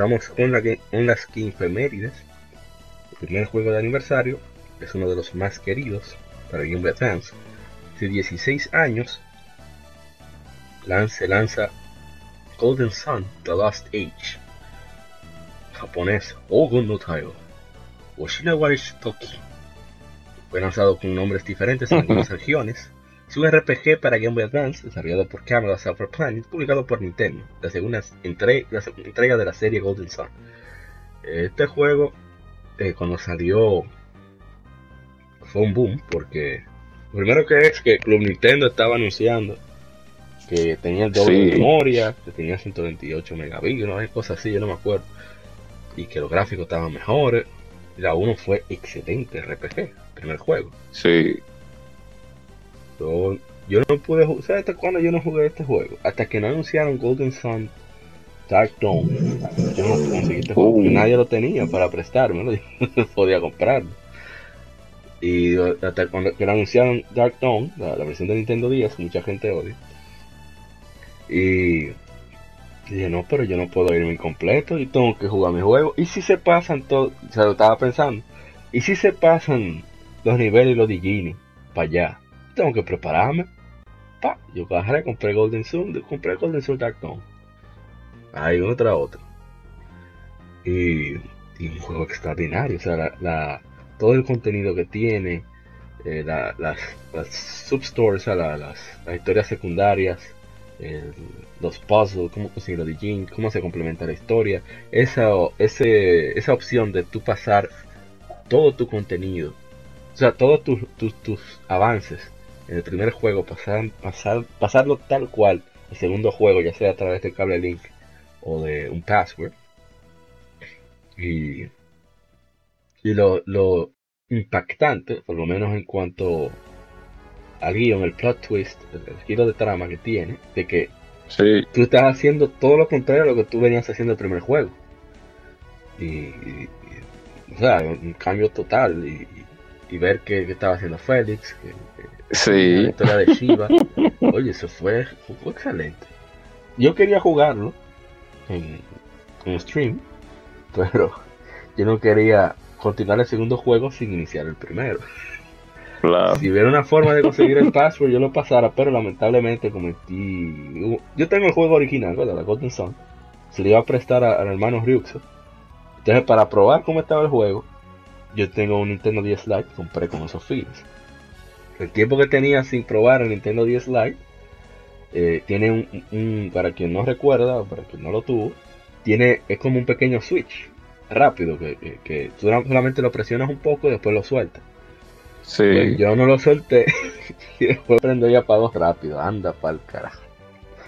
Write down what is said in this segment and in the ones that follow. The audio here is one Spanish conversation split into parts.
Comenzamos con, la, con las efemérides. El primer juego de aniversario es uno de los más queridos para Game Boy Advance. De 16 años se lanza Golden Sun The Lost Age. Japonés Ogun no Taiyo. Toki. Fue lanzado con nombres diferentes en algunas regiones es un RPG para Game Boy Advance desarrollado por Camelot Software Planet, publicado por Nintendo, la segunda, entrega de la serie Golden Sun. Este juego, eh, cuando salió, fue un boom, porque lo primero que es que Club Nintendo estaba anunciando que tenía el doble de memoria, que tenía 128 megabits, una cosas así, yo no me acuerdo, y que los gráficos estaban mejores. La 1 fue excelente RPG, primer juego. Sí, yo, no pude jugar, ¿sabes hasta cuándo yo no jugué este juego? Hasta que no anunciaron Golden Sun Dark Dawn. Yo no conseguí este juego, nadie lo tenía para prestarme, ¿no? Yo podía comprarlo. Y hasta cuando que anunciaron Dark Dawn, la, versión de Nintendo 10, mucha gente odia. Y dije, no, pero yo no puedo irme incompleto y tengo que jugar mi juego. Y si se pasan todo, o sea, lo estaba pensando. Y si se pasan los niveles y los Digini para allá tengo que prepararme. Pa, yo agarré, compré Golden Sun, compré Golden Sun Dark Dawn. Hay otra, otra. Y, un juego extraordinario. O sea, la, todo el contenido que tiene, eh, las, las las, historias secundarias, los puzzles, cómo conseguir de Jin, cómo se complementa la historia. Esa, ese, esa opción de tú pasar todo tu contenido, o sea, todos tus, tus, tus avances en el primer juego, pasar, pasar, pasarlo tal cual, el segundo juego, ya sea a través del cable link o de un password. Y, y lo, lo impactante, por lo menos en cuanto al guion, el plot twist, el, giro de trama que tiene, de que tú estás haciendo todo lo contrario a lo que tú venías haciendo el primer juego. Y, o sea, un cambio total. Y, y ver qué, estaba haciendo Félix, Sí. La de Shiva. Oye, eso fue, fue excelente. Yo quería jugarlo en, en stream, pero yo no quería continuar el segundo juego sin iniciar el primero. Si hubiera una forma de conseguir el password, yo lo pasara, pero lamentablemente cometí. Yo tengo el juego original, ¿verdad? La Golden Sun. Se le iba a prestar al hermano Ryuxo. Entonces, para probar cómo estaba el juego, yo tengo un Nintendo 10 Lite, compré con esos fines el tiempo que tenía sin probar el Nintendo 10 Lite, eh, tiene un, para quien no recuerda, para quien no lo tuvo, tiene, es como un pequeño switch rápido, que, que, tú solamente lo presionas un poco y después lo sueltas. Sí. Pues yo no lo solté y después prendo y apago rápido, anda pa'l carajo.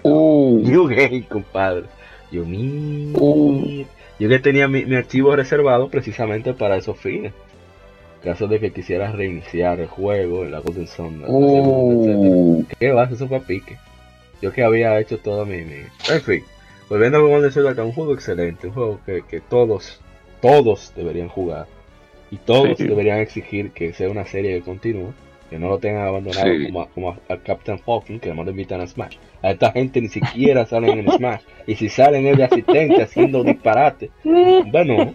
Uh. Yo gay, compadre. Yo, uh. Yo que tenía mi, mi archivo reservado precisamente para esos fines caso de que quisieras reiniciar el juego, el Golden Sun, uh. ¿qué vas? Eso fue pique. Yo que había hecho todo mi, mi... En fin, volviendo a Golden Sun, un juego excelente, un juego que, que todos, todos deberían jugar. Y todos deberían exigir que sea una serie que continúe, que no lo tengan abandonado como, como a, Captain Falcon, que además lo invitan a Smash. A esta gente ni siquiera salen en Smash. Y si salen es de asistente haciendo disparate. Bueno,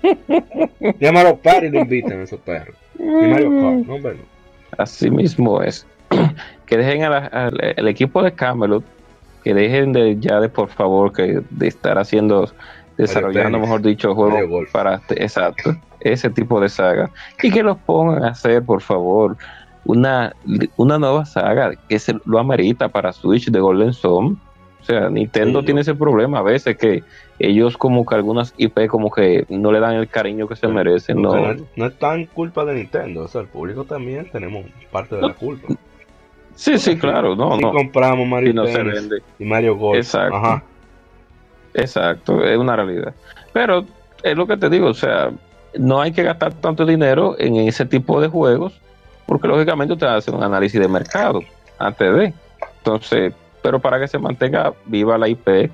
llámalo para y lo invitan a esos perros. Así mismo es. que dejen al equipo de Camelot, que dejen de ya de por favor que de estar haciendo, desarrollando, mejor dicho, juegos para exacto, ese tipo de saga. Y que los pongan a hacer, por favor, una, una nueva saga que se lo amerita para Switch de Golden Sun. O sea, Nintendo tiene ese problema a veces que ellos como que algunas IP como que no le dan el cariño que se merecen. No, no, es tan culpa de Nintendo, o sea, el público también tenemos parte de la culpa. Sí, sí, claro, no, si compramos Mario no y Mario Golf. Exacto. Exacto, es una realidad. Pero es lo que te digo, o sea, no hay que gastar tanto dinero en ese tipo de juegos, porque lógicamente usted hace un análisis de mercado antes de. Entonces, pero para que se mantenga viva la IP,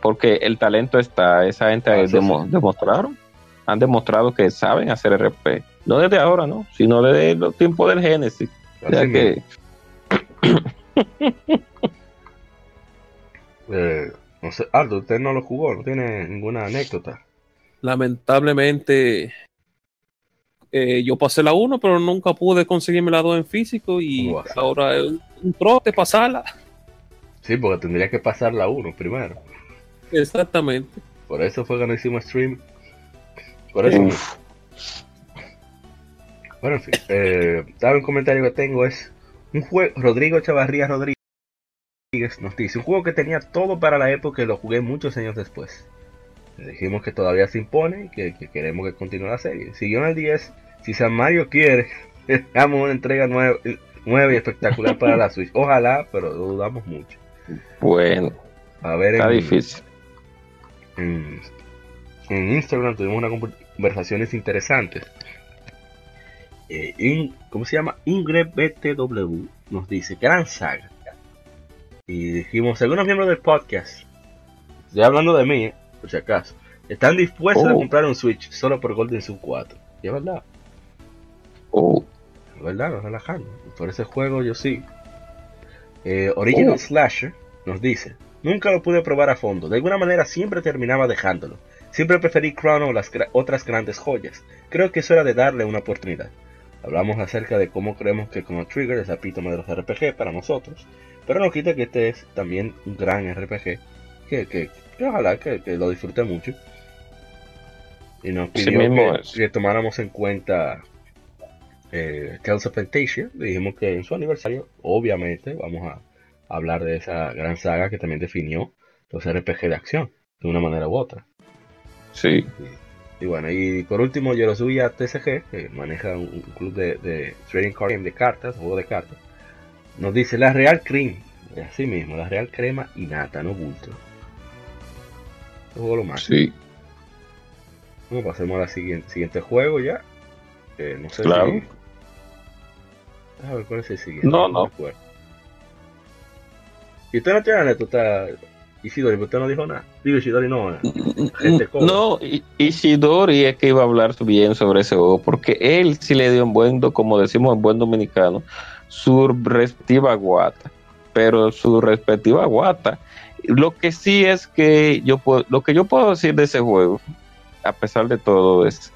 porque el talento está, esa gente ah, demostraron, han demostrado que saben hacer RP, no desde ahora, ¿no? Sino desde los tiempos del Génesis. Ya que... eh, no sé, Aldo, usted no lo jugó, no tiene ninguna anécdota. Lamentablemente, eh, yo pasé la 1, pero nunca pude conseguirme la 2 en físico y ahora es un trote pasarla. Sí, porque tendría que pasar la 1 primero. Exactamente. Por eso fue que no hicimos stream. Por eso. Bueno, en fin. Eh, un comentario que tengo es un juego. Rodrigo Chavarría Rodríguez nos dice: Un juego que tenía todo para la época y lo jugué muchos años después. Le dijimos que todavía se impone y que, queremos que continúe la serie. Siguió en el 10. Si San Mario quiere, damos una entrega nueva, nueva y espectacular para la Switch. Ojalá, pero lo dudamos mucho. Bueno, a ver, está difícil. En, Instagram tuvimos unas conversaciones interesantes. Eh, ¿Cómo se llama? Ingrid BTW nos dice, gran saga. Y dijimos, algunos miembros del podcast, estoy hablando de mí, eh, por si acaso, están dispuestos a oh. comprar un Switch solo por Golden Sun 4. Y es verdad. Oh. Es verdad, nos relajamos. Por ese juego yo sí. Eh, Original oh. Slasher nos dice, nunca lo pude probar a fondo, de alguna manera siempre terminaba dejándolo. Siempre preferí Chrono o las otras grandes joyas. Creo que es hora de darle una oportunidad. Hablamos acerca de cómo creemos que Chrono Trigger es el epítome de los RPG para nosotros, pero no quita que este es también un gran RPG que, que, ojalá que, lo disfrute mucho. Y nos pidió que, tomáramos en cuenta eh, Tales of Fantasia. Dijimos que en su aniversario, obviamente, vamos a hablar de esa gran saga que también definió los RPG de acción, de una manera u otra. Sí. Y, bueno, y por último, yo lo subí a TCG, que maneja un, club de, trading card game de cartas, juego de cartas. Nos dice la Real Cream, así mismo, la Real Crema y Nata, no bulto. juego lo más. Sí. Bueno, pasemos al siguiente, siguiente juego ya. no sé claro. si. A ver, ¿cuál es el siguiente? No, no. Y usted no tiene anécdota, Isidori, pero usted no dijo nada. Digo, Isidori no. Gente no, Isidori es que iba a hablar bien sobre ese juego, porque él sí le dio un buen, como decimos en buen dominicano, su respectiva guata. Pero su respectiva guata. Lo que sí es que yo puedo, lo que yo puedo decir de ese juego, a pesar de todo, es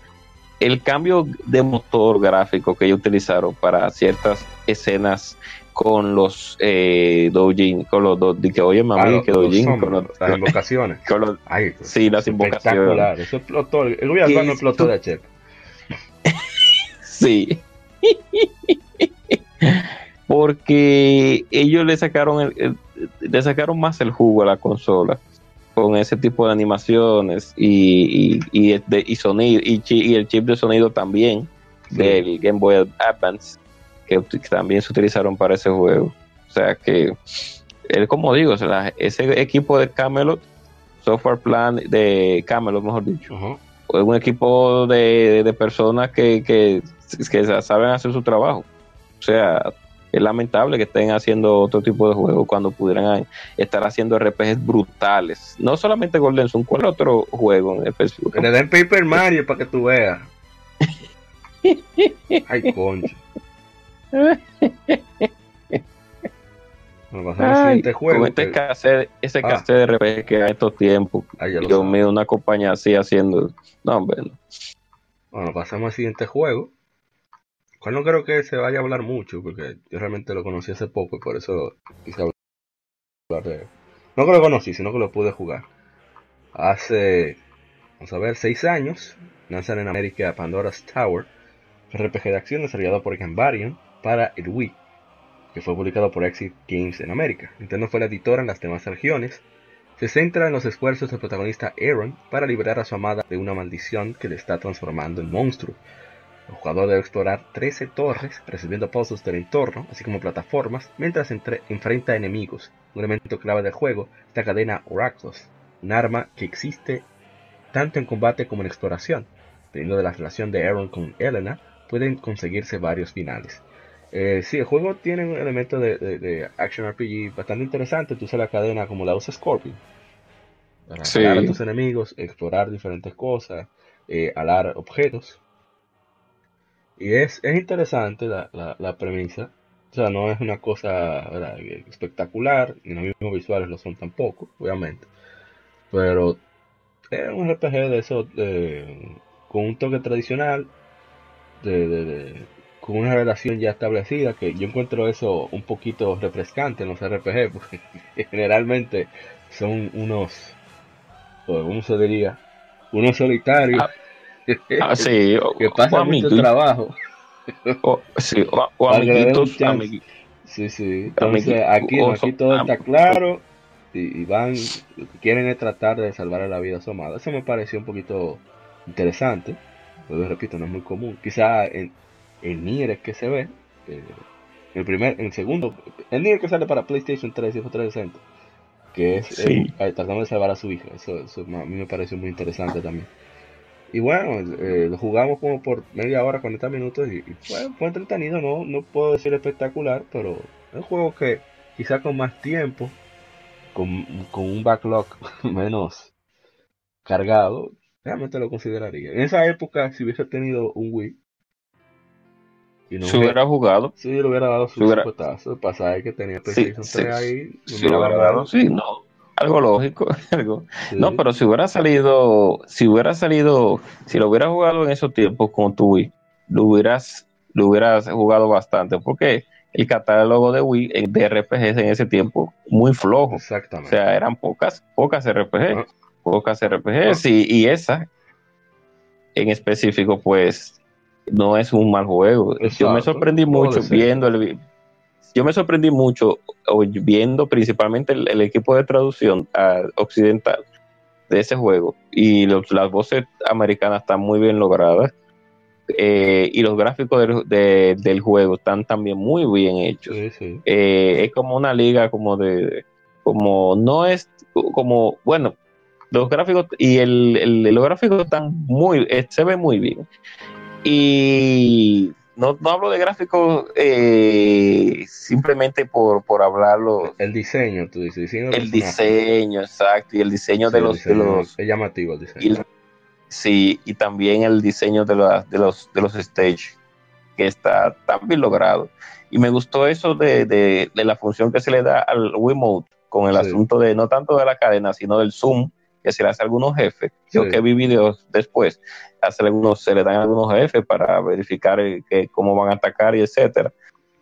el cambio de motor gráfico que ellos utilizaron para ciertas escenas con los eh, doujin, con los do, que oye mami, que doujin, con las invocaciones. Con los, sí, las invocaciones. Eso explotó, el gobierno no explotó de Chep. sí. Porque ellos le sacaron el, le sacaron más el jugo a la consola con ese tipo de animaciones y, y, y, y sonido y, y, el chip de sonido también del Game Boy Advance que, también se utilizaron para ese juego. O sea que, él como digo, ese equipo de Camelot, Software Plan de Camelot, mejor dicho, es un equipo de, personas que, que, saben hacer su trabajo. O sea, es lamentable que estén haciendo otro tipo de juegos cuando pudieran estar haciendo RPGs brutales. No solamente Golden Sun, ¿cuál otro juego en específico? Que le den Paper Mario para que tú veas. Ay, concha. Siguiente juego. este ese ah. cassette de RPG que hay estos tiempos. Dios mío, una compañía así haciendo. No, hombre. Bueno, pasamos al siguiente juego. Cual no creo que se vaya a hablar mucho, porque yo realmente lo conocí hace poco y por eso quise hablar de No que lo conocí, sino que lo pude jugar. Hace, vamos a ver, seis años, lanzan en América Pandora's Tower, RPG de acción desarrollado por Gambarian para el Wii, que fue publicado por Exit Games en América. Nintendo fue la editora en las demás regiones. Se centra en los esfuerzos del protagonista Aaron para liberar a su amada de una maldición que le está transformando en monstruo. El jugador debe explorar 13 torres, recibiendo puzzles del entorno, así como plataformas, mientras enfrenta enemigos. Un elemento clave del juego es la cadena Oraclos, un arma que existe tanto en combate como en exploración. Dependiendo de la relación de Aaron con Elena, pueden conseguirse varios finales. Eh, sí, el juego tiene un elemento de, action RPG bastante interesante. Tú usas la cadena como la usa Scorpion. Para sí. a tus enemigos, explorar diferentes cosas, eh, alar objetos. Y es, es interesante la, la, premisa. O sea, no es una cosa espectacular, ni los mismos visuales lo son tampoco, obviamente. Pero es un RPG de eso, con un toque tradicional, de, con una relación ya establecida, que yo encuentro eso un poquito refrescante en los RPG, porque generalmente son unos, ¿cómo se diría? Unos solitarios. Ah, ah sí, que pasan mucho trabajo. O, sí, o, amiguitos, Sí, sí. Entonces aquí, aquí todo está claro y, van, lo que quieren es tratar de salvar la vida a su amada. Eso me pareció un poquito interesante. Pero repito, no es muy común. Quizá en, en Nier es que se ve. Eh, el primer, el segundo, el Nier que sale para PlayStation 3 y 360. Que es eh, tratando de salvar a su hija. Eso, eso, a mí me pareció muy interesante también. Y bueno, eh, lo jugamos como por media hora, 40 minutos y, fue, fue, entretenido, no, no puedo decir espectacular, pero es un juego que quizá con más tiempo con, un backlog menos cargado, realmente lo consideraría. En esa época, si hubiese tenido un Wii, y no hubiera, jugado, si lo hubiera dado su hubiera... pasa que tenía PlayStation 3 ahí, si lo hubiera dado, sí, no, algo lógico, algo. No, pero si hubiera salido, si hubiera salido, si lo hubiera jugado en esos tiempos con tu Wii, lo hubieras, lo hubieras jugado bastante, porque el catálogo de Wii eh, de RPGs en ese tiempo muy flojo. Exactamente. O sea, eran pocas, pocas RPGs, pocas RPGs y, esa en específico pues no es un mal juego. Yo me sorprendí mucho viendo el yo me sorprendí mucho viendo principalmente el, equipo de traducción ah, occidental de ese juego y las voces americanas están muy bien logradas eh, y los gráficos del, juego están también muy bien hechos. Eh, es como una liga como de, como no es como, bueno, los gráficos y el, los gráficos están muy, eh, se ve muy bien. Y no, hablo de gráficos simplemente por, por hablarlo. El diseño, tú dices. El diseño, exacto. Y el diseño de los... es llamativo el diseño. Sí, y también el diseño de, de, los, de los stage, que está tan bien logrado. Y me gustó eso de, de, la función que se le da al Wiimote, con el asunto de no tanto de la cadena, sino del zoom, que se le hace a algunos jefes. Yo que vi videos después, hace algunos, se le dan algunos jefes para verificar eh, que, cómo van a atacar y etcétera.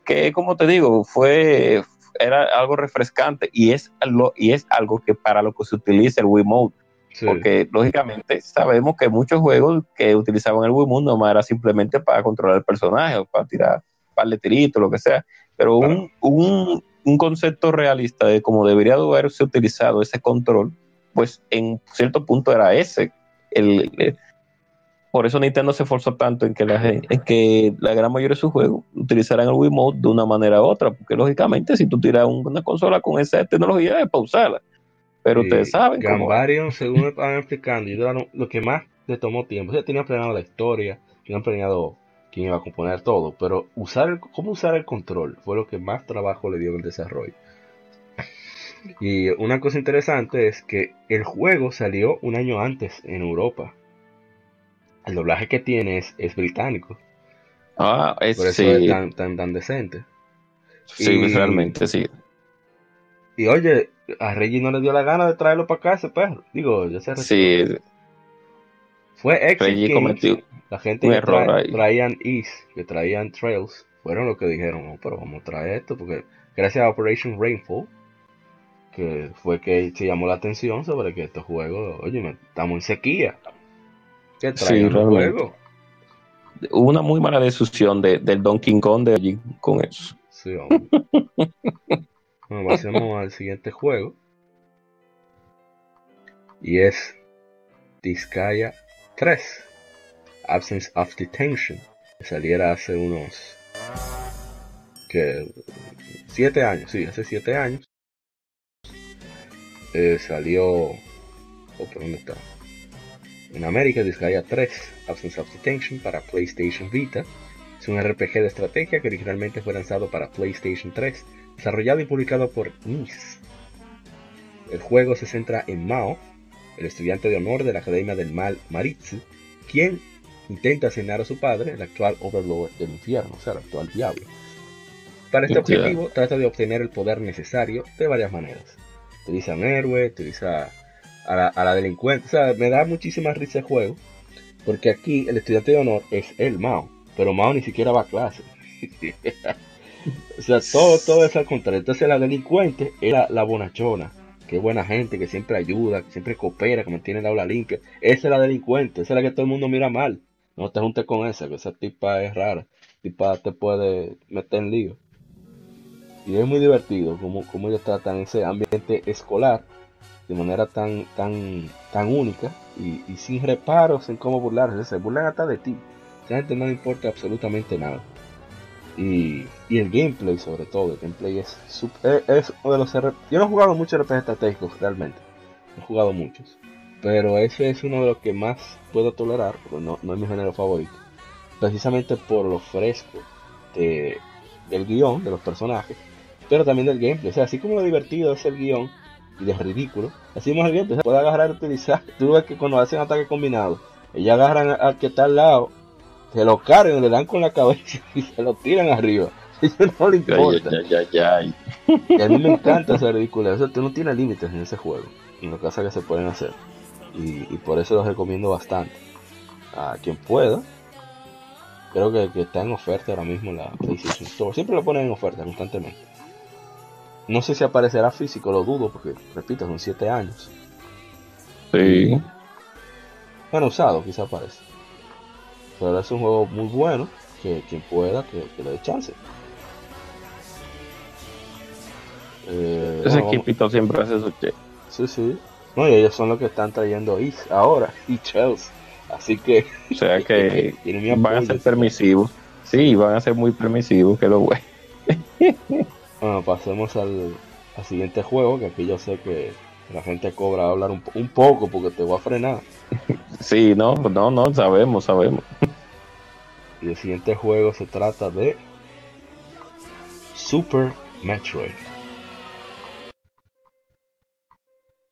Que como te digo, fue era algo refrescante y es, lo, y es algo que para lo que se utiliza el Wiimote porque lógicamente sabemos que muchos juegos que utilizaban el Wiimote no era simplemente para controlar el personaje o para tirar un par de tiritos, lo que sea. Pero un, un, un, concepto realista de cómo debería haberse utilizado ese control, pues en cierto punto era ese. El, por eso Nintendo se esforzó tanto en que, la, en que la gran mayoría de sus juegos utilizaran el Wiimote de una manera u otra, porque lógicamente si tú tiras una consola con esa tecnología es para usarla. Pero ustedes saben. Gambarion, según me estaban explicando, y lo que más le tomó tiempo. Ya tenían planeado la historia, tenían planeado quién iba a componer todo, pero usar el, cómo usar el control fue lo que más trabajo le dio en el desarrollo. Y una cosa interesante es que el juego salió un año antes en Europa. El doblaje que tiene es, británico. Ah, es, Por eso es tan, tan, tan decente. Sí, realmente sí. Y oye, a Reggie no le dio la gana de traerlo para acá ese perro. Digo, ya se Sí. Fue Reggie cometió la gente que traían East, que traían Trails, fueron los que dijeron, oh, pero vamos a traer esto, porque gracias a Operation Rainfall, que fue que se llamó la atención sobre que estos juegos, oye, estamos en sequía. Que sí, juego. una muy mala decisión de, del Donkey Kong de allí con eso. Sí, hombre. bueno, pasemos al siguiente juego. Y es Disgaea 3. Absence of Detention. Que saliera hace unos. que. 7 años, sí, hace 7 años. Eh, salió. Oh, ¿por dónde está? En América, Disgaea 3, Absence of Detention para PlayStation Vita. Es un RPG de estrategia que originalmente fue lanzado para PlayStation 3, desarrollado y publicado por NIS. El juego se centra en Mao, el estudiante de honor de la Academia del Mal Maritsu, quien intenta asesinar a su padre, el actual Overlord del infierno, o sea, el actual diablo. Para este objetivo trata de obtener el poder necesario de varias maneras. Utiliza un héroe, utiliza a la, delincuente. O sea, me da muchísima risa el juego. Porque aquí el estudiante de honor es el Mao. Pero Mao ni siquiera va a clase. o sea, todo, todo es al contrario. Entonces la delincuente es la, bonachona. Que es buena gente, que siempre ayuda, que siempre coopera, que mantiene la aula limpia. Esa es la delincuente, esa es la que todo el mundo mira mal. No te juntes con esa, que esa tipa es rara. Tipa te puede meter en lío. Y es muy divertido como, como ellos tratan ese ambiente escolar de manera tan, tan, tan única y, sin reparos en cómo burlarse. Se burlan hasta de ti. A gente no le importa absolutamente nada. Y, el gameplay sobre todo, el gameplay es, es, uno de los Yo no he jugado muchos RPG estratégicos realmente. he jugado muchos. Pero ese es uno de los que más puedo tolerar, porque no, no es mi género favorito. Precisamente por lo fresco de, del guion, de los personajes, pero también del gameplay. O sea, así como lo divertido es el guion, y de ridículo. Así más bien, se puede agarrar y utilizar. Tú ves que cuando hacen ataque combinado, ellos agarran al que está al lado, se lo cargan, le dan con la cabeza y se lo tiran arriba. Eso no le importa. y a mí me encanta esa ridícula. Eso tú no tienes límites en ese juego, en las cosas que se pueden hacer. Y, por eso los recomiendo bastante. A quien pueda, creo que, que, está en oferta ahora mismo la PlayStation Store. Siempre lo ponen en oferta constantemente. No sé si aparecerá físico, lo dudo, porque, repito, son 7 años. Sí. Bueno, usado, quizá aparece. Pero es un juego muy bueno, que quien pueda, que, le dé chance. Eh, Ese equipito siempre hace su che. Sí, sí. No, y ellos son los que están trayendo Is ahora, y Chelsea. Así que. O sea que van a ser permisivos. Sí, van a ser muy permisivos, que lo bueno. Bueno, pasemos al, siguiente juego, que aquí yo sé que la gente cobra a hablar un, un poco porque te voy a frenar. Sí, no, no, no, sabemos, sabemos. Y el siguiente juego se trata de Super Metroid.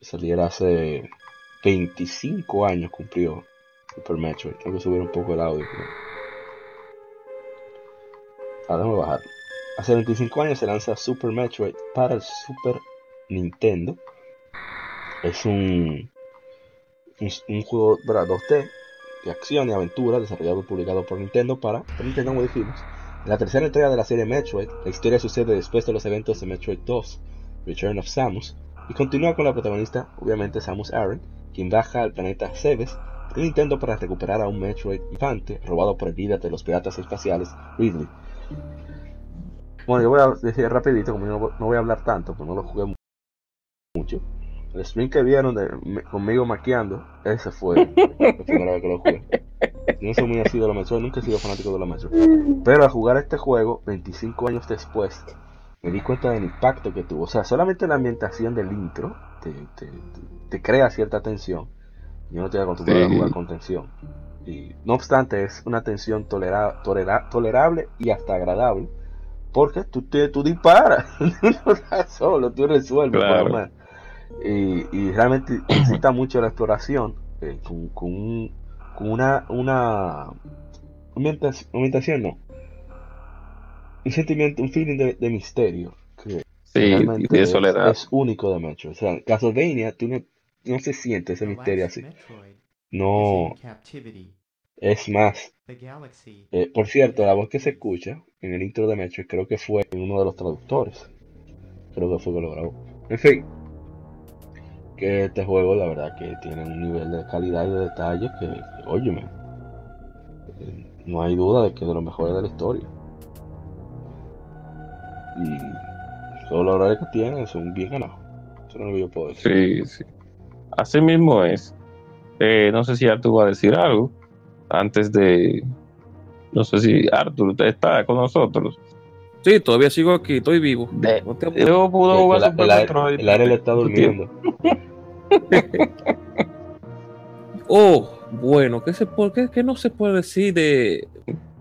Saliera hace 25 años cumplió Super Metroid. Tengo que subir un poco el audio. Ahora déjame bajar. Hace 25 años se lanza Super Metroid para el Super Nintendo. Es un, un, juego 2D de acción y aventura desarrollado y publicado por Nintendo para Nintendo Modificados. En la tercera entrega de la serie Metroid, la historia sucede después de los eventos de Metroid 2, Return of Samus, y continúa con la protagonista, obviamente Samus Aran, quien baja al planeta Cebes por Nintendo para recuperar a un Metroid infante robado por el líder de los piratas espaciales, Ridley. Bueno, yo voy a decir rapidito, como no, voy a hablar tanto, porque no lo jugué mucho. El stream que vieron de, conmigo maqueando, ese fue la primera vez que lo jugué. Yo no soy muy así de la Metroid, nunca he sido fanático de la Metroid. Pero al jugar este juego, 25 años después, me di cuenta del impacto que tuvo. O sea, solamente la ambientación del intro te, crea cierta tensión. Yo no estoy acostumbrado a jugar con tensión. Y, no obstante, es una tensión tolerable y hasta agradable porque tú, te, tú disparas, no estás solo, tú resuelves. Y, realmente necesita mucho la exploración eh, con, con, una, una ambientación, no. Un sentimiento, un feeling de, misterio que de soledad. Es, único de Metro. O sea, en Castlevania tú no, no se siente ese misterio así. No. Es más, eh, por cierto, la voz que se escucha en el intro de Metro creo que fue uno de los traductores. Creo que fue que lo grabó. En fin, que este juego la verdad que tiene un nivel de calidad y de detalle que, óyeme, eh, no hay duda de que es de los mejores de la historia. Y todos los horarios que tienen son bien ganados. Eso no lo yo puedo decir. Sí, sí. Así mismo es. Eh, no sé si Arthur va a decir algo antes de. No sé si Arthur está con nosotros. Sí, todavía sigo aquí, estoy vivo. yo pudo jugar el, Super Metroid. El área le está durmiendo. oh, bueno, ¿qué, se puede, qué, no se puede decir de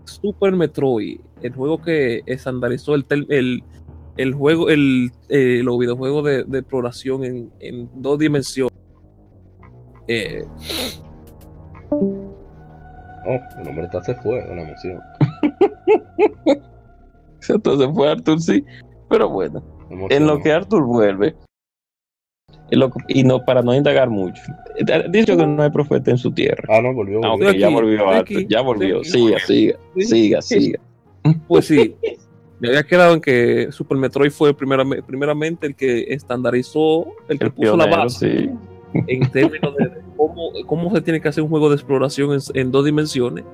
Super Metroid? El juego que estandarizó el, el, el juego, el, eh, los videojuegos de, de exploración en, en, dos dimensiones. Eh. Oh, el nombre está se fue de la emoción. Entonces fue Arthur, sí. Pero bueno, en lo que Arthur vuelve, y no para no indagar mucho. Dicho que no hay profeta en su tierra. Ah, no, volvió. Ah, ya volvió, Arthur, ya volvió. Siga, siga, siga, siga. Pues sí, me había quedado en que Super Metroid fue primeramente, primeramente el que estandarizó, el que puso la base en términos de cómo, cómo, se tiene que hacer un juego de exploración en dos dimensiones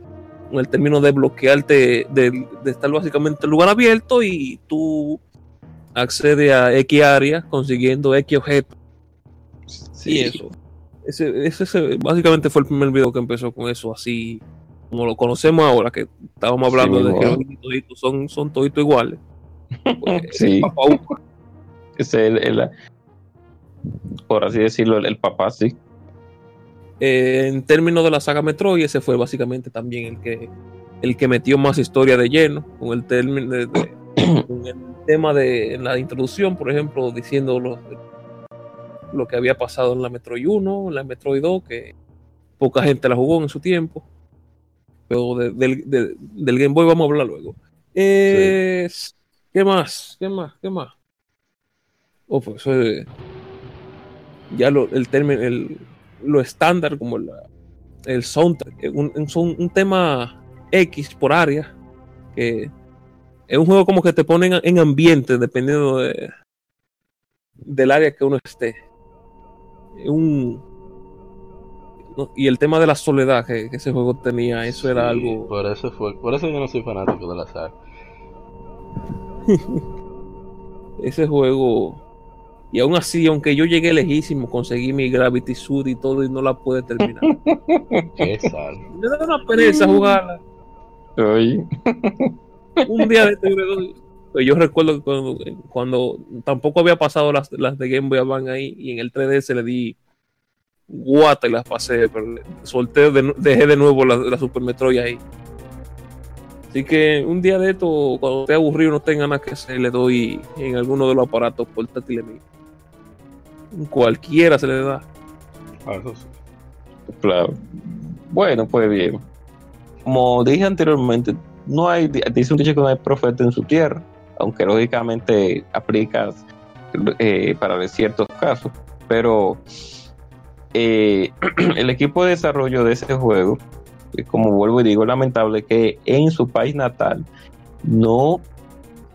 en el término de bloquearte, de, estar básicamente en lugar abierto y tú accedes a X área consiguiendo X objetos. Sí, eso. Ese, ese, básicamente fue el primer video que empezó con eso, así como lo conocemos ahora, que estábamos hablando de que los son, son toditos iguales. Pues, sí. es el, por así decirlo, el papá, sí. Eh, en términos de la saga Metroid, ese fue básicamente también el que, el que metió más historia de lleno, con el, término de, el tema de la introducción, por ejemplo, diciendo lo, lo que había pasado en la Metroid 1, en la Metroid 2, que poca gente la jugó en su tiempo. Pero del, Game Boy vamos a hablar luego. ¿Qué más? ¿Qué más? ¿Qué más? Oh, pues, ya lo, el término, el, lo estándar como el soundtrack, un, un, un, tema X por área, que es un juego como que te ponen en ambiente dependiendo de, del área que uno esté. Un, y el tema de la soledad que, ese juego tenía, eso era algo. Por eso fue, por eso yo no soy fanático de la saga. ese juego y aún así, aunque yo llegué lejísimo, conseguí mi Gravity Suit y todo y no la pude terminar. Qué sal. Me da una pereza jugarla. Un día de este pues yo recuerdo que cuando, tampoco había pasado las, las, de Game Boy Advance ahí y en el 3DS le di guata y las pasé, pero solté, dejé de nuevo la, la, Super Metroid ahí. Así que un día de esto, cuando esté aburrido, no tenga nada que hacer, le doy en alguno de los aparatos portátiles míos cualquiera se le da. Ah, claro. Bueno, pues bien. Como dije anteriormente, no hay, dice un dicho que no hay profeta en su tierra, aunque lógicamente aplica eh, para ciertos casos, pero eh, el equipo de desarrollo de ese juego, como vuelvo y digo, es lamentable que en su país natal no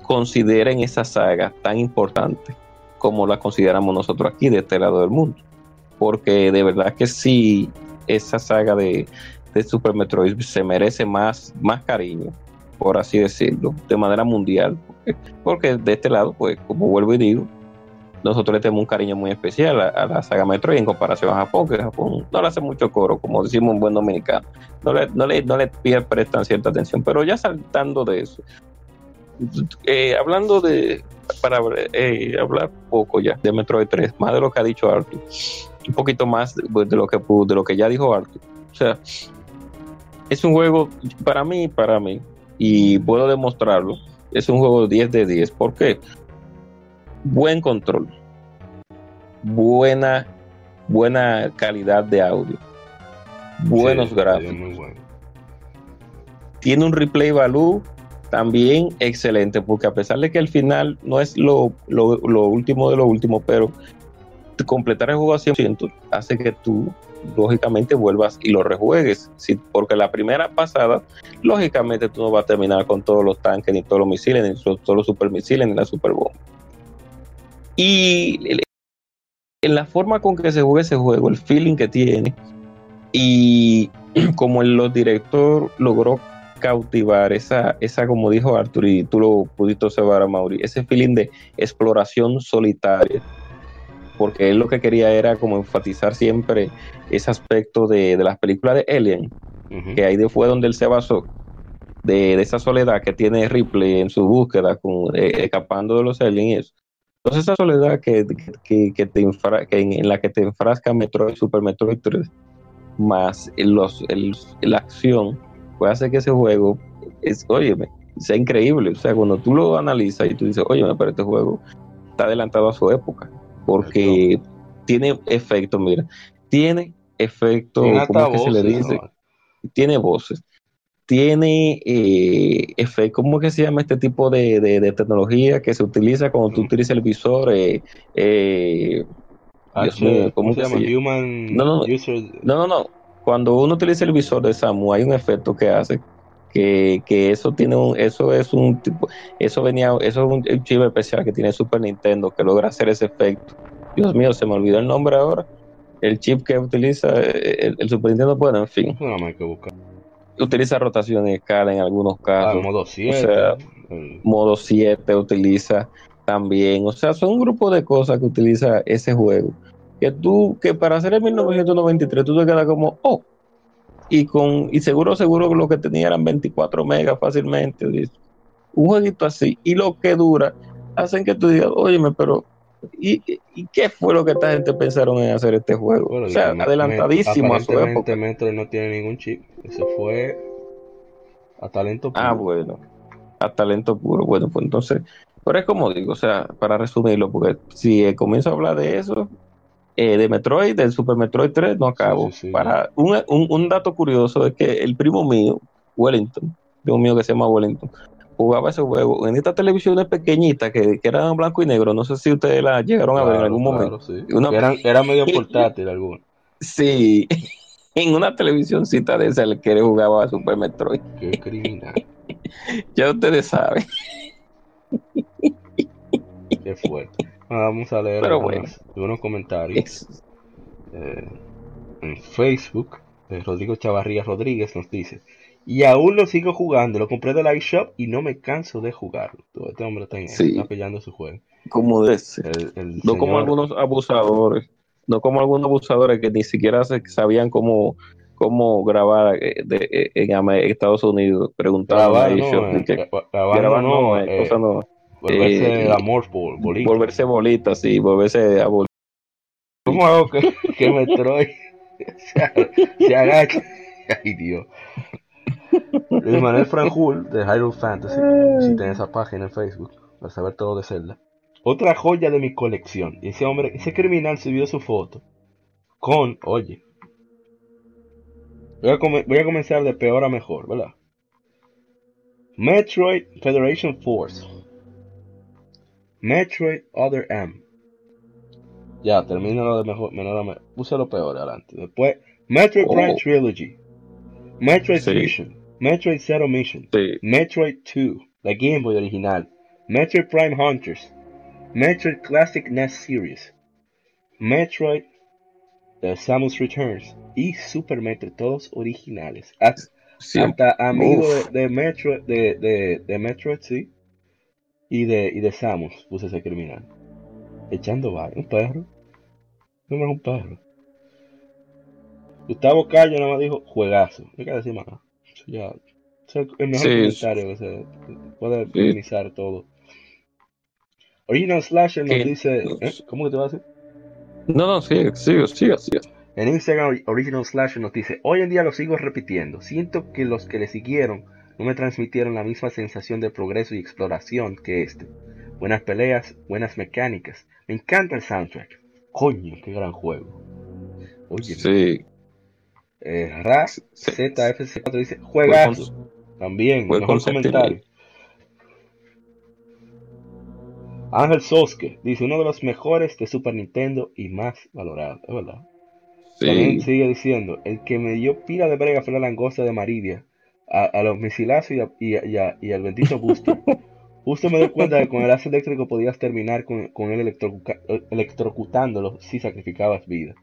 consideren esa saga tan importante como la consideramos nosotros aquí de este lado del mundo. Porque de verdad que sí, esa saga de, Super Metroid se merece más, más cariño, por así decirlo, de manera mundial. Porque de este lado, pues, como vuelvo y digo, nosotros le tenemos un cariño muy especial a, la saga Metroid en comparación a Japón, que Japón no le hace mucho coro, como decimos en buen dominicano. No le, no le, no le prestan cierta atención. Pero ya saltando de eso, eh, hablando de, para eh, hablar poco ya de Metroid 3, más de lo que ha dicho Arthur, un poquito más de, lo que de lo que ya dijo Arthur. O sea, es un juego para mí, para mí, y puedo demostrarlo, es un juego 10 de 10. ¿Por qué? Buen control, buena, buena calidad de audio, buenos gráficos. Tiene un replay value también excelente, porque a pesar de que el final no es lo, último de lo último, pero completar el juego a 100% hace que tú lógicamente vuelvas y lo rejuegues, porque la primera pasada, lógicamente tú no vas a terminar con todos los tanques, ni todos los misiles, ni todos los supermisiles, ni la superbomba. Y en la forma con que se juega ese juego, el feeling que tiene, y como el director logró cautivar esa, esa, como dijo Arthur, y tú lo pudiste observar a Mauri, ese feeling de exploración solitaria. Porque él lo que quería era como enfatizar siempre ese aspecto de, de las películas de Alien, que ahí fue donde él se basó, de, de, esa soledad que tiene Ripley en su búsqueda, con, eh, escapando de los aliens y eso. Entonces esa soledad que, que, que te que en, la que te enfrasca Metroid, Super Metroid 3, más los, el, la acción, puede hacer que ese juego, es, óyeme, sea increíble. O sea, cuando tú lo analizas y tú dices, óyeme, pero este juego está adelantado a su época, porque tiene efecto, mira, tiene efecto, ¿cómo que se le dice? Tiene voces tiene eh, ¿cómo que se llama este tipo de, de, tecnología que se utiliza cuando tú utilizas el visor? Eh, eh, ¿cómo, se llama? Human no, no, no, no, no. Cuando uno utiliza el visor de Samu, hay un efecto que hace que, que eso tiene un, eso es un tipo, eso venía, eso es un, chip especial que tiene Super Nintendo que logra hacer ese efecto. Dios mío, se me olvidó el nombre ahora. El chip que utiliza el, Super Nintendo, bueno, en fin. No, hay que buscar utiliza rotación y escala en algunos ah, casos. modo 7. O sea, modo 7 utiliza también. O sea, son un grupo de cosas que utiliza ese juego. Que tú, que para hacer el 1993, tú te quedas como, oh, y con, y seguro, seguro lo que tenía eran 24 megas fácilmente. Un jueguito así. Y lo que dura, hacen que tú digas, óyeme, pero ¿Y, ¿Y, qué fue lo que esta gente pensaron en hacer este juego? o sea, adelantadísimo a su época. Metro no tiene ningún chip. Eso fue a talento ah, puro. Ah, bueno. A talento puro. Bueno, pues entonces, pero es como digo, o sea, para resumirlo, porque si comienzo a hablar de eso, eh, de Metroid, del Super Metroid 3, no acabo. para un, un, un, dato curioso es que el primo mío, Wellington, primo mío que se llama Wellington, jugaba ese juego en estas televisiones pequeñitas que, que eran blanco y negro. No sé si ustedes la llegaron a ver en algún momento. era medio portátil alguno. Sí, en una televisioncita de esa el que jugaba a Super Metroid. Qué criminal. ya ustedes saben. Qué fuerte. Vamos a leer algunos, comentarios. Eh, en Facebook, eh, Rodrigo Chavarría Rodríguez nos dice: y aún lo sigo jugando. Lo compré de la iShop y no me canso de jugarlo. Este hombre está, está pillando su juego. Como de no como algunos abusadores. No como algunos abusadores que ni siquiera sabían cómo, cómo grabar eh, de, en Estados Unidos. Preguntaban a. Eh, que, grabar no, eh, Volverse amor bolita. Volverse bolita, sí. Volverse a bolita. ¿Cómo hago que, que me troy? se, se agacha. Ay, Dios. Luis Manuel Franjul de Hyrule Fantasy. Visiten esa página en Facebook para saber todo de Zelda. Otra joya de mi colección. Y ese hombre, ese criminal subió su foto con, oye. Voy a, voy a comenzar de peor a mejor, ¿verdad? Metroid Federation Force. Metroid Other M. Ya, termino lo de mejor, menor Puse lo peor adelante. Después, Metroid Prime oh. Trilogy. Metroid Fusion. Metroid Zero Mission, Metroid 2, la Game Boy original, Metroid Prime Hunters, Metroid Classic NES Series, Metroid The Samus Returns y Super Metroid, todos originales. Hasta, amigo de, Metroid, de, de, Metroid, sí, y de, y de Samus, puse ese criminal. Echando va, un perro. No es un perro. Gustavo Cayo nada más dijo juegazo. No hay que decir más ya. el mejor comentario se puede minimizar todo. Original Slasher nos dice. ¿eh? ¿Cómo que te va a decir? No, no, sigue, sigue, sigue, sigue. En Instagram, Original Slasher nos dice: Hoy en día lo sigo repitiendo. Siento que los que le siguieron no me transmitieron la misma sensación de progreso y exploración que este. Buenas peleas, buenas mecánicas. Me encanta el soundtrack. Coño, qué gran juego. Oye, sí. Eh, Raz ZFC4 dice, juegas También, mejor comentario. Ángel Soske dice, uno de los mejores de Super Nintendo y más valorado. Es verdad. También sigue diciendo, el que me dio pila de brega fue la langosta de Maridia. A, los misilazos y, y, al bendito Buster. Justo me doy cuenta de que con el lazo eléctrico podías terminar con, con él electrocutándolo si sacrificabas vida.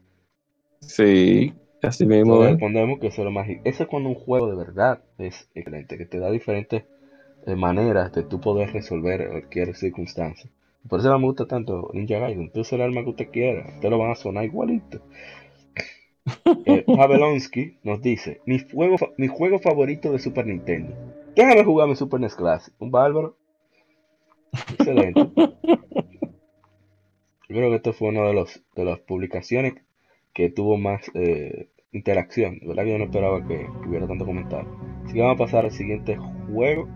Sí. Así mismo. ¿eh? respondemos que eso es lo más. Eso es cuando un juego de verdad es excelente, que te da diferentes eh, maneras de tú poder resolver cualquier circunstancia. Por eso me gusta tanto Ninja Gaiden. Tú usas el arma que usted quiera, te lo van a sonar igualito. Eh, Pavlonsky nos dice: mi juego, mi juego favorito de Super Nintendo. Déjame jugar mi Super NES Classic. Un bárbaro. Excelente. Yo creo que esto fue una de, los, de las publicaciones que tuvo más eh, interacción. De verdad que yo no esperaba que, hubiera tanto comentario. Así que vamos a pasar al siguiente juego.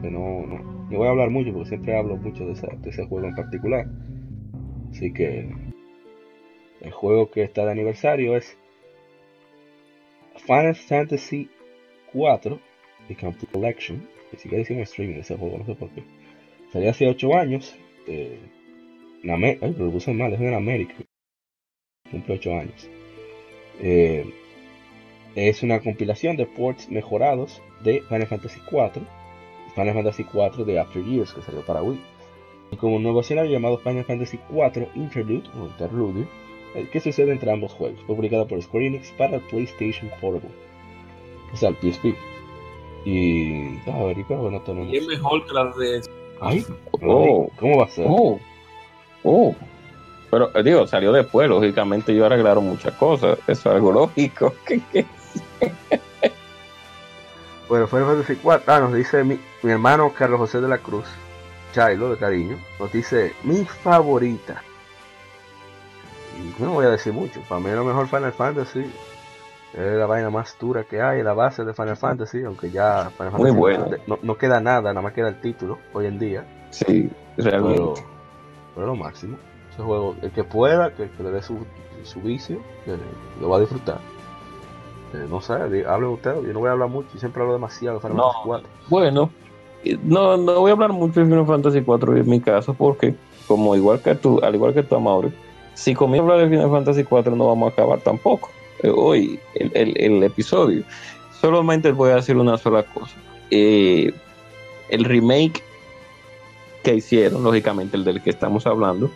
Que no, no, no voy a hablar mucho porque siempre hablo mucho de, esa- de ese juego en particular. Así que el juego que está de aniversario es Final Fantasy 4 The Complete Collection. Ni siquiera hicimos streaming ese juego, no sé por qué. Salió hace 8 años. eh, en Amé- Ay, pero lo puse mal, es en América. Cumple 8 años. Eh, es una compilación de ports mejorados de Final Fantasy 4. Final Fantasy 4 de After Years, que salió para Wii. Y como un nuevo escenario llamado Final Fantasy 4 Interlude o Interludio, que sucede entre ambos juegos. Fue publicado por Square Enix para el PlayStation Portable. O sea, el PSP. Y. A ver, y creo que no tenemos. Y es mejor que la de. Ay, Oh. ¿cómo va a ser? Oh, oh. Pero eh, digo, salió después, lógicamente ellos arreglaron muchas cosas. Eso es algo lógico. ¿Qué- qué? Bueno, Final Fantasy 4. Ah, nos dice mi, mi hermano Carlos José de la Cruz, Chailo de cariño, nos dice mi favorita. No voy a decir mucho, para mí lo mejor Final Fantasy es la vaina más dura que hay, la base de Final Fantasy, aunque ya Final Muy Fantasy bueno. no, no queda nada, nada más queda el título hoy en día, Sí, realmente. pero, pero lo máximo. Ese juego, el que pueda, que, que le dé su, su vicio, que lo va a disfrutar. Eh, no sé, hablen ustedes, yo no voy a hablar mucho, yo siempre hablo demasiado de Final No. Fantasy 4. Bueno, no, no voy a hablar mucho de Final Fantasy 4 en mi caso, porque, como igual que tú, al igual que tú, Mauri, si comienzo a hablar de Final Fantasy 4 no vamos a acabar tampoco. eh, hoy, el, el- el episodio. Solamente voy a decir una sola cosa. Eh, el remake que hicieron, lógicamente el del que estamos hablando,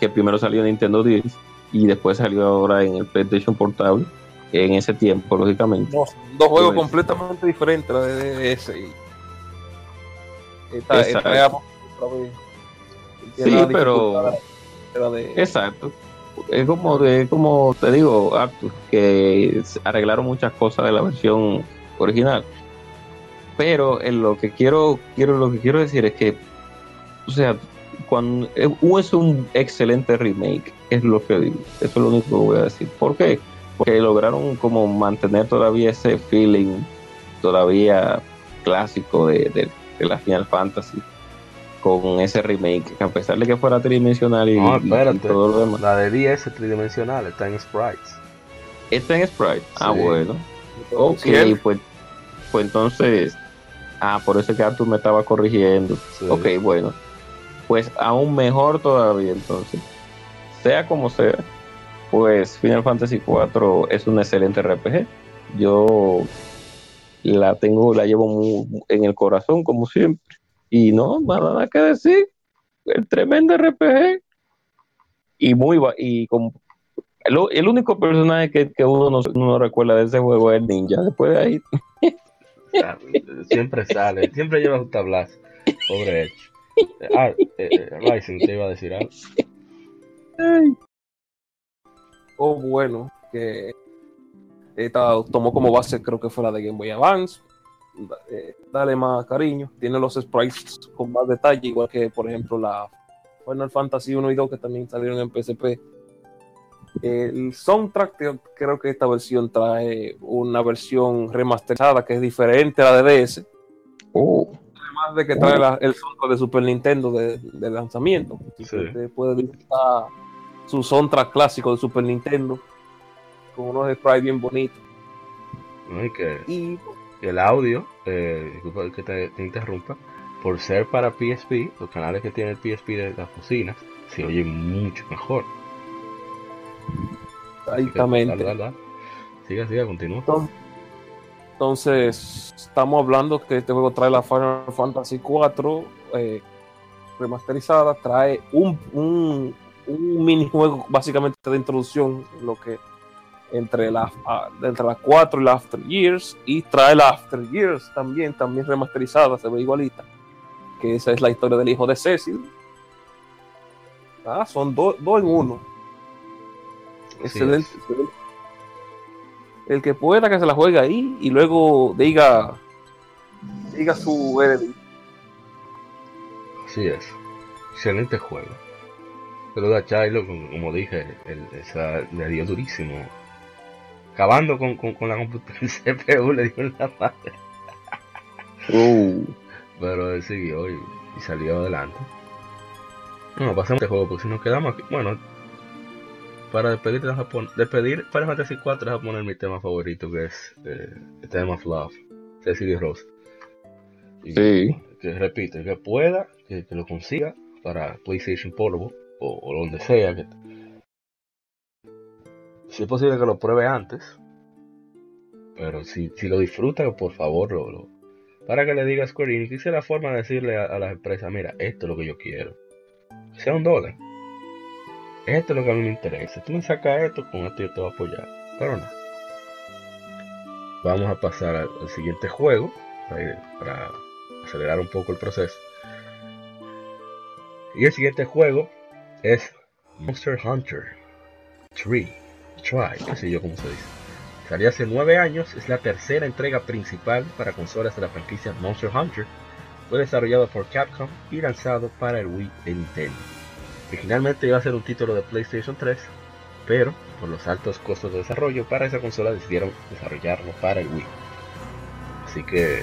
que primero salió en Nintendo 10 y después salió ahora en el PlayStation Portable, en ese tiempo, lógicamente. Dos, dos juegos completamente diferentes, la de y. Esta, esta. Tiene Sí, pero- Exacto. Es como, te digo, Arthur, que arreglaron muchas cosas de la versión original. Pero en lo que quiero, quiero, lo que quiero decir es que, o sea, cuando eh, es un excelente remake, es lo que digo. Eso es lo único que voy a decir. ¿Por qué? Porque lograron como mantener todavía ese feeling todavía clásico de- de la Final Fantasy con ese remake, que a pesar de que fuera tridimensional y, No, todo lo demás. La de 10 es tridimensional, está en sprites. Está en Sprite. Ah, Sí. bueno. Ok, pues, pues entonces. Ah, por eso es que Arthur me estaba corrigiendo. Sí. Ok, bueno. Pues aún mejor todavía entonces. Sea como sea, pues Final Fantasy IV es un excelente RPG. Yo la tengo, la llevo muy en el corazón como siempre. Y no, más nada que decir. El tremendo RPG. Y muy ba- y con el, el único personaje que, que uno no, no recuerda de ese juego es el ninja. Después de ahí, Ah, siempre sale, siempre lleva un tablazo. Pobre Edge. Eh, Ah, eh, eh, Ryzen te iba a decir algo. o bueno, que esta tomó como base, creo que fue la de Game Boy Advance. Eh, dale más cariño. Tiene los sprites con más detalle, igual que, por ejemplo, la Final Fantasy 1 y 2 que también salieron en PSP. El soundtrack, creo que esta versión trae una versión remasterizada que es diferente a la de DS. oh, Además de que trae la- el soundtrack de Super Nintendo de, de lanzamiento. Sí. usted puede disfrutar su soundtrack clásico de Super Nintendo con unos sprites bien bonitos. ¿no? Y que Y el audio, eh, disculpa que te, te interrumpa, por ser para PSP, los canales que tiene el PSP de las bocinas se oyen mucho mejor. Así que, exactamente. dale, dale, dale. Siga, siga, continúa. Entonces, estamos hablando que este juego trae la Final Fantasy 4 remasterizada, trae un, un, un minijuego básicamente de introducción, lo que entre las entre las 4 y la After Years y trae la After Years también, también remasterizada, se ve igualita. Que esa es la historia del hijo de Cecil. Ah, son dos en uno. Excelente, excelente. El que pueda que se la juegue ahí y luego diga diga su heredero. Así es. Excelente juego. Pero a Chilo, como dije, le dio durísimo acabando con, con, la computadora el CPU, le dio en la madre. Uh. Pero él siguió y, salió adelante. No, pasemos este juego porque si nos quedamos aquí. Bueno, para despedir de Japón, despedir Final Fantasy 4 a poner mi tema favorito que es eh, el tema of Love, Cecily Rose. Y sí. Que repite, que pueda, que, lo consiga para PlayStation Portable o, o donde sea que, si es posible que lo pruebe antes. Pero si, si lo disfruta, por favor, lo, para que le diga a Square Enix, la forma de decirle a, las empresas, mira, esto es lo que yo quiero. Sea un dólar. Esto es lo que a mí me interesa. Tú me sacas esto, con esto yo te voy a apoyar. Pero no. Vamos a pasar al, siguiente juego para acelerar un poco el proceso. Y el siguiente juego es Monster Hunter 3. Try, qué sé yo cómo se dice. Salió hace 9 años, es la tercera entrega principal para consolas de la franquicia Monster Hunter. Fue desarrollado por Capcom y lanzado para el Wii de Nintendo. Originalmente iba a ser un título de PlayStation 3, pero por los altos costos de desarrollo para esa consola decidieron desarrollarlo para el Wii. Así que,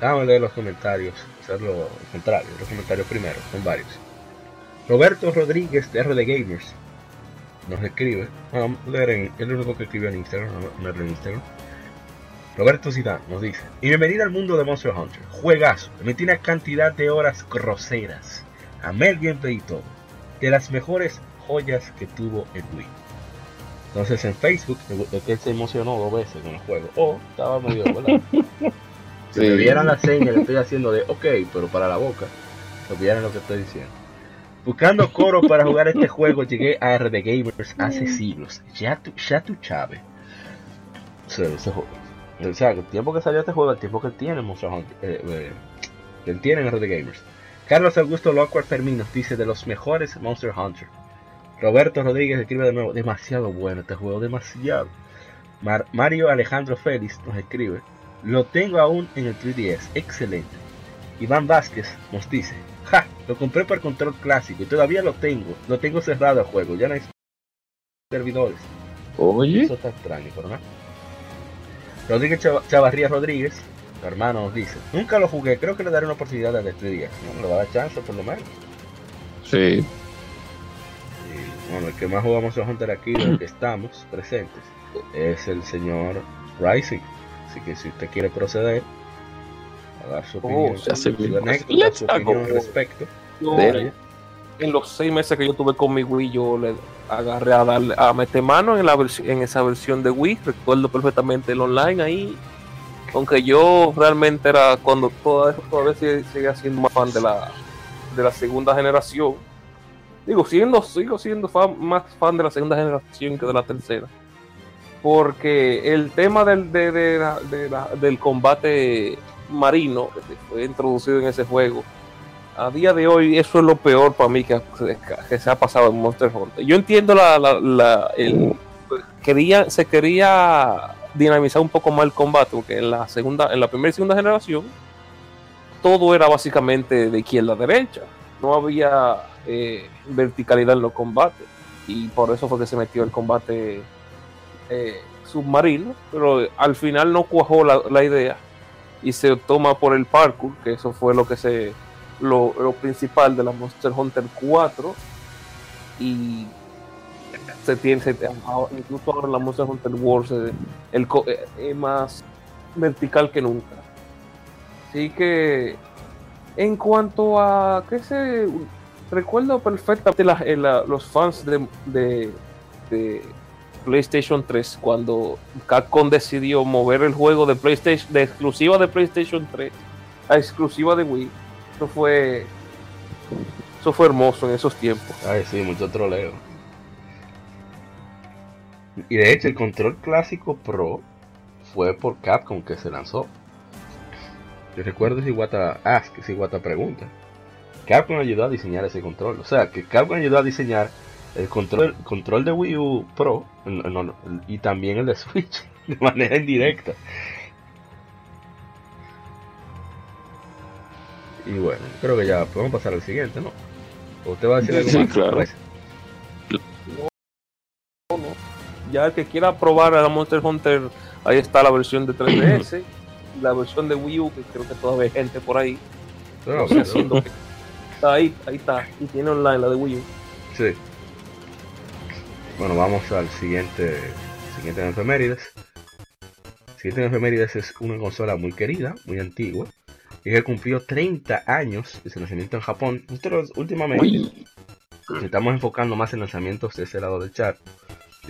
a leer los comentarios, hacerlo lo contrario, los comentarios primero, son varios. Roberto Rodríguez de RD Gamers nos escribe. Bueno, leer en, el único que escribió en Instagram, no, en Instagram. Roberto Zidane nos dice: Y bienvenido al mundo de Monster Hunter. Juegazo. Me tiene cantidad de horas groseras. Amé el gameplay y todo. De las mejores joyas que tuvo el Wii. Entonces en Facebook, de que él se emocionó dos veces con el juego. O estaba medio, ¿verdad? Si me vieran la seña, le estoy haciendo de ok, pero para la boca, que vieran lo que estoy diciendo. Buscando coro para jugar este juego, llegué a RD Gamers hace siglos. Ya tu, ya tu chave. O sea, el tiempo que salió este juego, el tiempo que tiene Monster Hunter, eh, eh, RD Gamers. Carlos Augusto Lockhart Fermín dice de los mejores Monster Hunter. Roberto Rodríguez escribe de nuevo, demasiado bueno este juego, demasiado. Mario Alejandro Félix nos escribe, lo tengo aún en el 3DS, excelente. Iván Vázquez nos dice, lo compré para control clásico y todavía lo tengo. Lo tengo cerrado el juego, ya no hay servidores. Oye. Eso está extraño, pero no. Rodríguez Chavarría Rodríguez, su hermano, nos dice: Nunca lo jugué, creo que le daré una oportunidad a este día. No, le va a dar chance por lo menos. Sí. Y, bueno, el que más jugamos a Hunter aquí, el que estamos presentes, es el señor Rising. Así que si usted quiere proceder, dar su opinión, al respecto. en los seis meses que yo tuve con mi Wii, yo le agarré a darle a meter mano en, la en esa versión de Wii. Recuerdo perfectamente el online ahí. Aunque yo realmente era cuando todavía, todavía seguía siendo más fan de la, de la segunda generación. Digo, siendo, sigo siendo más fan de la segunda generación que de la tercera. Porque el tema del, del combate marino que fue introducido en ese juego. A día de hoy eso es lo peor para mí que, se ha pasado en Monster Hunter. Yo entiendo la, la, quería, se quería dinamizar un poco más el combate, porque en la segunda, en la primera y segunda generación, todo era básicamente de izquierda a derecha. No había eh, verticalidad en los combates. Y por eso fue que se metió el combate eh, submarino. Pero al final no cuajó la idea y se toma por el parkour, que eso fue lo que se lo, principal de la Monster Hunter 4 y se tiene incluso ahora la Monster Hunter World eh, es más vertical que nunca. Así que en cuanto a que se recuerdo perfectamente eh, los fans de PlayStation 3 cuando Capcom decidió mover el juego de PlayStation de exclusiva de PlayStation 3 a exclusiva de Wii. Eso fue eso fue hermoso en esos tiempos. Ay, sí, mucho troleo. Y de hecho, el control clásico Pro fue por Capcom que se lanzó. Yo recuerdo si Wata ask, si Wata pregunta. Capcom ayudó a diseñar ese control. O sea, que Capcom ayudó a diseñar el control, control de Wii U Pro y también el de Switch de manera indirecta. Y bueno, creo que ya podemos pasar al siguiente, ¿no? ¿Usted va a decir algo Sí, más? claro. Pues, Ya el que quiera probar a la Monster Hunter, ahí está la versión de 3DS, y la versión de Wii U, que creo que todavía hay gente por ahí. no, no que- Está ahí, ahí está. Y tiene online la de Wii U. Sí. Bueno, vamos al siguiente, siguiente en efemérides. Siguiente en efemérides es una consola muy querida, muy antigua, y que cumplió 30 años de su nacimiento en Japón. Nosotros últimamente Uy, nos estamos enfocando más en lanzamientos de ese lado del chat,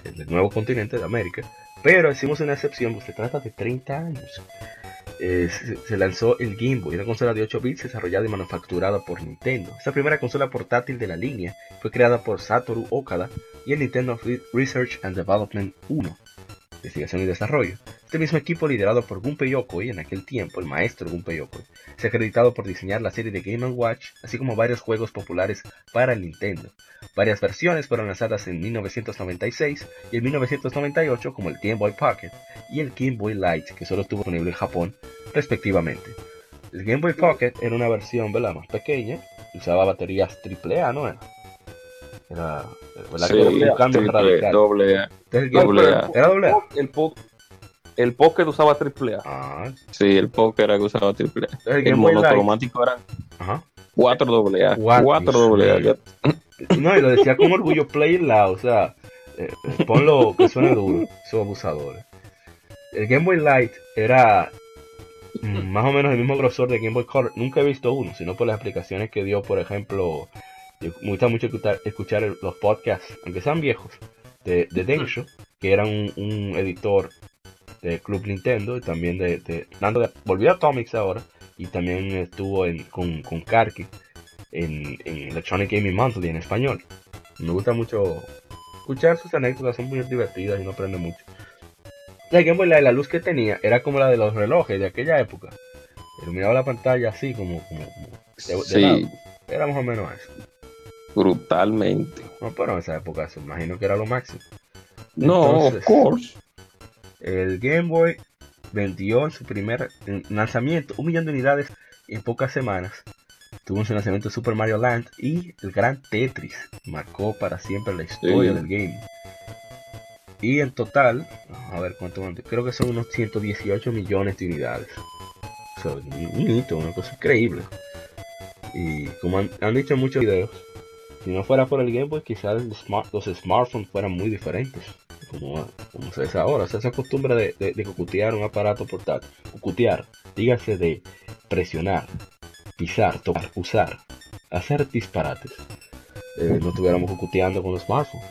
del nuevo continente de América, pero hicimos una excepción, pues se trata de 30 años. Eh, se, lanzó el Game Boy, una consola de 8 bits desarrollada y manufacturada por Nintendo. Esta primera consola portátil de la línea fue creada por Satoru Okada y el Nintendo Re- Research and Development 1, investigación y desarrollo. Este mismo equipo liderado por Gunpei Yokoi, en aquel tiempo el maestro Gunpei Yokoi, se ha acreditado por diseñar la serie de Game Watch, así como varios juegos populares para Nintendo. Varias versiones fueron lanzadas en 1996 y en 1998 como el Game Boy Pocket y el Game Boy Light, que solo estuvo disponible en Japón, respectivamente. El Game Boy Pocket era una versión ¿verdad? más pequeña, usaba baterías AAA, ¿no? Era, ¿verdad? sí, que era un cambio triple, radical. doble A. El doble Boy- A. ¿Era doble A? El, el Pocket usaba AAA. Ah, Sí, el póker era que usaba triple A. el monocromático eran Ajá. 4 doble A. Cuatro, 4 Dios doble A. No, y lo decía con orgullo, play it loud, o sea, eh, eh, ponlo que suene duro, esos abusadores. El Game Boy Light era más o menos el mismo grosor de Game Boy Color. Nunca he visto uno, sino por las explicaciones que dio, por ejemplo, yo- me gusta mucho escuchar, escuchar el- los podcasts, aunque sean viejos, de, de Densho, que era un, un editor de Club Nintendo y también de, de dando de- volvió a Atomics ahora y también estuvo en, con, con Karki en, en Electronic Gaming Monthly en español. Me gusta mucho escuchar sus anécdotas, son muy divertidas y uno aprende mucho. La Game Boy Light, la luz que tenía era como la de los relojes de aquella época. Iluminaba la pantalla así como, como, como de, de Sí, lado. Era más o menos eso. Brutalmente. No, pero en esa época se imagino que era lo máximo. No, Entonces- of course. El Game Boy vendió en su primer lanzamiento un millón de unidades en pocas semanas. Tuvo su lanzamiento Super Mario Land y el Gran Tetris. Marcó para siempre la historia Sí. del game. Y en total, a ver cuánto creo que son unos 118 millones de unidades. O sea, un un hito, una cosa increíble. Y como han, han dicho en muchos videos, si no fuera por el Game Boy, quizás el smart- los smartphones fueran muy diferentes como, como se dice ahora, o sea, esa costumbre de, de, de cucutear un aparato portátil, cucutear, dígase de presionar, pisar, tocar, usar, hacer disparates, eh, no estuviéramos cucuteando con los smartphones.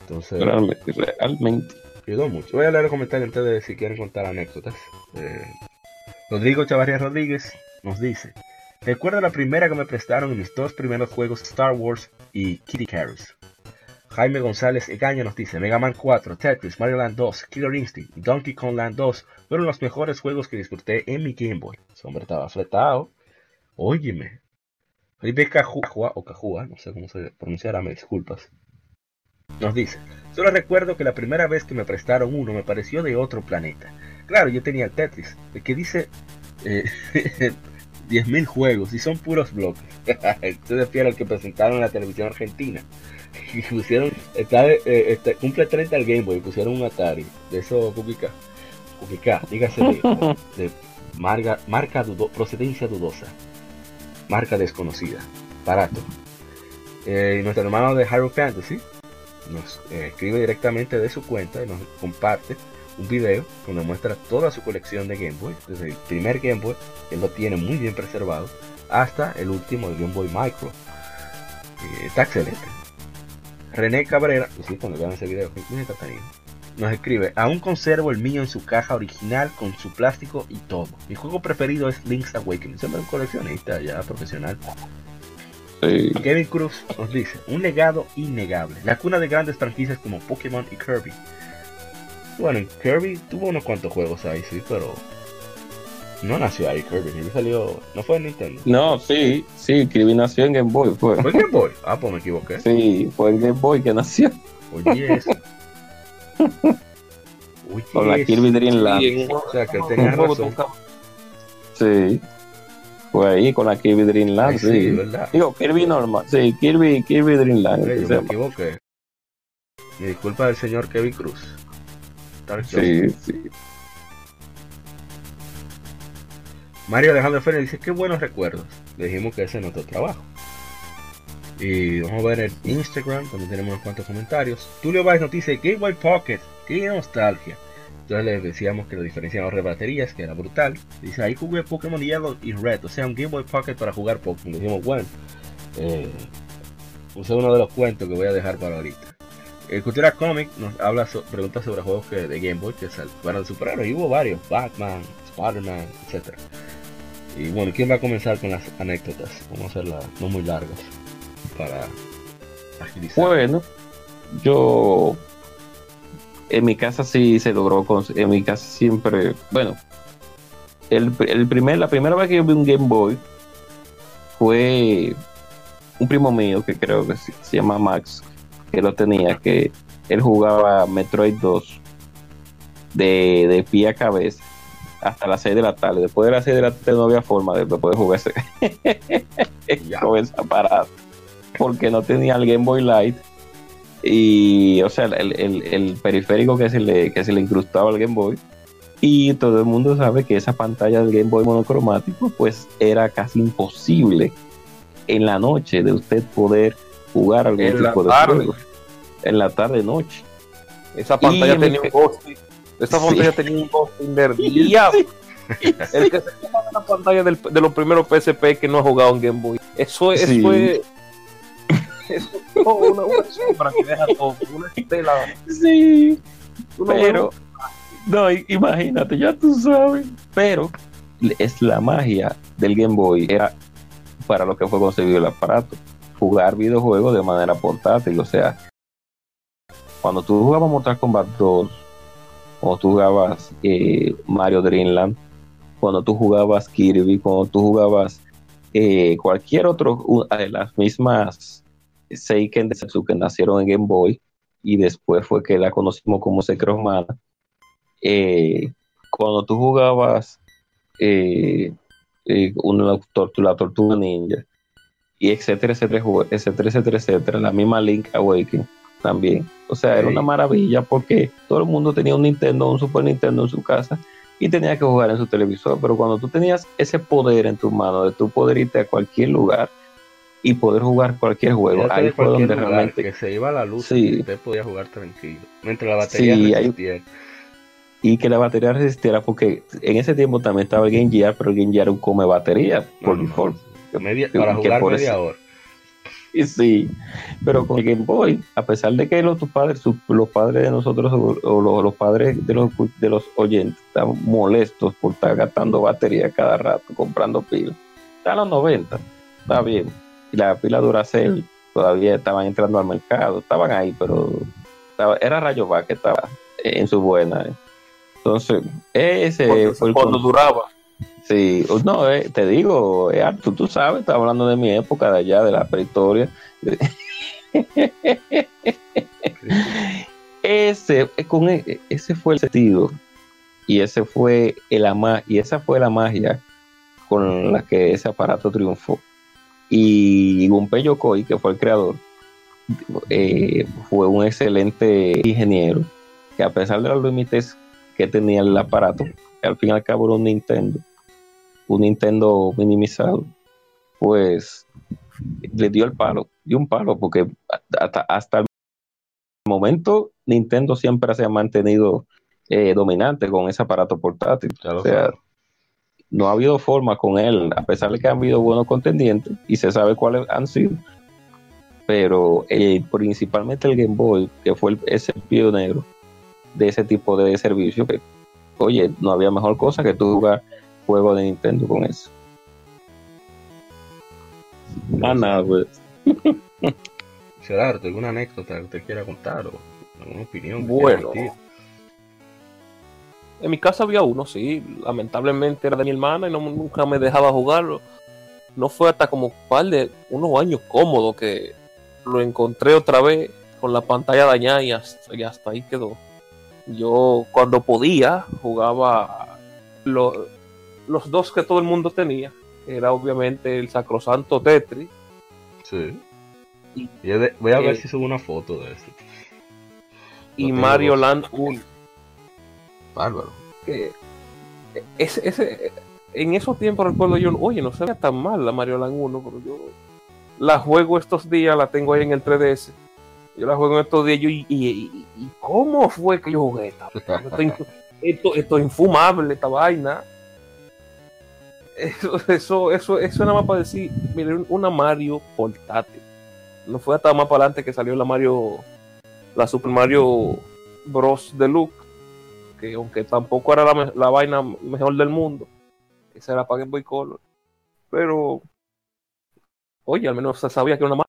Entonces, Realmente, realmente. ayudó mucho. Voy a leer los comentarios antes de si quieren contar anécdotas. Eh, Rodrigo Chavarría Rodríguez nos dice: Recuerdo la primera que me prestaron en mis dos primeros juegos Star Wars y Kitty Carols. Jaime González Egaña nos dice: Mega Man 4, Tetris, Mario Land 2, Killer Instinct y Donkey Kong Land 2 fueron los mejores juegos que disfruté en mi Game Boy. Ese hombre estaba fletado. Óyeme. Felipe Cajua, o Cajua, no sé cómo se pronunciará, me disculpas. Nos dice, solo recuerdo que la primera vez que me prestaron uno me pareció de otro planeta. Claro, yo tenía el Tetris, el que dice eh, 10.000 juegos y son puros bloques. Entonces fiel al que presentaron en la televisión argentina. Y pusieron, está, eh, este, cumple 30 el Game Boy, y pusieron un Atari, de eso Cookie K. Cookie K, dígase de, de, de marca, marca dudo, procedencia dudosa, marca desconocida, barato. Eh, y nuestro hermano de Hyrule Fantasy nos eh, escribe directamente de su cuenta y nos comparte un video donde muestra toda su colección de Game Boy, desde el primer Game Boy, él lo tiene muy bien preservado, hasta el último, el Game Boy Micro. Eh, está excelente. René Cabrera, sí, cuando vean ese video, muy entretenido, nos escribe, aún conservo el mío en su caja original con su plástico y todo. Mi juego preferido es Link's Awakening. Soy un coleccionista ya profesional. Sí. Kevin Cruz nos dice, un legado innegable, la cuna de grandes franquicias como Pokémon y Kirby. Bueno, Kirby tuvo unos cuantos juegos ahí, sí, pero no nació ahí Kirby, Kirby salió, no fue en Nintendo. No, sí, sí, Kirby nació en Game Boy, fue. ¿Fue en Game Boy? Ah, pues me equivoqué. Sí, fue en Game Boy que nació. Oye, eso. Oye, Con la. Kirby Dream Land. Un- O sea, que un tenía razón. Sí. Fue ahí con la Kirby Dream Ay, Land, sí, sí. ¿verdad? Digo, Kirby normal. Sí, Kirby, Kirby Dream Land. Yo me llama. equivoqué. Mi disculpa del señor Kevin Cruz. Dark Jones. Sí, sí. Mario Alejandro Férez dice, qué buenos recuerdos. Le dijimos que ese es nuestro trabajo. Y vamos a ver el Instagram, donde tenemos unos cuantos comentarios. Tulio Valls nos dice, Game Boy Pocket, qué nostalgia. Entonces le decíamos que la diferencia de ahorro de baterías, que era brutal. Dice, ahí jugué Pokémon Yellow y Red, o sea, un Game Boy Pocket para jugar Pokémon. Le dijimos, bueno, eh, usé uno de los cuentos que voy a dejar para ahorita. El Cultura Comic nos habla, so- pregunta sobre juegos que, de Game Boy que fueron de superhéroes. Y hubo varios, Batman, Spider-Man, etc. Y bueno, ¿quién va a comenzar con las anécdotas? Vamos a hacerlas no muy largas para agilizar. Bueno, yo en mi casa sí se logró, cons- en mi casa siempre, bueno, el, el primer, la primera vez que yo vi un Game Boy fue un primo mío que creo que se llama Max, que lo tenía, que él jugaba Metroid 2 de, de pie a cabeza hasta las 6 de la tarde. Después de las 6 de la tarde no había forma de poder jugar con ese aparato porque no tenía el Game Boy Light. Y o sea el, el- el periférico que se le que se le incrustaba al Game Boy. Y todo el mundo sabe que esa pantalla del Game Boy monocromático pues era casi imposible en la noche de usted poder jugar algún En la tipo de tarde. juego en la tarde noche Esa pantalla Y en tenía un ghosting. Esa Sí. pantalla tenía un ghosting del diablo. El que se llama de la pantalla del- de los primeros PSP que no ha jugado en Game Boy. Eso, es- Sí. eso es. Eso es todo una, una sombra que deja todo. Una estela. sí Uno pero no imagínate ya tú sabes pero es la magia del Game Boy era para lo que fue concebido el aparato jugar videojuegos de manera portátil o sea cuando tú jugabas Mortal Kombat 2 cuando tú jugabas eh, Mario Dreamland cuando tú jugabas Kirby cuando tú jugabas eh, cualquier otro de las mismas Seiken de Setsu que nacieron en Game Boy y después fue que la conocimos como Secret of Mana. Eh, cuando tú jugabas eh, eh, una la Tortuga Ninja y etcétera, etcétera, etcétera, etcétera, etcétera, la misma Link Awakening también. O sea, era una maravilla porque todo el mundo tenía un Nintendo, un Super Nintendo en su casa y tenía que jugar en su televisor. Pero cuando tú tenías ese poder en tu mano de tú poder irte a cualquier lugar y poder jugar cualquier juego, Fíjate ahí fue donde realmente que se iba la luz Sí. y usted podía jugar tranquilo. Mientras la batería Sí, hay- resistía. y que la batería resistiera porque en ese tiempo también estaba el Game Gear, pero el Game Gear era un come batería por No, no, default. Media- que- para que jugar por media eso- hora. Y sí, pero con el Game Boy, a pesar de que los, tus padres, su- los padres de nosotros o, o los, los padres de los, de los oyentes estaban molestos por estar gastando batería cada rato, comprando pilas. Está a los 90, está bien. Y la pila Duracell todavía estaban entrando al mercado, estaban ahí, pero estaba, era Rayo que estaba en su buena. eh. Entonces, ese Cuando, fue el cuando duraba. Sí, no, eh, te digo, eh, tú sabes, estaba hablando de mi época de allá, de la prehistoria. ese, eh, con e- ese fue el sentido y ese fue el ama y esa fue la magia con la que ese aparato triunfó. Y Gunpei Yokoi, que fue el creador, eh, fue un excelente ingeniero que a pesar de los límites que tenía el aparato, al fin y al cabo era un Nintendo, un Nintendo minimizado, pues le dio el palo, dio un palo, porque hasta, hasta el momento Nintendo siempre se ha mantenido eh, dominante con ese aparato portátil. O sea, no ha habido forma con él, a pesar de que han habido buenos contendientes y se sabe cuáles han sido. Pero principalmente el Game Boy, que fue el, ese pionero de ese tipo de servicio, que, oye, no había mejor cosa que tú jugar juegos de Nintendo con eso. Ah, nada, pues. Gerardo, ¿alguna anécdota que usted quiera contar o alguna opinión? que Bueno. En mi casa había uno, sí. Lamentablemente era de mi hermana y no, nunca me dejaba jugarlo. No fue hasta como un par de unos años cómodos que lo encontré otra vez con la pantalla dañada y hasta, y hasta ahí quedó. Yo cuando podía jugaba lo- los dos que todo el mundo tenía. Era obviamente el sacrosanto Tetris Sí. Y- voy a ver eh, si subo una foto de eso. y Mario dos. Land 1. Bárbaro. que ese, ese- en esos tiempos recuerdo yo, oye, no se ve tan mal la Mario Land 1, pero yo la juego estos días, la tengo ahí en el 3DS. Yo la juego en estos días yo, y, y- y- y cómo fue que yo jugué esta? Esto, esto, esto es infumable, esta vaina. Eso, eso, eso, eso nada más para decir, mire, una Mario portátil. No fue hasta más para adelante que salió la Mario, la Super Mario Bros. Deluxe que aunque tampoco era la, la vaina mejor del mundo, esa era para Game Boy Color. Pero, oye, al menos se sabía que era una más.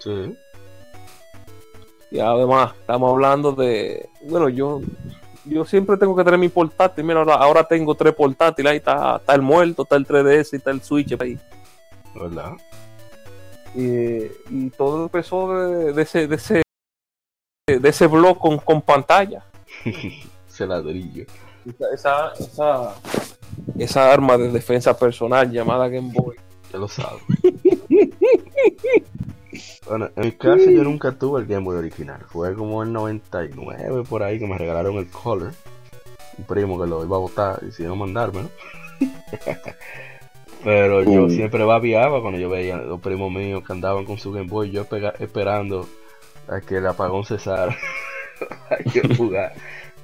Sí. Y además, estamos hablando de. Bueno, yo yo siempre tengo que tener mi portátil. Mira, ahora, ahora tengo tres portátiles. Ahí está, está el muerto, está el 3DS y está el Switch ahí. ¿Verdad? Y, y todo empezó de, de ese, de ese de ese blog con, con pantalla. Ese ladrillo. Esa, esa, esa, esa arma de defensa personal llamada Game Boy. Ya lo sabes. bueno, en mi caso yo nunca tuve el Game Boy original. Fue como en 99 por ahí que me regalaron el Color. Un primo que lo iba a botar y decidió mandármelo. Pero yo Mm. siempre babiaba cuando yo veía a los primos míos que andaban con su Game Boy. Yo esperando a que el apagón cesara. Hay que jugar.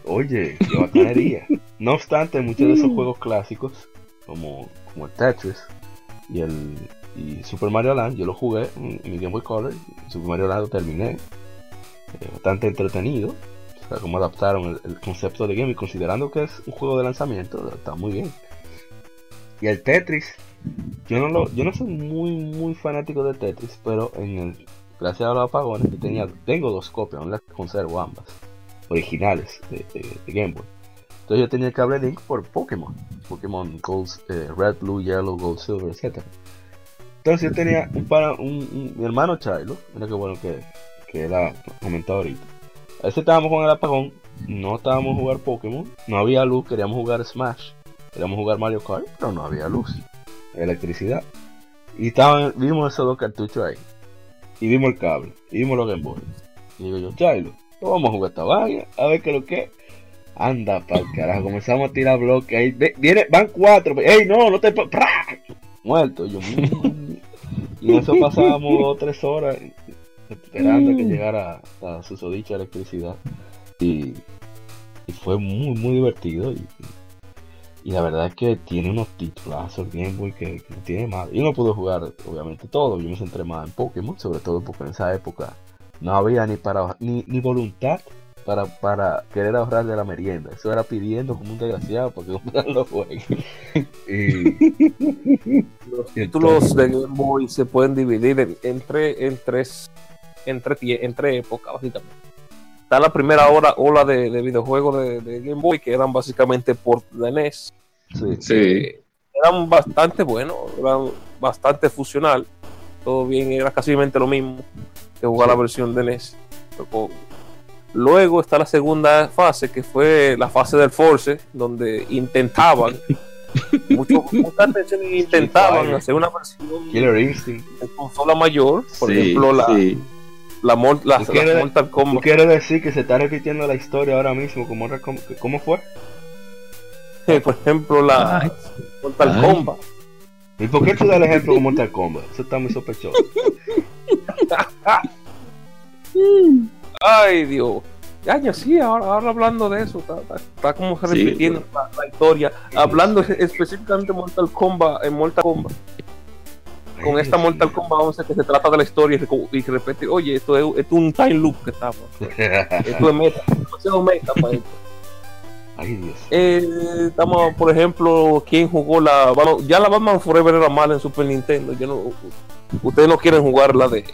Oye, qué bacanería. No obstante, muchos de esos juegos clásicos, como, como el Tetris y el y Super Mario Land, yo lo jugué en, mi Game Boy Color. Super Mario Land lo terminé. Eh, bastante entretenido. O sea, cómo adaptaron el, concepto de game y considerando que es un juego de lanzamiento, está muy bien. Y el Tetris, yo no lo, yo no soy muy muy fanático de Tetris, pero en el gracias a los apagones yo tenía, tengo dos copias, aún las conservo ambas, originales de Game Boy. Entonces yo tenía el cable link por Pokémon, Pokémon Gold, eh, Red, Blue, Yellow, Gold, Silver, etc. Entonces yo tenía un, pana, un, un- mi hermano Chilo, mira qué bueno que, que ha comentado ahorita. A estábamos con el apagón, no estábamos a jugar Pokémon, no había luz, queríamos jugar Smash, queríamos jugar Mario Kart, pero no había luz, electricidad. Y estaban, vimos esos dos cartuchos ahí. Y vimos el cable, y vimos los Game Boy. Y digo yo, Chilo, vamos a jugar esta vaina, a ver qué es lo que es. Anda pa'l carajo, comenzamos a tirar bloques ahí. Viene, van cuatro. ¡Ey, no! No te. ¡Pra! Muerto. Yo. Y eso pasábamos dos o tres horas esperando que llegara la susodicha electricidad. Y, y fue muy, muy divertido. Y, y la verdad es que tiene unos titulazos Game Boy que, que no tiene más. Yo no pude jugar, obviamente, todo. Yo me centré más en Pokémon, sobre todo porque en esa época no había ni para ni, ni voluntad para, para querer ahorrar de la merienda. Eso era pidiendo como un desgraciado para que compraran los juegos. Y, Los títulos de Game Boy se pueden dividir en, en tres, en tres, en tres, tie- en tres épocas, básicamente. Está la primera hora, ola de, de videojuegos de, de Game Boy, que eran básicamente por de NES. sí, Sí. Eran bastante buenos, eran bastante funcional. Todo bien, era casi lo mismo que jugar Sí. la versión de NES. pero Luego está la segunda fase, que fue la fase del Force, donde intentaban, mucho, mucha atención intentaban hacer una versión Killer Instinct. de consola mayor, por Sí, ejemplo, la, sí. la, la- ¿Tú la quieres- Mortal ¿Tú Kombat. quieres decir que se está repitiendo la historia ahora mismo? ¿Cómo, recom- cómo fue? por ejemplo, la Ay. Mortal Ay. Kombat. ¿Y por qué tú das el ejemplo con Mortal Kombat? Eso está muy sospechoso. Ay, Dios. Año, sí, ahora, ahora hablando de eso, está, está- está como Sí, repitiendo la, la historia. Hablando específicamente de Mortal Kombat, en Mortal Kombat, con esta Mortal Kombat 11 que se trata de la historia y, y que repite, oye, esto es, esto es un time loop que estamos. Esto es meta, demasiado meta para esto. Ay, Dios. Eh, estamos, por ejemplo, ¿quién jugó la. bueno, ya la Batman Forever era mala en Super Nintendo. Yo no. ustedes no quieren jugar la de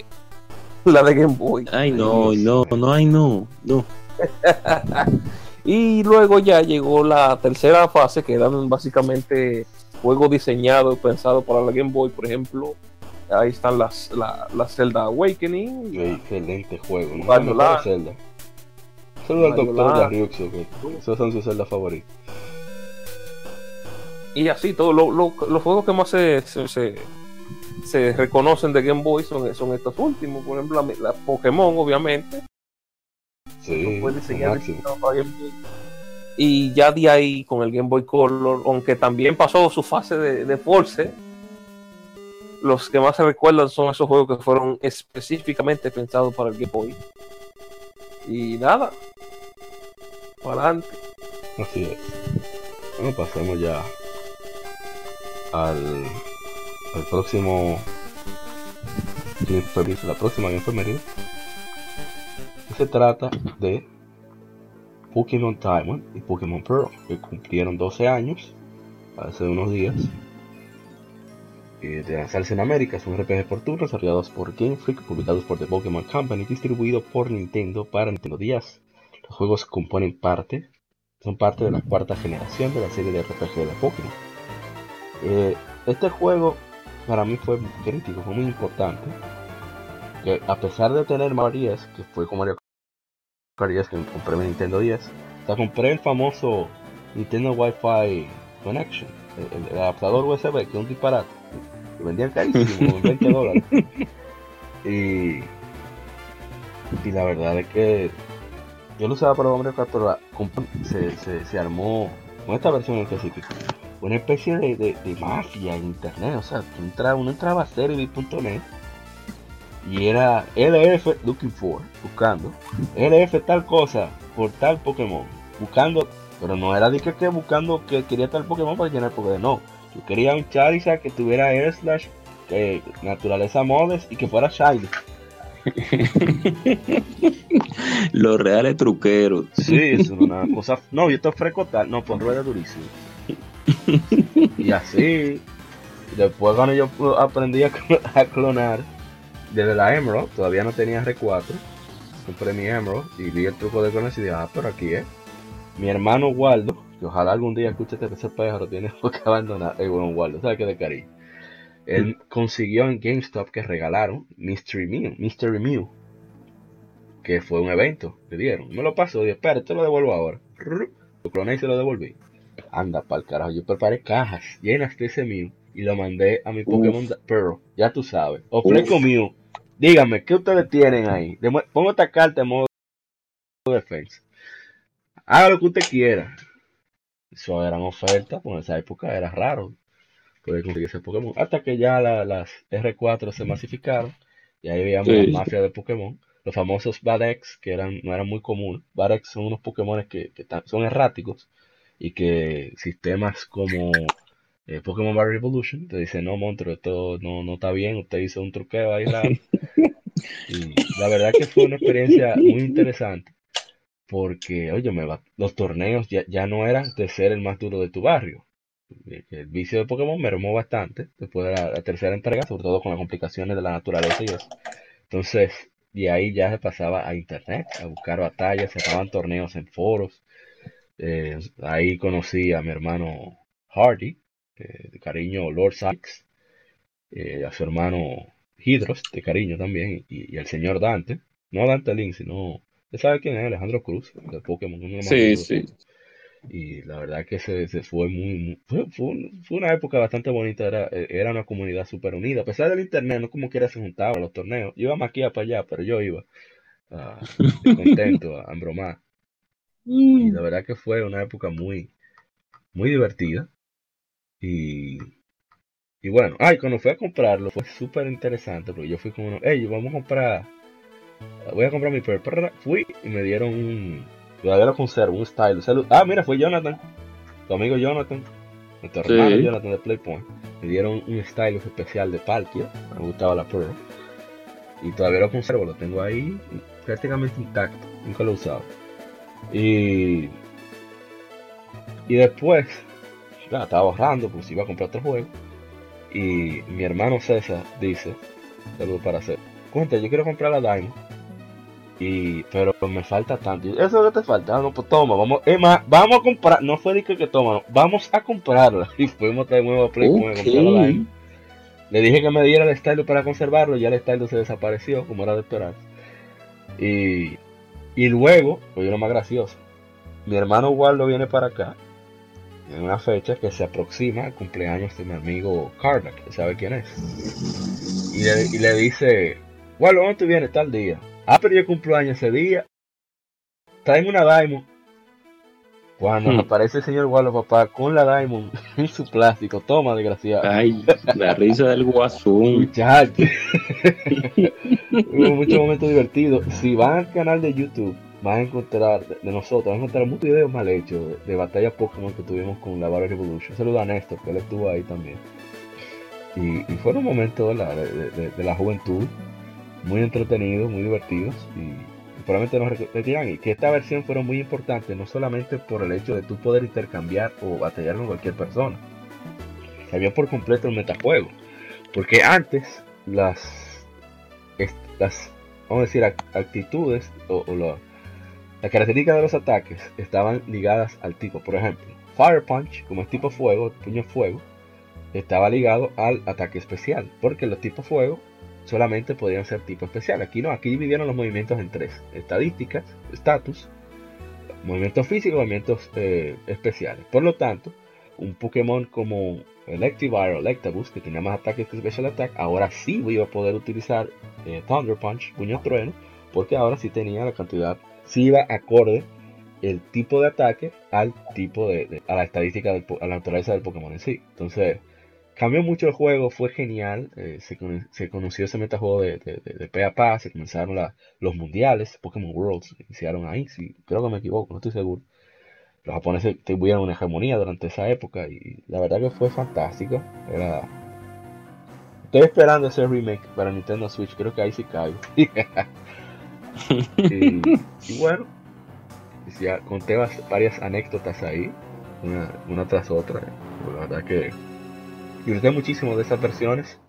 la de Game Boy. Ay, no, no, no, ay, no, no. y luego ya llegó la tercera fase, que eran básicamente juegos diseñados y pensados para la Game Boy, por ejemplo. Ahí están las, la, la Zelda Awakening. Qué excelente juego, ¿no? Mario La Land. Zelda. Solo el doctor Land. Ryuxo, que esos son sus celdas favoritas. Y así, todos lo- lo- los juegos que más se, se, se- se reconocen de Game Boy son, son estos últimos. Por ejemplo, la, la Pokémon, obviamente. Sí, fue para Game Boy. Y ya de ahí con el Game Boy Color, aunque también pasó su fase de, de Force, los que más se recuerdan son esos juegos que fueron específicamente pensados para el Game Boy. Y nada, para adelante. Así es. Bueno, pasemos ya al, al próximo la próxima Femenil. Se trata de Pokémon Diamond y Pokémon Pearl, que cumplieron 12 años hace unos días eh, de lanzarse en América. Son RPG por turno desarrollados por Game Freak, publicados por The Pokémon Company, distribuido por Nintendo para Nintendo 10. Los juegos componen parte son parte de la cuarta generación de la serie de RPG de Pokémon. Eh, este juego para mí fue crítico, fue muy importante. Que a pesar de tener Mario 10, que fue como Mario Kart 10 que compré mi Nintendo 10, o sea, compré el famoso Nintendo Wi-Fi Connection, el, el adaptador USB, que es un disparate. Lo vendían carísimo, como en 20 dólares. Y, y la verdad es que yo lo usaba para Mario Kart, pero la se, se, se armó con esta versión en específico una especie de, de, de mafia en internet. O sea, tú entra- uno entraba a Cerebi.net y era LF looking for, buscando, LF tal cosa por tal Pokémon, buscando, pero no era de que, que buscando que quería tal Pokémon para llenar Pokémon, no. Yo quería un Charizard que tuviera Air Slash, que naturaleza modes y que fuera Shiny. Los reales truqueros. Sí, eso no es una cosa. No, yo te ofrezco tal. No, pon rueda durísimo. Y así. Después, cuando yo aprendí a, cl- a clonar desde la Emerald, todavía no tenía R4. Compré mi Emerald y vi el truco de clonar y dije, ah, pero aquí es. Mi hermano Waldo, que ojalá algún día escuche este ese pájaro, tiene que abandonar. El buen Waldo, ¿sabes qué de cariño? Él consiguió en GameStop que regalaron Mystery Mew, Mystery Mew, que fue un evento que dieron. Me lo pasó y espera, te lo devuelvo ahora. Lo cloné y se lo devolví. Anda pa'l carajo, yo preparé cajas llenas de ese Mew y lo mandé a mi Pokémon da- Pearl. Ya tú sabes. Ofrezco Uf. Mew. Díganme, ¿qué ustedes tienen ahí? Pongo esta carta en modo defensa. Haga lo que usted quiera. Eso eran ofertas, pues en esa época era raro poder conseguir ese Pokémon. Hasta que ya la- las R4 se masificaron y ahí veíamos Sí. la mafia de Pokémon. Los famosos Badex, que eran, no eran muy comunes. Badex son unos Pokémon que, son erráticos y que sistemas como eh, Pokémon Battle Revolution te dicen, no, monstruo, esto no, no está bien, usted hizo un truqueo ahí raro. y la verdad que fue una experiencia muy interesante porque, oye, me va- los torneos ya, ya no eran de ser el más duro de tu barrio. Eh, El vicio de Pokémon mermó bastante después de la, la tercera entrega, sobre todo con las complicaciones de la naturaleza y eso. Entonces, de ahí ya se pasaba a internet, a buscar batallas, se torneos en foros. Eh, ahí conocí a mi hermano Hardy, eh, de cariño Lord Sykes, eh, a su hermano Hydros, de cariño también, y, y al señor Dante. No Dante Link, sino, ¿usted sabe quién es? Alejandro Cruz, de Pokémon. Sí, sí. Y la verdad que se, se fue muy, muy- fue, fue un- fue una época bastante bonita, era, era una comunidad súper unida. A pesar del internet, no como quiera se juntaba a los torneos. Iba más aquí para allá, pero yo iba ah, contento a, a embromar. Y la verdad que fue una época muy, muy divertida. Y, y bueno, ay, cuando fui a comprarlo fue súper interesante porque yo fui con uno, hey, vamos a comprar, voy a comprar mi per- per- Fui y me dieron un, todavía lo conservo, un style. Salud. Ah, mira, fue Jonathan, tu amigo Jonathan, nuestro Sí. hermano Jonathan de Playpoint. Me dieron un stylus especial de Palkia, me gustaba la Pearl. Y todavía lo conservo, lo tengo ahí prácticamente intacto, nunca lo he usado. Y, y después, ya, estaba ahorrando, pues iba a comprar otro juego. Y mi hermano César dice, Saludos para hacer. Cuenta, yo quiero comprar la Diamond. Y, pero me falta tanto. Eso es lo que te falta. Ah, no, pues toma, vamos. Es más, vamos a comprar. No fue de que, que toma, no, vamos a comprarla. Y fuimos de nuevo a Play Ok. a comprar la Diamond. Le dije que me diera el style para conservarlo, ya el style se desapareció, como era de esperar. Y, y luego, oye lo más gracioso, mi hermano Waldo viene para acá en una fecha que se aproxima al cumpleaños de mi amigo Karnak, que sabe quién es. Y le, y le dice, Waldo, ¿dónde tú vienes tal día? Ah, pero yo cumplo años ese día. Tráeme una Diamond. Cuando Hmm. aparece el señor Waldo, papá, con la Diamond en su plástico, toma, desgraciado. Ay, la risa del guasón. Muchachos. Hubo muchos momentos divertidos. Si van al canal de YouTube, van a encontrar de nosotros, van a encontrar muchos videos mal hechos de, batallas Pokémon que tuvimos con la Battle Revolution. Saluda a Néstor, que él estuvo ahí también. Y, y fueron momentos ¿verdad? de, de- de- la juventud muy entretenidos, muy divertidos. Y, y probablemente nos repetirán. Y que esta versión fueron muy importantes, no solamente por el hecho de tú poder intercambiar o batallar con cualquier persona. Cambió por completo el metajuego. Porque antes las, las vamos a decir, ac- actitudes o, o la- las características de los ataques estaban ligadas al tipo. Por ejemplo, Fire Punch, como es tipo fuego, puño fuego, estaba ligado al ataque especial. Porque los tipos fuego solamente podían ser tipo especial. Aquí no, aquí dividieron los movimientos en tres: estadísticas, status, movimientos físicos, movimientos eh, especiales. Por lo tanto, un Pokémon como Electivire o Electabuzz, que tenía más ataques que Special Attack, ahora sí iba a poder utilizar eh, Thunder Punch, puño trueno, porque ahora sí tenía la cantidad, sí iba acorde el tipo de ataque al tipo de, a la estadística, del, a la naturaleza del Pokémon en sí. Entonces, cambió mucho el juego, fue genial, eh, se, se conoció ese metajuego de, de, de, de se comenzaron los mundiales, Pokémon Worlds, iniciaron ahí, sí, creo que me equivoco, no estoy seguro los japoneses tuvieron una hegemonía durante esa época y la verdad que fue fantástico. Estoy esperando ese remake para Nintendo Switch, creo que ahí sí caigo. y, bueno, ya conté varias anécdotas ahí, una, tras otra. La verdad que disfruté muchísimo de esas versiones.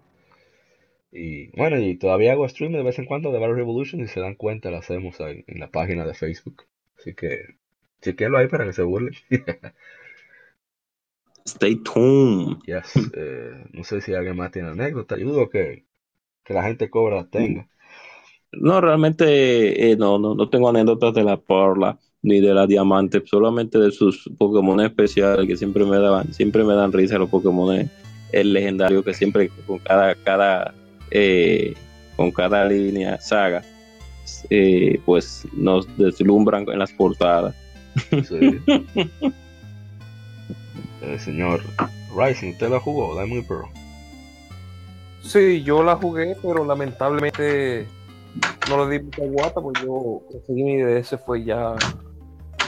Y bueno, y todavía hago stream de vez en cuando de Battle Revolution y se dan cuenta, lo hacemos ahí en la página de Facebook. Así que chequenlo ahí para que se burlen. Stay tuned. Yes, eh, no sé si alguien más tiene anécdota. Yo dudo que, que la gente cobra las tenga. No, realmente eh, no, no, no tengo anécdotas de la Parla ni de la Diamante, solamente de sus Pokémon especiales que siempre me daban, siempre me dan risa los Pokémon el legendario que siempre con cada, cada eh, con cada línea saga eh, pues nos deslumbran en las portadas. Sí. El señor Rising, ¿usted la jugó? Diamond Pearl. Sí, yo la jugué, pero lamentablemente no le di mucha guata, porque yo conseguí mi DS fue ya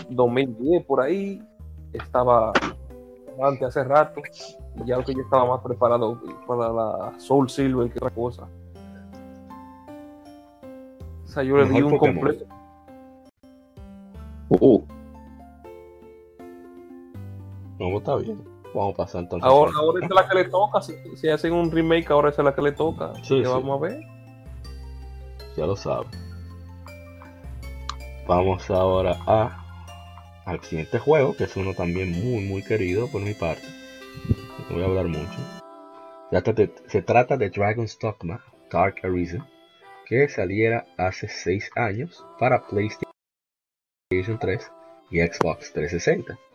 2010 por ahí. Estaba antes hace rato. Y ya que yo estaba más preparado para la Soul Silver que otra cosa. O sea, yo le di un Pokémon. completo. Uh, No, está bien. Vamos a pasar entonces. Ahora, ahora esa es la que le toca. Si, si hacen un remake, ahora esa es la que le toca. Sí, que sí. vamos a ver. Ya lo sabe. Vamos ahora a al siguiente juego, que es uno también muy muy querido por mi parte. No voy a hablar mucho. Se trata de Dragon's Dogma Dark Arisen, que saliera hace 6 años para PlayStation 3 y Xbox 360.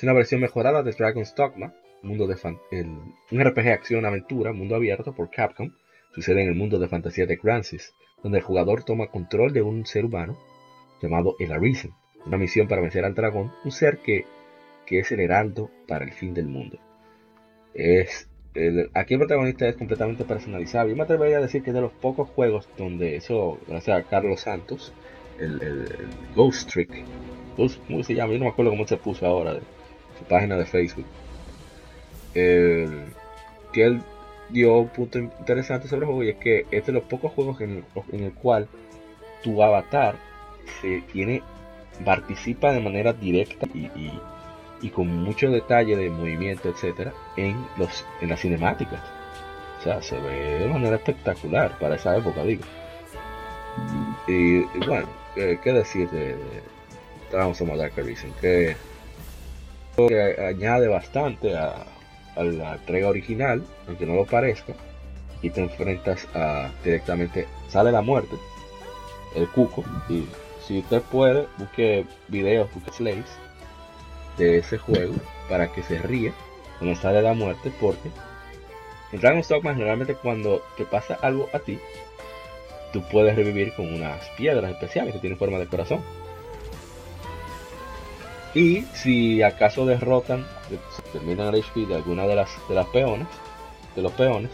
Es una versión mejorada de Dragon's Dogma, mundo de un RPG acción-aventura, mundo abierto por Capcom. Sucede en el mundo de fantasía de Grancis, donde el jugador toma control de un ser humano llamado el Arisen, una misión para vencer al dragón, un ser que, que es el heraldo para el fin del mundo. Es, aquí el protagonista es completamente personalizable. Yo me atrevería a decir que es de los pocos juegos donde eso, gracias a Carlos Santos, el Ghost Trick, Ghost- ¿cómo se llama? Yo no me acuerdo cómo se puso ahora, de página de Facebook. El- que él dio un punto interesante sobre el juego y es que es de los pocos juegos en el, en el cual tu avatar se tiene participa de manera directa y, y- con mucho detalle de movimiento etcétera en los en las cinemáticas o sea, se ve de manera espectacular para esa época, digo. Y, bueno, ¿qué, qué decir de, de Dogma Dark Arisen? Que, que añade bastante a, la entrega original, aunque no lo parezca. Y te enfrentas a directamente, sale la muerte, el cuco. Y si usted puede, busque videos, busque de ese juego para que se ríe cuando sale la muerte, porque en Dragon's Dogma generalmente cuando te pasa algo a ti, tú puedes revivir con unas piedras especiales que tienen forma de corazón. Y si acaso derrotan, terminan el HP de alguna de las, de las peones, de los peones,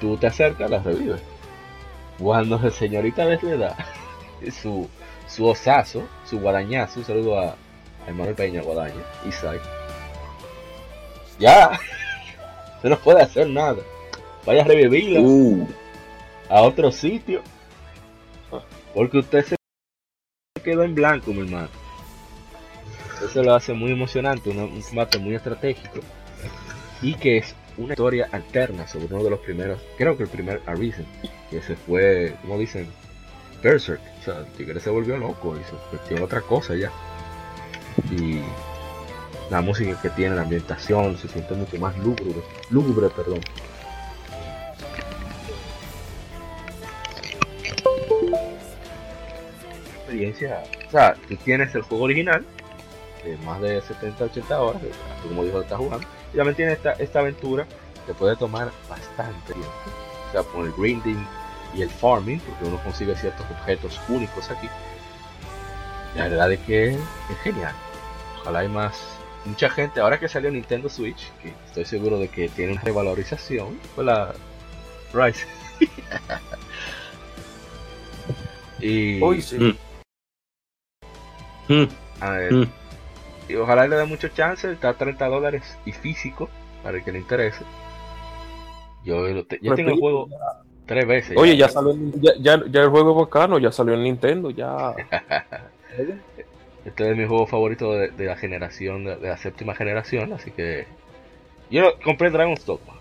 tú te acercas, las revives. Cuando la señorita vez le da su, su osazo, su guadañazo, un saludo a, a Emanuel Peña Guadaña, Isaac. Ya, se no puede hacer nada. Vaya a revivirla Uh, a otro sitio. Porque usted se quedó en blanco, mi hermano. Eso lo hace muy emocionante, un combate muy estratégico. Y que es una historia alterna sobre uno de los primeros, creo que el primer Arisen, que se fue, como dicen, Berserk. O sea, el tigre se volvió loco y se convirtió en otra cosa ya. Y la música que tiene, la ambientación, se siente mucho más lúgubre, lúgubre, perdón. experiencia. O sea, tú tienes el juego original, de más de 70, 80 horas, así como dijo, está jugando, y también tiene esta, esta aventura que puede tomar bastante tiempo. O sea, con el grinding y el farming, porque uno consigue ciertos objetos únicos aquí. La verdad es que es genial. Ojalá hay más. Mucha gente, ahora que salió Nintendo Switch, que estoy seguro de que tiene una revalorización, fue la Rise. y Hoy sí. mm, A ver, Mm. Y ojalá le dé mucho chance, está a 30 dólares y físico para el que le interese. Yo, yo tengo el juego tres veces. Oye, ya salió ya, ya, ya el juego bacano, ya salió en Nintendo, ya. Este es mi juego favorito de, de la generación, de, de la séptima generación, así que yo compré Dragon's Dogma.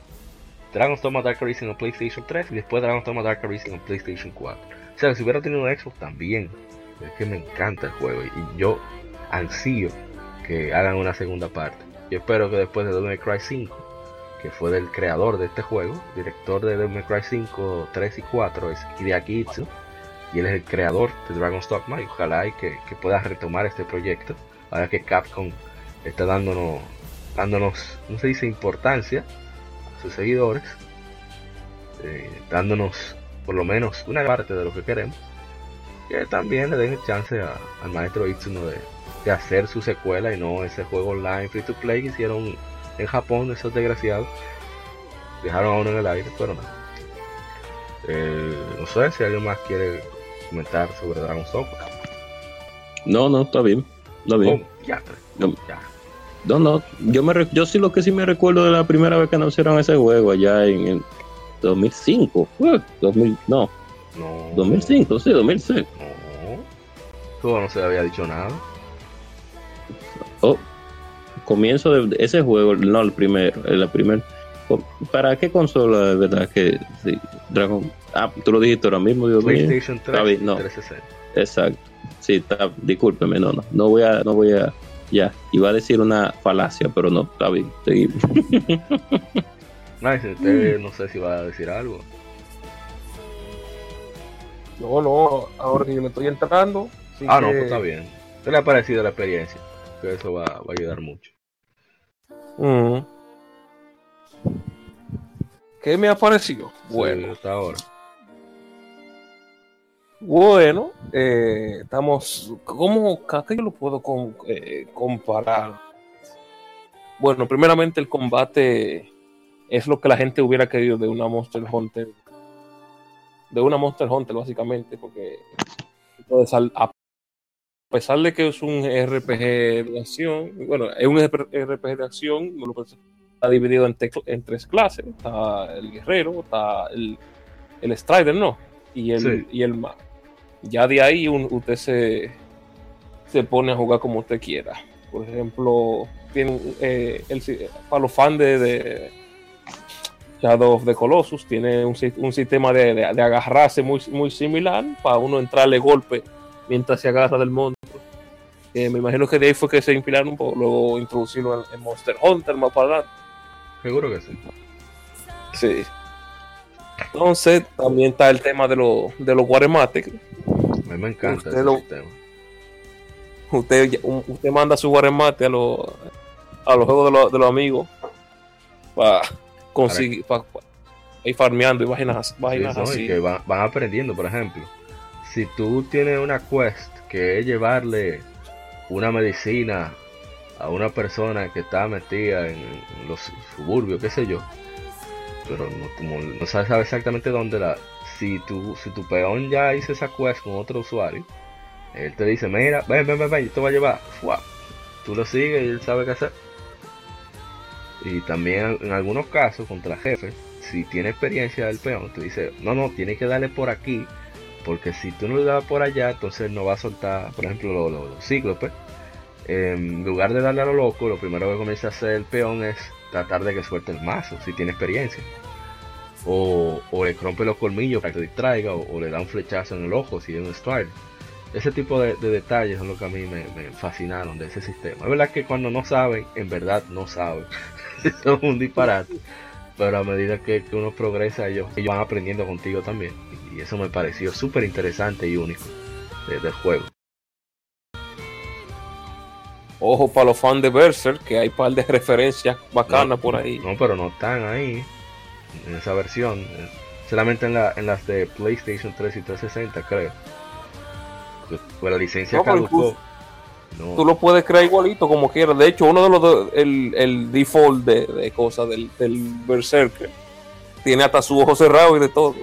Dragon's Dogma Dark Arisen en PlayStation 3 y después Dragon's Dogma Dark Arisen en PlayStation 4. O sea, si hubiera tenido un Xbox también, es que me encanta el juego y yo ansío que hagan una segunda parte. Yo espero que después de Devil Cry 5, que fue del creador de este juego, director de Devil May Cry 5, 3 y 4 es Hideaki Itsu, y él es el creador de Dragon's Dogma y ojalá y que, que pueda retomar este proyecto ahora que Capcom está dándonos dándonos no se dice importancia a sus seguidores eh, dándonos por lo menos una parte de lo que queremos que también le den el chance al maestro Itsuno de, de hacer su secuela y no ese juego online free to play que hicieron en Japón esos desgraciados dejaron a uno en el aire pero no Eh, no sé si alguien más quiere comentar sobre Dragon's Dogma no, no, está bien. Está bien. Oh, ya, No. ya. No, no, yo, me, yo sí lo que sí me recuerdo de la primera vez que anunciaron ese juego allá en el 2005. Uh, 2000, no, No. 2005, sí, 2006. No. Tú no se había dicho nada. Oh, comienzo de, ese juego, no el primero, el primer. ¿Para qué consola de verdad que sí, Dragon? Ah, tú lo dijiste ahora mismo, Dios mío. PlayStation 3 Está bien, y no. 360. Exacto. Sí, está, discúlpeme, no, no, no voy a, no voy a, ya, iba a decir una falacia, pero no, está bien, seguimos. Nice, usted no sé si va a decir algo. No, no, ahora que yo me estoy entrando. Ah, no, pues está bien. ¿Qué le ha parecido la experiencia? Que eso va, va a ayudar mucho. Mm. ¿Qué me ha parecido? Bueno, Sí, hasta ahora. bueno, eh, estamos. ¿Cómo qué yo lo puedo con- eh, comparar? Bueno, primeramente el combate es lo que la gente hubiera querido de una Monster Hunter. De una Monster Hunter, básicamente, porque entonces, al- a pesar de que es un RPG de acción, bueno, es un RPG de acción, está dividido en, tres clases. Está el guerrero, está el, el Strider, ¿no? Y el, Sí. y el mag. Ya de ahí un- usted se, se pone a jugar como usted quiera. Por ejemplo, tiene, eh, el, para los fans de, de- Shadow of the Colossus tiene un, un sistema de, de- de agarrarse muy, muy similar para uno entrarle golpe mientras se agarra del monstruo. Eh, me imagino que de ahí fue que se inspiraron un poco, luego introducirlo en, en Monster Hunter más para adelante. Seguro que sí. Sí. Entonces, también está el tema de, lo- de los guaremates. A mí me encanta Usted ese lo- sistema. Usted, manda su guaremate a, los a los juegos de, los- de los amigos para conseguir, para, ir farmeando y vainas, así- Sí, así. que van, van aprendiendo, por ejemplo. Si tú tienes una quest que es llevarle una medicina a una persona que está metida en, los suburbios, qué sé yo, pero no, como sabes sabe exactamente dónde la. Si tu, si tu peón ya hizo esa quest con otro usuario, él te dice: Mira, ven, ven, ven, ven, yo te voy a llevar. Fua. Tú lo sigues y él sabe qué hacer. Y también en algunos casos, contra jefes, si tiene experiencia del peón, te dice, no, no, tiene que darle por aquí, porque si tú no le das por allá, entonces no va a soltar, por ejemplo, los, los, cíclopes. En lugar de darle a lo loco, lo primero que comienza a hacer el peón es tratar de que suelte el mazo, si tiene experiencia. O, o le rompe los colmillos para que te distraiga, o, le da un flechazo en el ojo si es un strike. Ese tipo de, de detalles son lo que a mí me, fascinaron de ese sistema. Es verdad que cuando no saben, en verdad no saben. Es un disparate pero a medida que, que uno progresa ellos, ellos van aprendiendo contigo también y eso me pareció súper interesante y único de- del juego Ojo para los fans de Berserk, que hay un par de referencias bacanas por ahí. no pero no están ahí en esa versión eh, solamente en, la, en las de PlayStation 3 y 360 creo pues, la licencia No, caducó no, Tú lo puedes crear igualito como quieras. De hecho, uno de los do- el, el default de, de cosas del, del Berserker tiene hasta su ojo cerrado y de todo.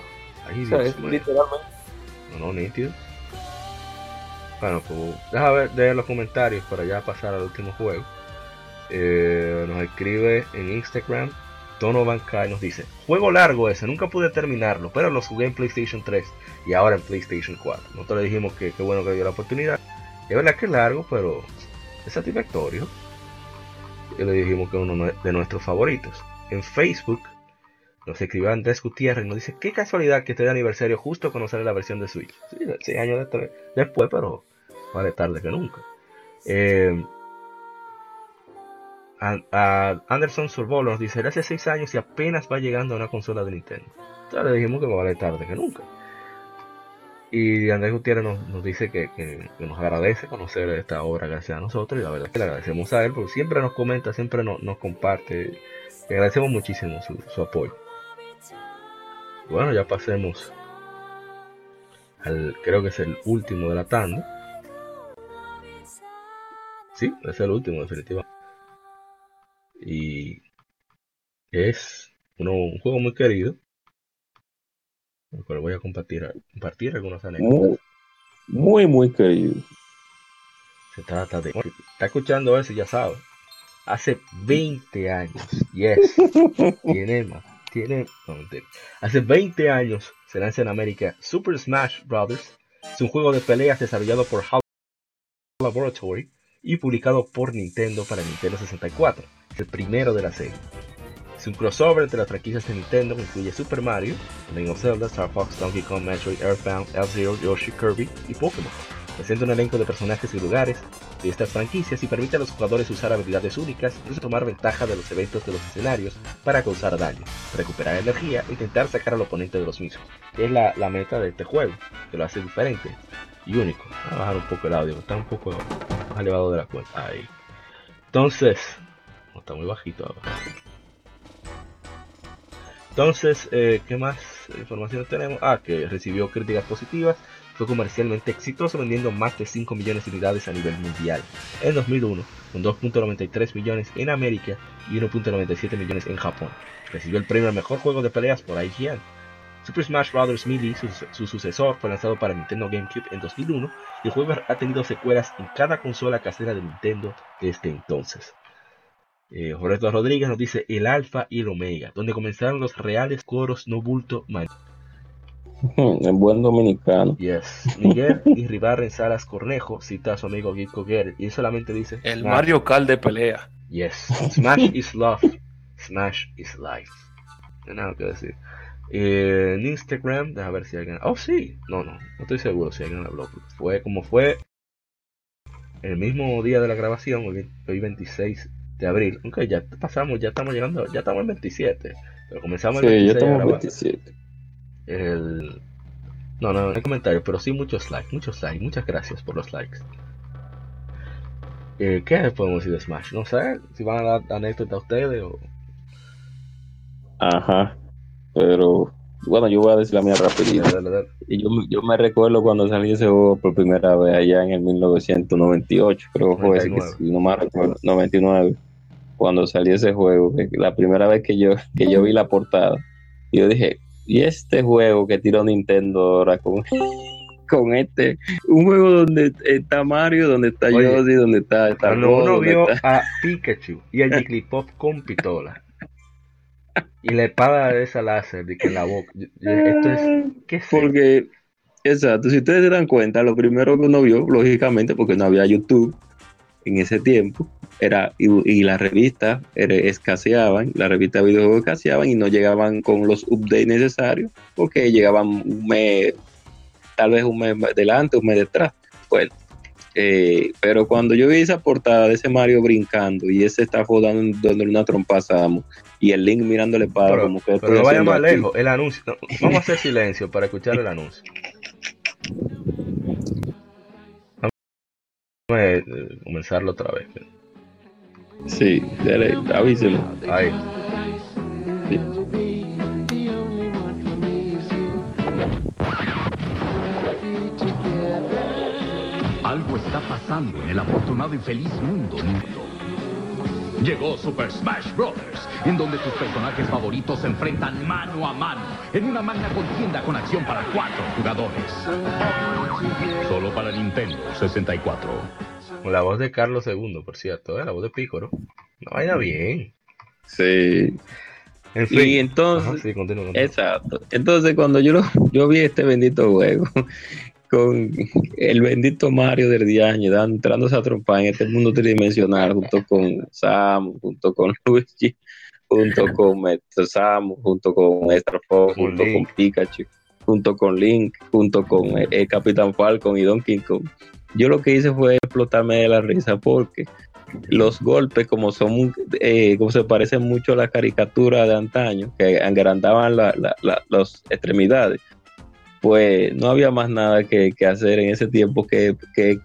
Ay, O sea, Dios es mío. literalmente. No, no, nítido. Bueno, pues deja ver de los comentarios para ya pasar al último juego. Eh, nos escribe en Instagram Donovan K y nos dice: Juego largo ese, nunca pude terminarlo, pero los jugué en PlayStation 3 y ahora en PlayStation 4. Nosotros le dijimos que qué bueno que dio la oportunidad. Es verdad que es largo, pero es satisfactorio. Y le dijimos que es uno de nuestros favoritos. En Facebook nos escribió Andrés Gutiérrez y nos dice, qué casualidad que esté de aniversario justo cuando sale la versión de Switch. Sí, seis años después, pero vale tarde que nunca. Eh, Anderson Sorbolo nos dice, hace seis años y apenas va llegando a una consola de Nintendo. Entonces le dijimos que vale tarde que nunca. Y Andrés Gutiérrez nos, nos dice que, que- nos agradece conocer esta obra gracias a nosotros y la verdad es que le agradecemos a él porque siempre nos comenta, siempre nos, nos comparte. Le agradecemos muchísimo su, su apoyo. Bueno, ya pasemos al, creo que es el último de la tanda. Sí, es el último, definitivamente. Y es uno- un juego muy querido. con el cual voy a compartir, compartir algunas anécdotas. Muy, muy, muy querido. Se trata de. Está escuchando eso, ya sabe. Hace 20 años. Yes. tiene más. Tiene. No. Hace 20 años se lanza en América Super Smash Bros. Es un juego de peleas desarrollado por HAL Laboratory y publicado por Nintendo para Nintendo 64. Es el primero de la serie. Es un crossover entre las franquicias de Nintendo que incluye Super Mario, Legend of Zelda, Star Fox, Donkey Kong, Metroid, Earthbound, F-Zero, Yoshi, Kirby y Pokémon. Presenta un elenco de personajes y lugares de estas franquicias y permite a los jugadores usar habilidades únicas, incluso tomar ventaja de los eventos de los escenarios para causar daño, recuperar energía e intentar sacar al oponente de los mismos, es la, la meta de este juego, que lo hace diferente y único. Voy a bajar un poco el audio, está un poco más elevado de la cuenta. Ahí. Entonces, no está muy bajito ahora. Entonces, eh, ¿qué más información tenemos? Ah, que recibió críticas positivas, fue comercialmente exitoso vendiendo más de 5 millones de unidades a nivel mundial en 2001, con 2.93 millones en América y 1.97 millones en Japón. Recibió el premio al mejor juego de peleas por IGN. Super Smash Bros. Melee, su, su sucesor, fue lanzado para Nintendo GameCube en 2001 y el juego ha tenido secuelas en cada consola casera de Nintendo desde entonces. Eh, Roberto Rodríguez nos dice el alfa y el omega, donde comenzaron los reales coros no bulto man. En buen dominicano. Yes. Miguel y Ribarren Salas Cornejo cita a su amigo Gitko Guerre y él solamente dice El Smash- Mario Kart de pelea. Yes. Smash is love. Smash is life. No hay nada que decir. Eh, en Instagram, deja ver si alguien. Oh, sí. No, no. No estoy seguro si alguien habló. Fue como fue el mismo día de la grabación, hoy, hoy 26 de abril. Aunque ya pasamos, ya estamos llegando, ya estamos en 27. Pero comenzamos el Sí, 26 ya estamos grabar. 27. El... No, no, no hay comentarios, pero sí muchos likes, muchos likes, muchas gracias por los likes. Eh, ¿Qué podemos decir de Smash? No sé, si van a dar anécdota a ustedes o... Ajá. Pero bueno, yo voy a decir la mía rapidito. Y yo, yo me recuerdo cuando salí ese juego por primera vez allá en el 1998, creo que fue ese, que 99. si no me recuerdo, 99, cuando salió ese juego, la primera vez que yo, que yo vi la portada, yo dije, ¿y este juego que tiró Nintendo ahora con, con este? Un juego donde está Mario, donde está Oye, Yoshi, donde está, está Cuando Gold, uno vio está- a Pikachu y a Jigglypuff con pistola y la espada de esa láser de que en la boca, esto es... ¿Qué esto? Porque, exacto, si ustedes se dan cuenta, lo primero que uno vio, lógicamente, porque no había YouTube en ese tiempo, era y, y las revistas escaseaban, las revistas de videojuegos escaseaban y no llegaban con los updates necesarios, porque llegaban un mes, tal vez un mes delante, un mes detrás. Bueno, eh, pero cuando yo vi esa portada de ese Mario brincando y ese está dando, dándole una trompaza a y el Link mirando la espada Pero, como que pero no vaya más aquí? lejos, el anuncio. no, vamos a hacer silencio para escuchar el anuncio. A eh, comenzarlo otra vez. Sí, dale, avíselo. Ahí. Algo está pasando en el afortunado y feliz mundo. Llegó Super Smash Bros., en donde tus personajes favoritos se enfrentan mano a mano en una magna contienda con acción para cuatro jugadores. Solo para Nintendo 64. Con la voz de Carlos II, por cierto, ¿eh? la voz de Pícoro. No vaya bien. Sí. En fin. Y entonces, Ajá, sí, continúa, continúa. exacto. Entonces, cuando yo, lo, yo vi este bendito juego con el bendito Mario del Diaño entrando a trompa en este mundo tridimensional junto con Sam, junto con Luigi, junto con Metro Samus, junto con Extra Fox, junto Link. con Pikachu, junto con Link, junto con el, el Capitán Falcon y Donkey Kong. Yo lo que hice fue explotarme de la risa porque los golpes como son eh, como se parecen mucho a la caricatura de antaño que agrandaban la- la- la- las extremidades pues no había más nada que, hacer en ese tiempo que, que,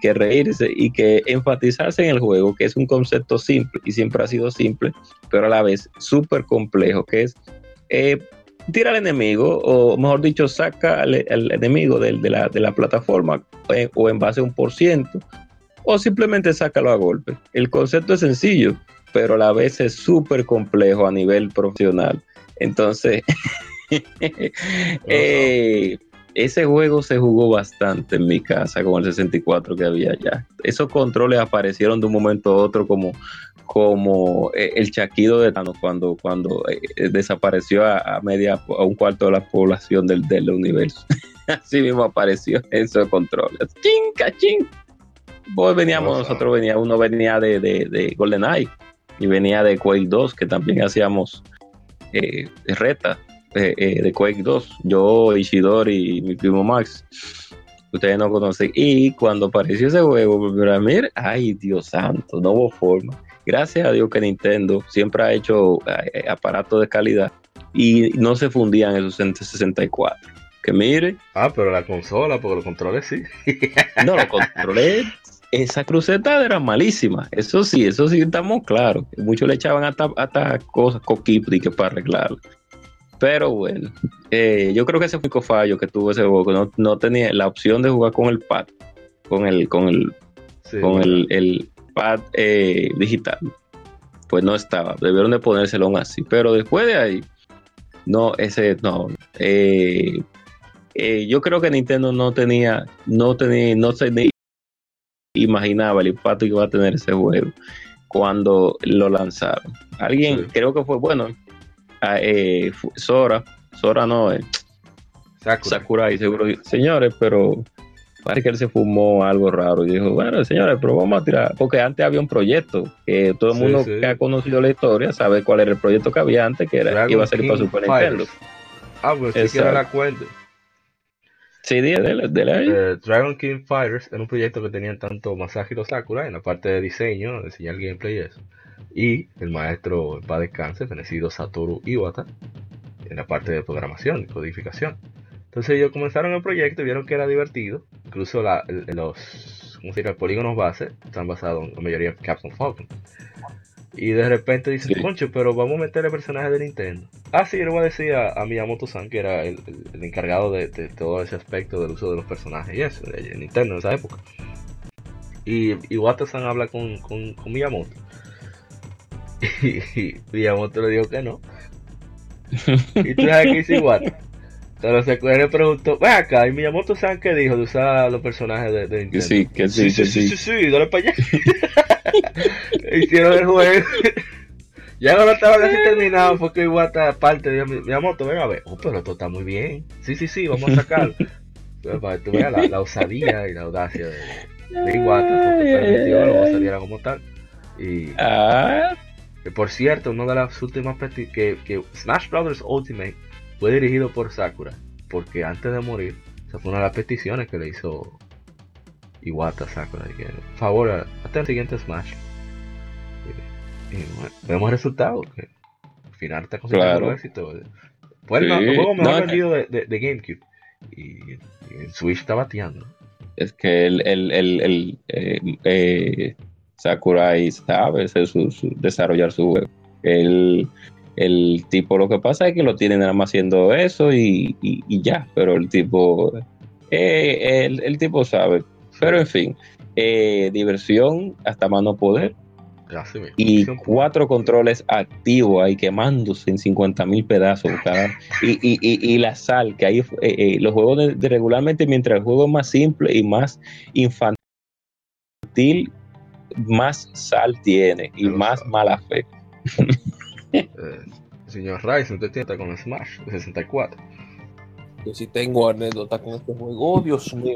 que reírse y que enfatizarse en el juego, que es un concepto simple y siempre ha sido simple, pero a la vez súper complejo, que es eh, tira al enemigo, o mejor dicho, saca al, enemigo del- de, la, de la plataforma eh, o en base a un por ciento, o simplemente sácalo a golpe. El concepto es sencillo, pero a la vez es súper complejo a nivel profesional. Entonces, eh, ese juego se jugó bastante en mi casa con el 64 que había allá. Esos controles aparecieron de un momento a otro como, como eh, el chaquido de Thanos cuando, cuando eh, desapareció a, a media a un cuarto de la población del, del universo. Así mismo apareció esos controles. ¡Chin, cachín! Pues veníamos, nosotros venía, uno venía de, de, de GoldenEye y venía de Quake 2, que también hacíamos eh, reta eh, eh, de Quake 2. Yo, Ishidori y mi primo Max. Ustedes no conocen. Y cuando apareció ese juego, vez, ay Dios santo, no hubo forma. Gracias a Dios que Nintendo siempre ha hecho eh, aparatos de calidad y no se fundían esos 64. Que mire, Ah, pero la consola, porque los controles sí. no lo controlé. Esa cruceta era malísima. Eso sí, eso sí estamos claros. Muchos le echaban hasta, hasta cosas, coquipri que para arreglarlo. Pero bueno, eh, yo creo que ese fue el único fallo que tuvo ese juego. No, no tenía la opción de jugar con el pad, con el, con el, Sí, con el, el pad eh, digital. Pues no estaba. Debieron de ponérselo aún así. Pero después de ahí, no, ese no. Eh, eh, yo creo que Nintendo no tenía, no tenía, no se ni imaginaba el impacto que iba a tener ese juego cuando lo lanzaron. Alguien, Sí. creo que fue bueno, eh, fu- Sora, Sora no, eh, Sakura. Sakurai, seguro. Señores, pero parece que él se fumó algo raro y dijo, bueno, señores, pero vamos a tirar, porque antes había un proyecto, que todo el Sí, mundo sí. que ha conocido la historia sabe cuál era el proyecto que había antes, que era, Dragon iba a salir para Super Fighters. Nintendo. Ah, pues si Exacto. quiero la cuenta. Sí, de, de la- Eh, Dragon King Fighters era un proyecto que tenían tanto Masahiro Sakura en la parte de diseño, de enseñar gameplay y eso, y el maestro en paz descanse, fenecido Satoru Iwata, en la parte de programación y codificación. Entonces ellos comenzaron el proyecto y vieron que era divertido, incluso la- el- los, ¿cómo se dice? los polígonos base están basados en la mayoría en Capcom Falcon. Y de repente dicen, Sí. concho, pero vamos a meterle personajes de Nintendo. Ah, sí, le voy a decir a, a Miyamoto-san, que era el, el- el encargado de, de todo ese aspecto del uso de los personajes y eso, de Nintendo en esa época. Y Iwata-san habla con, con, con Miyamoto. Y, Miyamoto le dijo que no. Y tú sabes qué hizo Iwata. Pero se él le preguntó, ven acá, y Miyamoto-san qué dijo de usar los personajes de, de que Nintendo. sí, que sí, Sí, que sí, sí, sí. sí, sí, dale para allá. Hicieron el juego. ya cuando estaba casi terminado, fue que Iwata aparte dijo, "Mi- Miyamoto, ven a ver. Oh, pero esto está muy bien. Sí, sí, sí, vamos a sacarlo. Pero para que tú veas la, la osadía y la audacia de, de Iwata, fue que permitió que luego saliera como tal. Y Ah, que, por cierto, una de las últimas que, que Smash Brothers Ultimate fue dirigido por Sakura, porque antes de morir, esa fue una de las peticiones que le hizo Iwata Sakura, que, por favor, hasta el siguiente Smash. Y, y bueno, vemos resultados, que al final está consiguiendo Claro. éxito. Fue el, Sí, el juego mejor no, vendido de, de- de GameCube, y, y el Switch está bateando. es que el, el, el, el, eh, eh, Sakurai sabe su, su- desarrollar su juego. El, el tipo, lo que pasa es que lo tienen nada más haciendo eso y, y- y ya, pero el tipo, eh, el, el tipo sabe. Pero en fin, eh, diversión hasta mano poder Así y cuatro controles activos ahí quemándose en 50 mil pedazos cada y, y, y, y la sal que ahí eh, eh, los juegos de, de regularmente mientras el juego es más simple y más infantil más sal tiene y más sabe. mala fe eh, señor Ryzen, usted tiene con Smash de 64. Yo sí tengo anécdota con este juego. Oh, Dios mío.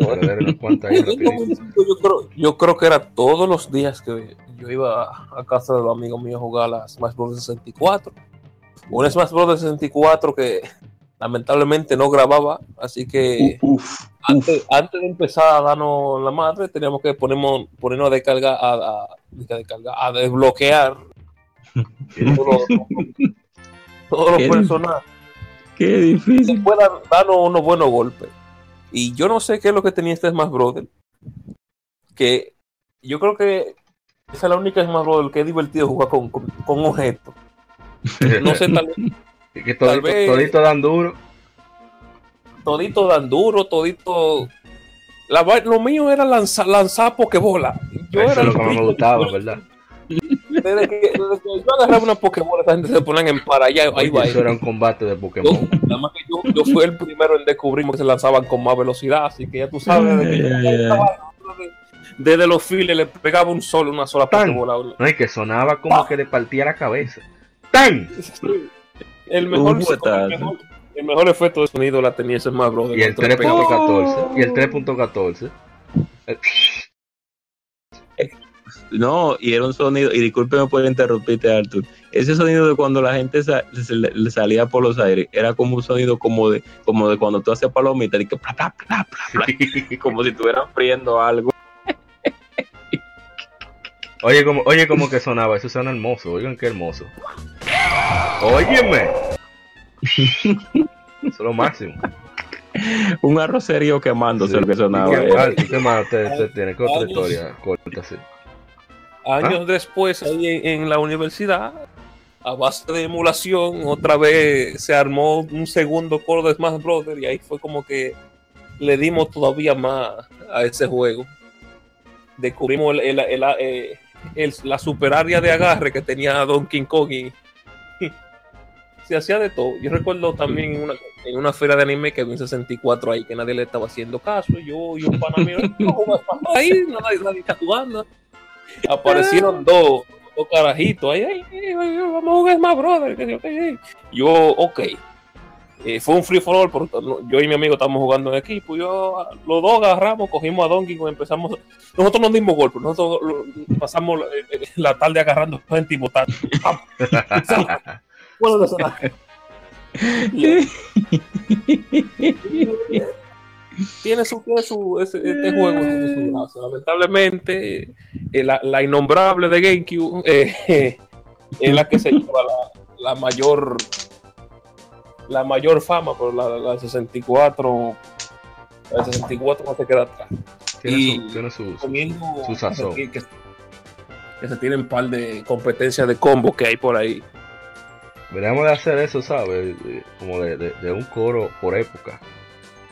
Principio Yo creo, yo creo que era todos los días que yo iba a casa de los amigos míos a jugar a la Smash Bros. 64. Un Smash Bros. 64 que lamentablemente no grababa, así que Uf, antes, antes de empezar a darnos la madre, teníamos que ponernos, ponernos a descargar, a, a- a descargar, a desbloquear todos los, todos los Qué personajes qué difícil que puedan darnos unos buenos golpes. Y yo no sé qué es lo que tenía este Smash Brothers. Que yo creo que esa es la única Smash Brothers que es divertido jugar con, con, con objetos. No sé, tal que todito, Tal vez- todito dan duro. todito dan duro, todito. La, lo mío era lanzar, lanzar pokebola. Yo Eso era es lo que más me gustaba, ¿verdad? Desde que, desde que yo agarraba una pokebola, esa gente se ponían en para allá. Ahí va. eso era un combate de Yo, Pokémon. nada más que yo, yo fui el primero en descubrir que se lanzaban con más velocidad, así que ya tú sabes, desde, que yo estaba- desde los files le pegaba un solo, una sola Tan. pokebola. No, y que sonaba como que le partía la cabeza. ¡Tan! El mejor, fuetazo. el mejor, el mejor efecto de sonido la tenía ese más brother. Y el Cuando le pegaba- 3.14. Y el 3.14. El- No, y era un sonido, y discúlpeme por interrumpirte, Arthur. Ese sonido de cuando la gente sa- le, le salía por los aires, era como un sonido como de, como de cuando tú haces palomitas, y que como si estuvieran friendo algo. Oye, como, oye, como que sonaba. Eso suena hermoso. Oigan, qué hermoso. Óyeme. Eso es lo máximo. Un arrocerío quemándose Sí. lo que sonaba. ¿Y qué, eh. ah, ¿y qué más usted, usted tiene? ¿Qué otra Años. historia corta así? Años después, ahí en, en la universidad, a base de emulación, otra vez se armó un segundo coro de Smash Brothers y ahí fue como que le dimos todavía más a ese juego. Descubrimos el- el- el- eh, el- la super área de agarre que tenía Donkey Kong y se hacía de todo. Yo recuerdo también en una, en una feria de anime que había un 64 ahí que nadie le estaba haciendo caso. Y yo y un pana mío, no ahí, nadie, nadie está jugando. Aparecieron dos, dos carajitos ahí, ay, ay, ay, vamos a jugar más, brother. Yo, ok. eh, fue un free for all, porque yo y mi amigo estábamos jugando en equipo. Yo, los dos agarramos, cogimos a Donkey Kong, empezamos. Nosotros nos dimos golpes, nosotros lo- pasamos eh, eh, la tarde agarrando gente y botando. tiene su, tiene su ese- este juego su gracia. Lamentablemente, eh, la, la innombrable de GameCube eh, es la que se lleva la, la mayor la mayor fama por la, la 64 la 64 no se queda atrás. Tiene, Y- su, tiene su, su- sazón. que, que- que se tienen un par de competencias de combo que hay por ahí Deberíamos de hacer eso, ¿sabes? Como de, de- de un coro por época.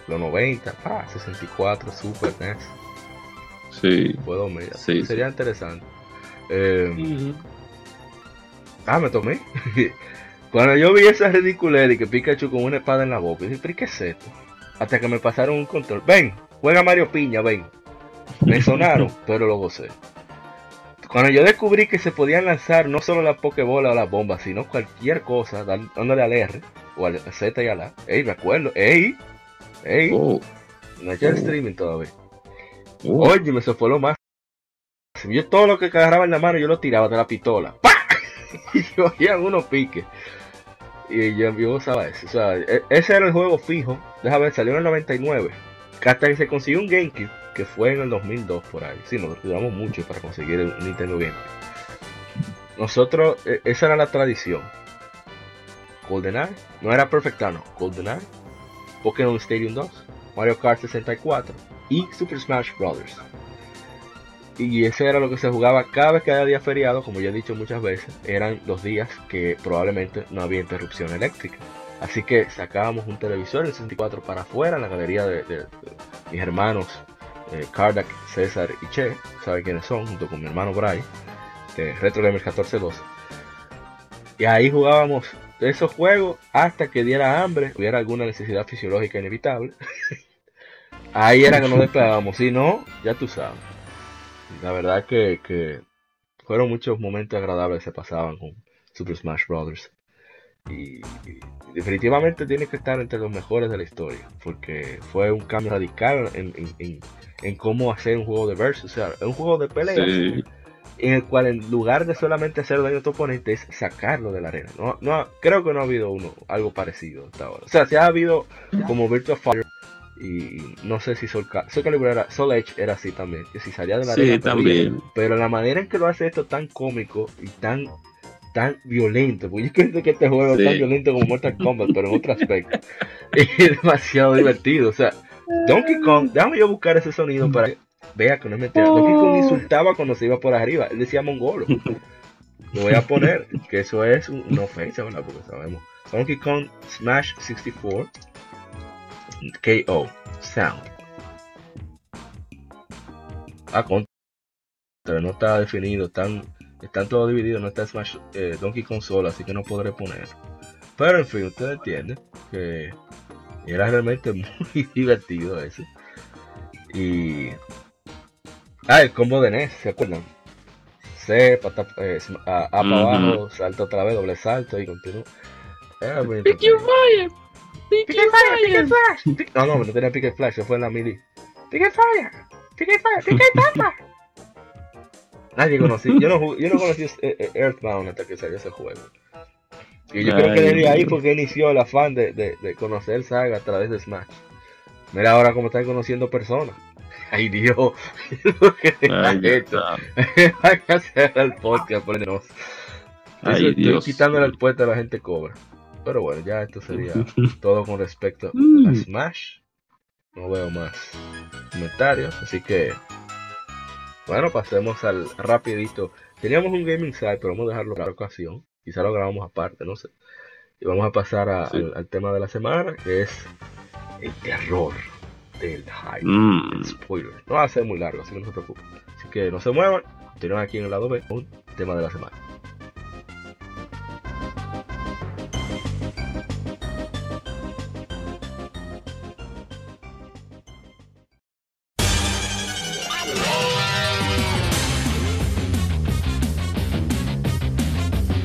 Los 90, ah, 64, Super NES, Sí. puedo mirar. Sí, Sería interesante. Eh, Ah, me tomé. Cuando yo vi esa ridiculez de que Pikachu con una espada en la boca, dije, ¿pero qué es esto? Hasta que me pasaron un control. Ven, juega Mario Piña, ven. Me sonaron, pero lo gocé. Cuando yo descubrí que se podían lanzar no solo la Pokébola o las bombas, sino cualquier cosa, dándole al R o al Z y al A. Ey, me acuerdo. Ey, ey, Oh, no hay ya el streaming todavía. oh. Oye, me se fue lo más. Yo todo lo que agarraba en la mano yo lo tiraba de la pistola. ¡Pah! Y yo hacía unos piques. Y yo, yo usaba eso. O sea, e- ese era el juego fijo. Déjame ver, salió en el 99. Que Hasta que se consiguió un GameCube, que fue en el 2002 por ahí. Sí, nos duramos mucho para conseguir un Nintendo GameCube. Nosotros, e- esa era la tradición. GoldenEye, no era Perfectano, GoldenEye, Pokémon Stadium 2, Mario Kart 64 y Super Smash Bros. Y eso era lo que se jugaba cada vez que había día feriado, como ya he dicho muchas veces, eran los días que probablemente no había interrupción eléctrica. Así que sacábamos un televisor en 64 para afuera, en la galería de mis hermanos eh, Kardak, César y Che, saben quiénes son, junto con mi hermano Bray, de Retro Gamers 1412. Y ahí jugábamos esos juegos hasta que diera hambre, hubiera alguna necesidad fisiológica inevitable. ahí era que nos despegábamos, si no, ya tú sabes. La verdad que, que fueron muchos momentos agradables que se pasaban con Super Smash Bros. Y, y definitivamente tiene que estar entre los mejores de la historia, porque fue un cambio radical en, en- en- en cómo hacer un juego de versus, o sea, es un juego de pelea Sí. en el cual en lugar de solamente hacer daño a tu oponente es sacarlo de la arena. No, no creo que no ha habido uno algo parecido hasta ahora. O sea, sí ha habido como Virtua Fighter y no sé si Soul, Cal- Soul Calibur era, Soul Edge era así también, que si salía de la Sí, arena también. Pero la manera en que lo hace esto tan cómico y tan tan violento, porque yo creo que este juego Sí. es tan violento como Mortal Kombat, pero en otro aspecto. es demasiado divertido. O sea, Donkey Kong, déjame yo buscar ese sonido para que vea que no es mentira. Donkey Kong insultaba cuando se iba por arriba, él decía mongolo. Lo voy a poner, que eso es un- una ofensa, ¿verdad? Porque sabemos. Donkey Kong Smash 64 KO Sound. Ah, con pero no está definido, están, están todos divididos, no está Smash eh, Donkey Kong solo, así que no podré poner. Pero en fin, ustedes entienden que era realmente muy divertido eso. Y. Ah, el combo de NES, ¿se acuerdan? C, pata, eh, a, a para abajo, salto otra vez, doble salto y continúo. Era muy Pick your entretenido. fire. Pick Pick your and fire, pick flash. Pick- No, no, no tenía pick and flash, eso fue en la mili. Pick and fire, pick and fire, pick and fire. Nadie conocía, yo no, yo no conocí eh, eh, Earthbound hasta que salió ese juego. Y yo creo que desde ahí Dios. fue que inició el afán de, de, de conocer Saga a través de Smash. Mira ahora cómo están conociendo personas. Ay Dios, lo que Ay, hacer el podcast, por Dios. Ay, Estoy Dios. quitándole el puesto a la gente cobra. Pero bueno, ya esto sería todo con respecto a Mm. Smash. No veo más comentarios, así que bueno, pasemos al rapidito. Teníamos un Game Inside, pero vamos a dejarlo para ocasión. Quizá lo grabamos aparte, no sé. Y vamos a pasar a- Sí. al, al tema de la semana, que es el terror del hype. Mm. El spoiler. No va a ser muy largo, así que no se preocupen. Así que no se muevan. Continúan aquí en el lado B el tema de la semana.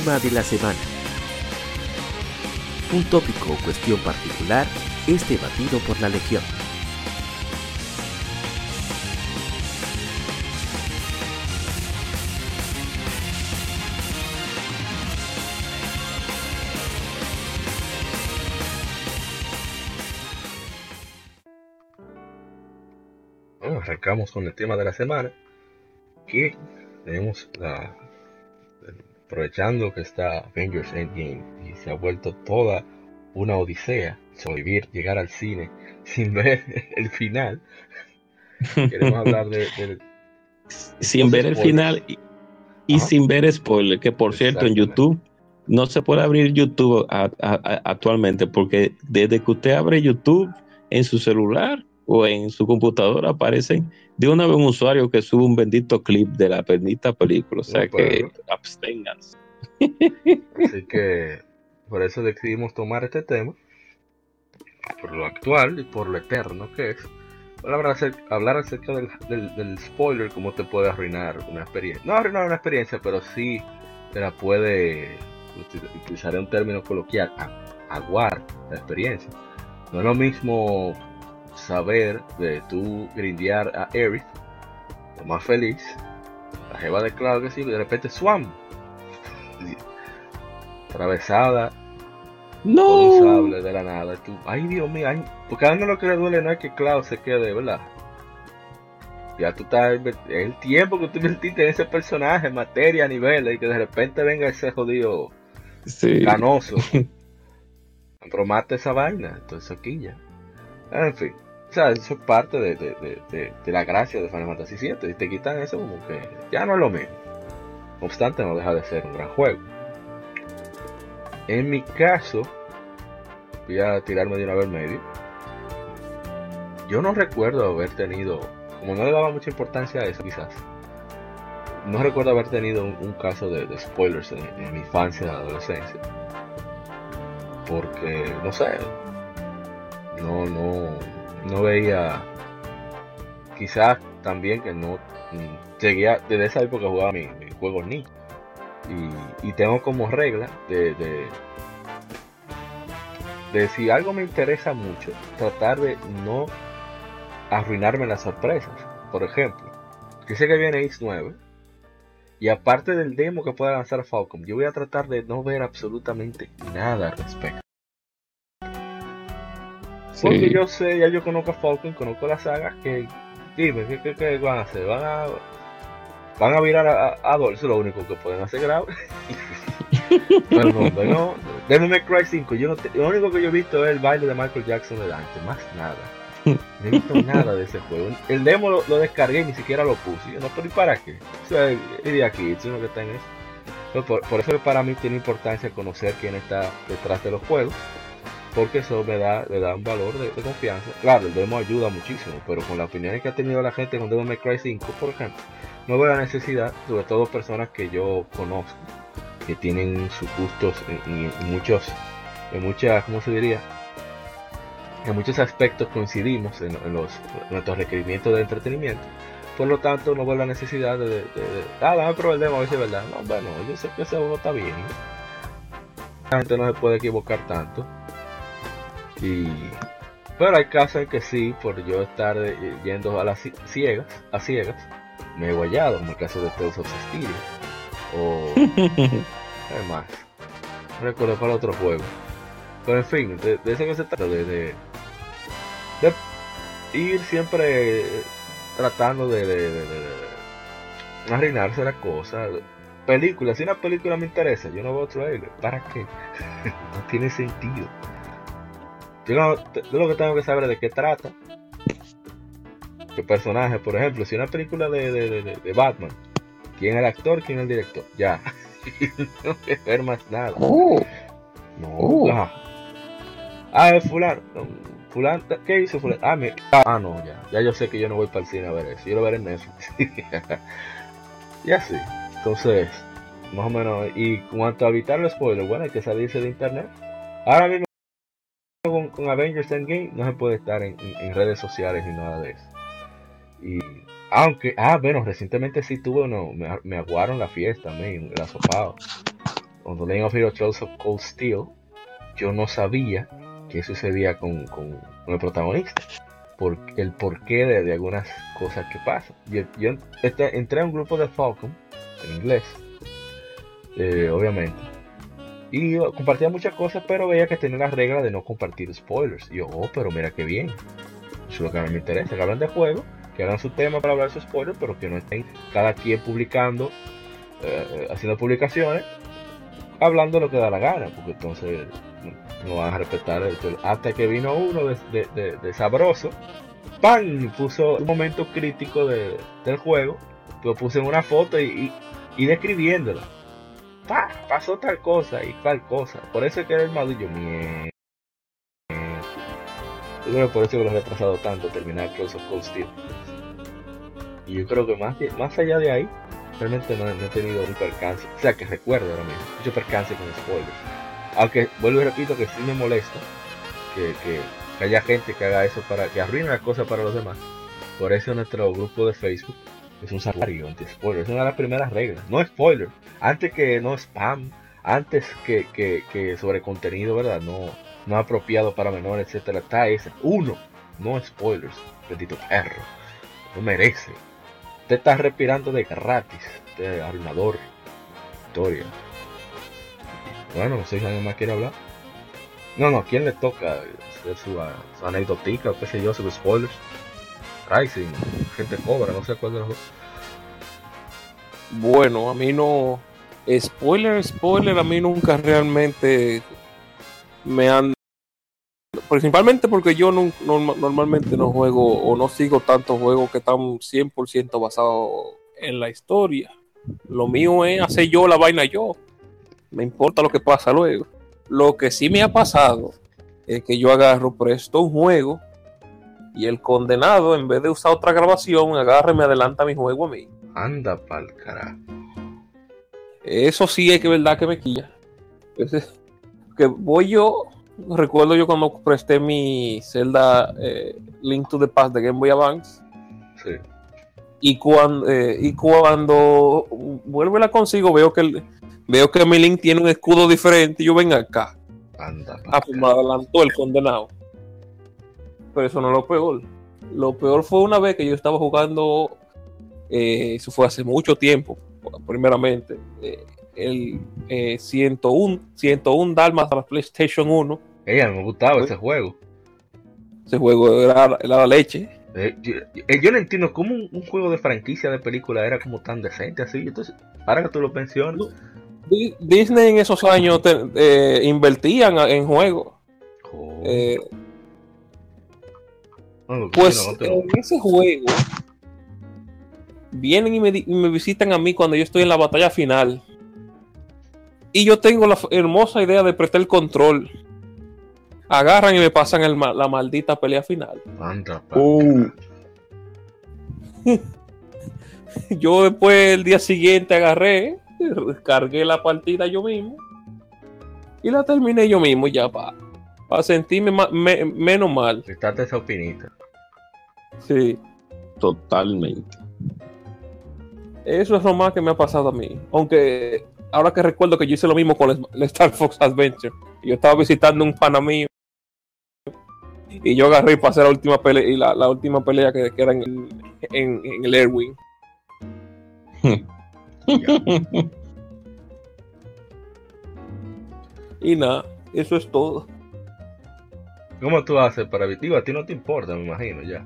De la semana. Un tópico o cuestión particular es debatido por la Legión. Bueno, arrancamos con el tema de la semana, que tenemos la aprovechando que está Avengers Endgame y se ha vuelto toda una odisea sobrevivir, llegar al cine sin ver el final. Queremos hablar de, sin ver el final y, sin ver spoiler, que por cierto en YouTube no se puede abrir YouTube actualmente porque desde que usted abre YouTube en su celular o en su computadora aparecen de una vez un usuario que sube un bendito clip de la bendita película. O sea que absténganse. Así que por eso decidimos tomar este tema, por lo actual y por lo eterno que es, para hablar acerca, del, spoiler, cómo te puede arruinar una experiencia. No arruinar una experiencia, pero sí te la puede, utilizaré un término coloquial, aguar la experiencia. No es lo mismo saber de tú grindear a Eric, lo más feliz, la jeva de Cloud que sí, de repente Swam, atravesada, no de la nada. Tú, ay Dios mío, porque a uno lo que le duele no es que Cloud se quede, ¿verdad? Ya tú estás, el tiempo que tú invertiste en ese personaje, materia, nivel, y que de repente venga ese jodido sí. canoso. esa vaina, entonces aquí ya. En fin. O sea, eso es parte de, la gracia de Final Fantasy VII. Y te quitan eso como que ya no es lo mismo. No obstante, no deja de ser un gran juego. En mi caso, voy a tirarme de una vez medio. Yo no recuerdo haber tenido, como no le daba mucha importancia a eso quizás, no recuerdo haber tenido un, caso de, spoilers en, en, mi infancia y adolescencia. Porque, no sé, no, no, no veía, quizás también que no llegué desde esa época jugaba mi, juegos ni y, tengo como regla de, de, si algo me interesa mucho, tratar de no arruinarme las sorpresas. Por ejemplo, que sé que viene X9 y aparte del demo que pueda lanzar Falcom, yo voy a tratar de no ver absolutamente nada al respecto. Porque yo sé, ya yo conozco a Falcon, conozco la saga, que dime, ¿qué, van a hacer? ¿Van a, van a virar a, a Eso es lo único que pueden hacer grave. Pero no, Devil May Cry 5, yo no lo único que yo he visto es el baile de Michael Jackson delante, más nada. No he visto nada de ese juego. El demo lo, descargué y ni siquiera lo puse. Yo no, pero ¿y para qué? O sea, y de aquí, es uno que está en eso. Por, por, eso para mí tiene importancia conocer quién está detrás de los juegos porque eso me da, le da un valor de, confianza. Claro, el demo ayuda muchísimo, pero con las opiniones que ha tenido la gente con Devil May Cry 5, por ejemplo, no veo la necesidad, sobre todo personas que yo conozco, que tienen sus gustos en, muchos, en muchas, ¿cómo se diría? En muchos aspectos coincidimos en, los, nuestros requerimientos de entretenimiento. Por lo tanto, no veo la necesidad de, de, ah, dame probar el demo a es verdad. No, bueno, yo sé que ese juego está bien. La gente no se puede equivocar tanto y, pero hay casos en que sí, por yo estar yendo a las ciegas, a ciegas, me he guayado, como el caso de Teus of O. Además, no recuerdo para otro juego. Pero en fin, de, de eso que se trata, de, de, de ir siempre tratando de, de, de, de- de arruinarse la cosa. Película, si una película me interesa, yo no veo trailer. ¿Para qué? no tiene sentido. Yo, no- yo lo que tengo que saber es de qué trata. ¿Qué personaje? Por ejemplo, si una película de, de, de- de- Batman, ¿quién es el actor? ¿Quién es el director? Ya. no tengo que ver más nada. Oh, No. Oh. ajá. Ah, es fulano. Fulano, ¿qué hizo fulano? Ah, me- ah, no, ya. Ya yo sé que yo no voy para el cine a ver eso. Yo lo veré en Netflix. y así. Entonces, más o menos. Y cuanto a evitar los spoilers, bueno, hay que salirse de internet. Ahora mismo con, con Avengers Endgame no se puede estar en, redes sociales ni nada de eso. Y aunque, ah, bueno, recientemente sí tuve uno, me, aguaron la fiesta, me, el asopado. Cuando Lane of Hero Trails of Cold Steel, yo no sabía qué sucedía con, con- el protagonista. Por, el porqué de, algunas cosas que pasan. Yo, yo entré a un grupo de Falcon, en inglés, eh, obviamente. Y compartía muchas cosas, pero veía que tenía la regla de no compartir spoilers. Y yo, oh, pero mira qué bien. Eso es lo que a mí me interesa. Que hablan de juego, que hagan su tema para hablar de sus spoilers, pero que no estén cada quien publicando, eh, haciendo publicaciones, hablando lo que da la gana, porque entonces no van a respetar el- hasta que vino uno de, sabroso, ¡pam! puso un momento crítico de- del juego, lo puse en una foto y, y describiéndola. ¡Pa! Pasó tal cosa y tal cosa. Por eso es que era el y yo, mierda. Yo creo que por eso que lo he retrasado tanto terminar Cross of Cold Steel. Y yo creo que más, más allá de ahí, realmente no, he tenido un percance. O sea, que recuerdo ahora mismo. Mucho percance con spoilers. Aunque vuelvo y repito que sí me molesta que, que- que haya gente que haga eso para que arruine las cosas para los demás. Por eso nuestro grupo de Facebook es un salario anti-spoiler. Es una de las primeras reglas. No spoiler. Antes que no spam. Antes que, que, sobre contenido, ¿verdad? No, no apropiado para menores, etcétera. Está esa. Uno. No spoilers. Bendito perro. No merece. Usted está respirando de gratis. Es arruinador. Historia. Bueno, no sé si alguien más quiere hablar. No, no, ¿quién le toca hacer su, su o qué sé yo, sus spoilers? Rising, gente cobra, no sé cuál de los dos. Bueno, a mí no. Spoiler, spoiler, a mí nunca realmente me han. Principalmente porque yo norma- normalmente no juego o no sigo tantos juegos que están 100% basados en la historia. Lo mío es hacer yo la vaina yo. Me importa lo que pasa luego. Lo que sí me ha pasado es que yo agarro, presto un juego y el condenado, en vez de usar otra grabación, agarra y me adelanta mi juego a mí. Anda pa'l carajo. Eso sí es que verdad que me quilla. Ese- que voy yo, recuerdo yo cuando presté mi Zelda eh, Link to the Past de Game Boy Advance. Sí. Y cuando, y cuando vuelvo y la consigo, veo que el- veo que mi Link tiene un escudo diferente. Y yo venga acá. Anda Ah, pues me adelantó el condenado. Pero eso no es lo peor. Lo peor fue una vez que yo estaba jugando, eh, eso fue hace mucho tiempo, primeramente, eh, el eh, 101, 101 Dalmas para PlayStation 1. Ella me gustaba ese juego. Ese juego era, era la leche. Eh, yo, eh, yo no entiendo cómo un, un juego de franquicia de película era como tan decente así. Entonces, ahora que tú lo mencionas, Di- Disney en esos años te- invertían en juegos. oh, no, Pues no, no, en ese juego vienen y me, y me visitan a mí cuando yo estoy en la batalla final. Y yo tengo la hermosa idea de prestar el control. Agarran y me pasan el la maldita pelea final. Uh. carajo. Yo después el día siguiente agarré, cargué la partida yo mismo. Y la terminé yo mismo ya para sentirme ma- me- menos mal. Quítate esa opinita. Sí. Totalmente. Eso es lo más que me ha pasado a mí. Aunque ahora que recuerdo que yo hice lo mismo con el el Star Fox Adventure. Yo estaba visitando un pana mío. Y yo agarré y pasé la última pelea, y la, la última pelea que, que era en, en- en el Airwing. Y nada, eso es todo. ¿Cómo tú haces para digo, a ti no te importa, me imagino ya.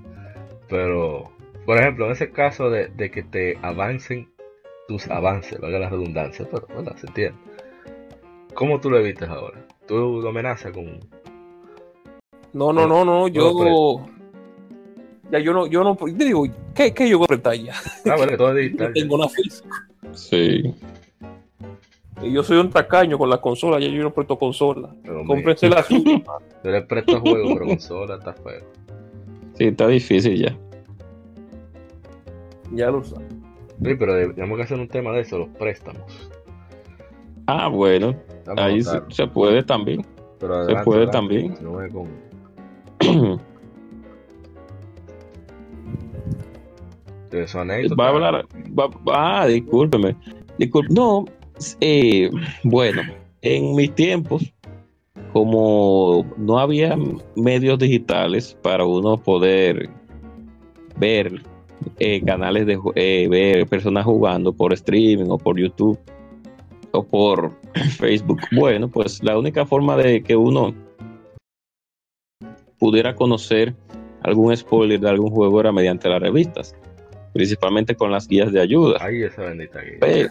Pero, por ejemplo, en ese caso de, de que te avancen tus avances, valga la redundancia, pero bueno, se entiende. ¿Cómo tú lo evitas ahora? ¿Tú lo amenazas con...? No, no, no, no, yo... Ya yo no, yo no, te digo, ¿qué, qué yo voy a apretar ya? Ah, bueno, todo es digital. Yo tengo una física. Sí. Y yo soy un tacaño con la consola, ya yo no presto consola. Pero, Cómprense la suya. Yo le presto juegos, pero consola está feo. Sí, está difícil ya. ya lo sabes. Sí, pero tenemos que hacer un tema de eso, los préstamos. Ah, bueno. A Ahí se, se puede también. Pero se adelante, puede adelante, también. si no con- de su anécdota. Va a hablar. va- ah, discúlpeme. Disculpe. No, eh, bueno, en mis tiempos, como no había medios digitales para uno poder ver eh, canales de eh, ver personas jugando por streaming o por YouTube o por Facebook, bueno, pues la única forma de que uno pudiera conocer algún spoiler de algún juego era mediante las revistas, principalmente con las guías de ayuda. Ahí esa bendita guía.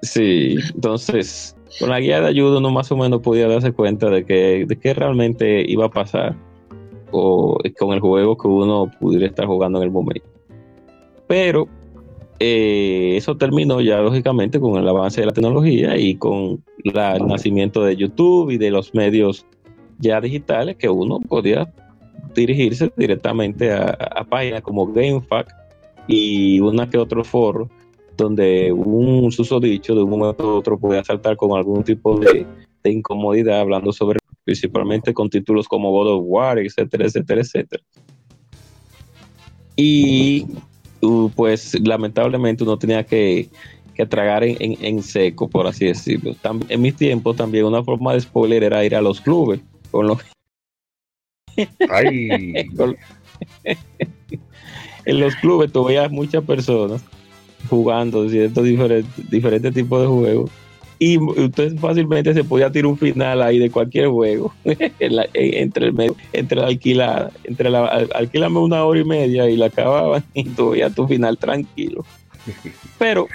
Sí, entonces con la guía de ayuda uno más o menos podía darse cuenta de que, de qué realmente iba a pasar o con el juego que uno pudiera estar jugando en el momento. Pero eh, eso terminó ya lógicamente con el avance de la tecnología y con el nacimiento de YouTube y de los medios ya digitales que uno podía dirigirse directamente a, a páginas como GameFAQ y una que otro foro donde un susodicho de un momento a otro podía saltar con algún tipo de, de incomodidad hablando sobre principalmente con títulos como God of War, etcétera, etcétera, etcétera. Y uh, pues lamentablemente uno tenía que, que tragar en, en- en seco, por así decirlo. Tam- en mis tiempos también una forma de spoiler era ir a los clubes, con los Ay, con- en los clubes tú veías muchas personas jugando ciertos diferentes, diferentes tipos de juegos y usted fácilmente se podía tirar un final ahí de cualquier juego entre el medio, entre la alquilada, entre la al- alquílame una hora y media y la acababan y veías tu final tranquilo. Pero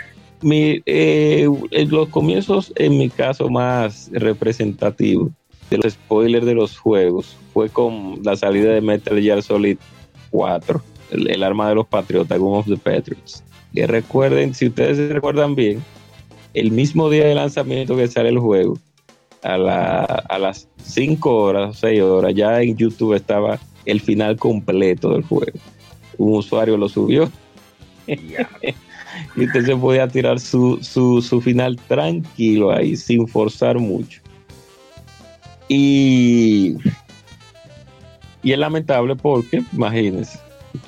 eh, los comienzos, en mi caso más representativo de los spoilers de los juegos, fue con la salida de Metal Gear Solid 4, el, el arma de los patriotas, Gun of the Patriots. Que recuerden, si ustedes se recuerdan bien, el mismo día de lanzamiento que sale el juego, a, la- a las 5 horas o 6 horas, ya en YouTube estaba el final completo del juego. Un usuario lo subió y usted se podía tirar su, su, su final tranquilo ahí, sin forzar mucho. Y, y es lamentable porque, imagínense,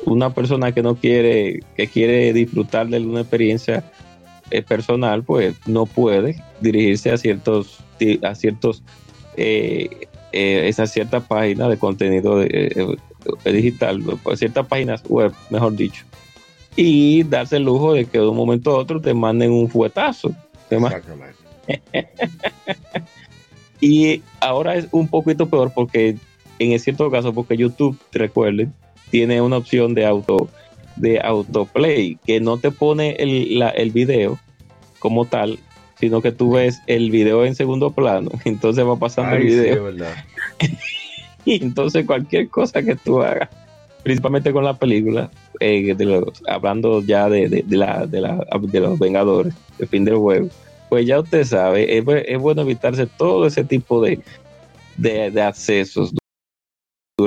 una persona que no quiere, que quiere disfrutar de una experiencia eh, personal, pues no puede dirigirse a ciertos, a ciertos, eh, eh, esa cierta página de contenido de- digital, pues, ciertas páginas web, mejor dicho y darse el lujo de que de un momento a otro te manden un fuetazo. Te Exactamente. Y ahora es un poquito peor porque en cierto caso, porque YouTube, recuerden, tiene una opción de auto de autoplay que no te pone el, la- el video como tal, sino que tú ves el video en segundo plano, entonces va pasando el Ay, video. y entonces cualquier cosa que tú hagas, principalmente con la película, eh, de los- hablando ya de, de- de la, de, la- de los Vengadores, el fin del juego, pues ya usted sabe, es, es bueno evitarse todo ese tipo de, de, de accesos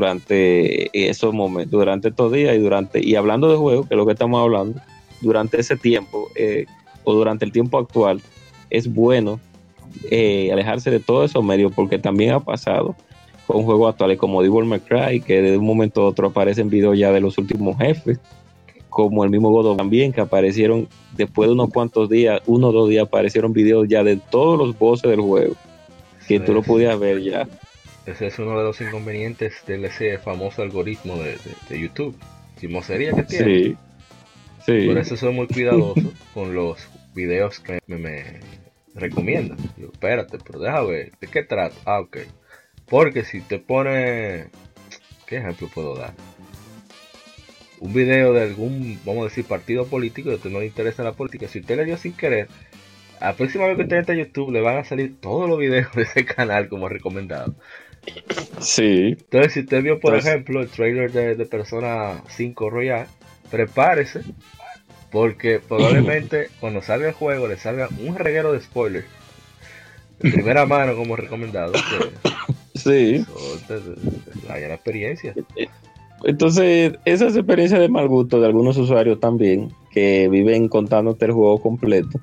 durante esos momentos, durante estos días y durante, y hablando de juegos, que es lo que estamos hablando, durante ese tiempo eh, o durante el tiempo actual, es bueno eh, alejarse de todos esos medios porque también ha pasado con juegos actuales como Devil May Cry, que de un momento a otro aparecen videos ya de los últimos jefes, como el mismo God of War también, que aparecieron después de unos cuantos días, uno o dos días, aparecieron videos ya de todos los bosses del juego, que tú lo Sí. podías ver ya. Ese es uno de los inconvenientes de ese famoso algoritmo de, de- de YouTube. Chimosería que tiene. Sí, sí. Por eso soy muy cuidadoso con los videos que me, me- recomienda. Digo, espérate, pero deja ver, ¿de qué trata? Ah, ok. Porque si te pone, ¿qué ejemplo puedo dar? Un video de algún, vamos a decir, partido político, y a usted no le interesa la política, si usted le dio sin querer, la próxima vez que usted entre a YouTube le van a salir todos los videos de ese canal como recomendado. Sí. Entonces, si usted vio, por Entonces- ejemplo, el trailer de, de Persona 5 Royal, prepárese, porque probablemente cuando salga el juego le salga un reguero de spoilers de primera mano como recomendado. Que Sí. vaya la experiencia. Entonces, esas experiencias de mal gusto de algunos usuarios también, que viven contándote el juego completo.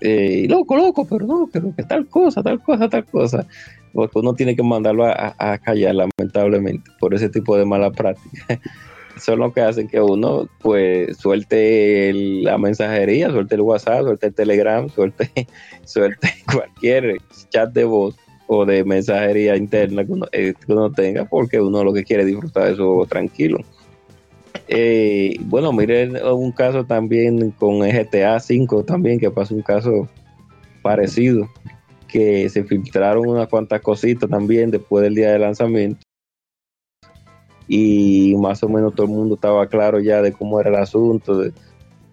Eh, loco, loco, pero no, pero que tal cosa, tal cosa, tal cosa. Porque uno tiene que mandarlo a, a- callar, lamentablemente, por ese tipo de mala práctica. Son lo que hacen que uno, pues, suelte el- la mensajería, suelte el WhatsApp, suelte el Telegram, suelte, suelte cualquier chat de voz o de mensajería interna que uno, eh, que uno tenga, porque uno lo que quiere es disfrutar de su tranquilo. Eh, bueno, miren un caso también con GTA 5 también, que pasó un caso parecido, que se filtraron unas cuantas cositas también después del día de lanzamiento. Y más o menos todo el mundo estaba claro ya de cómo era el asunto, de,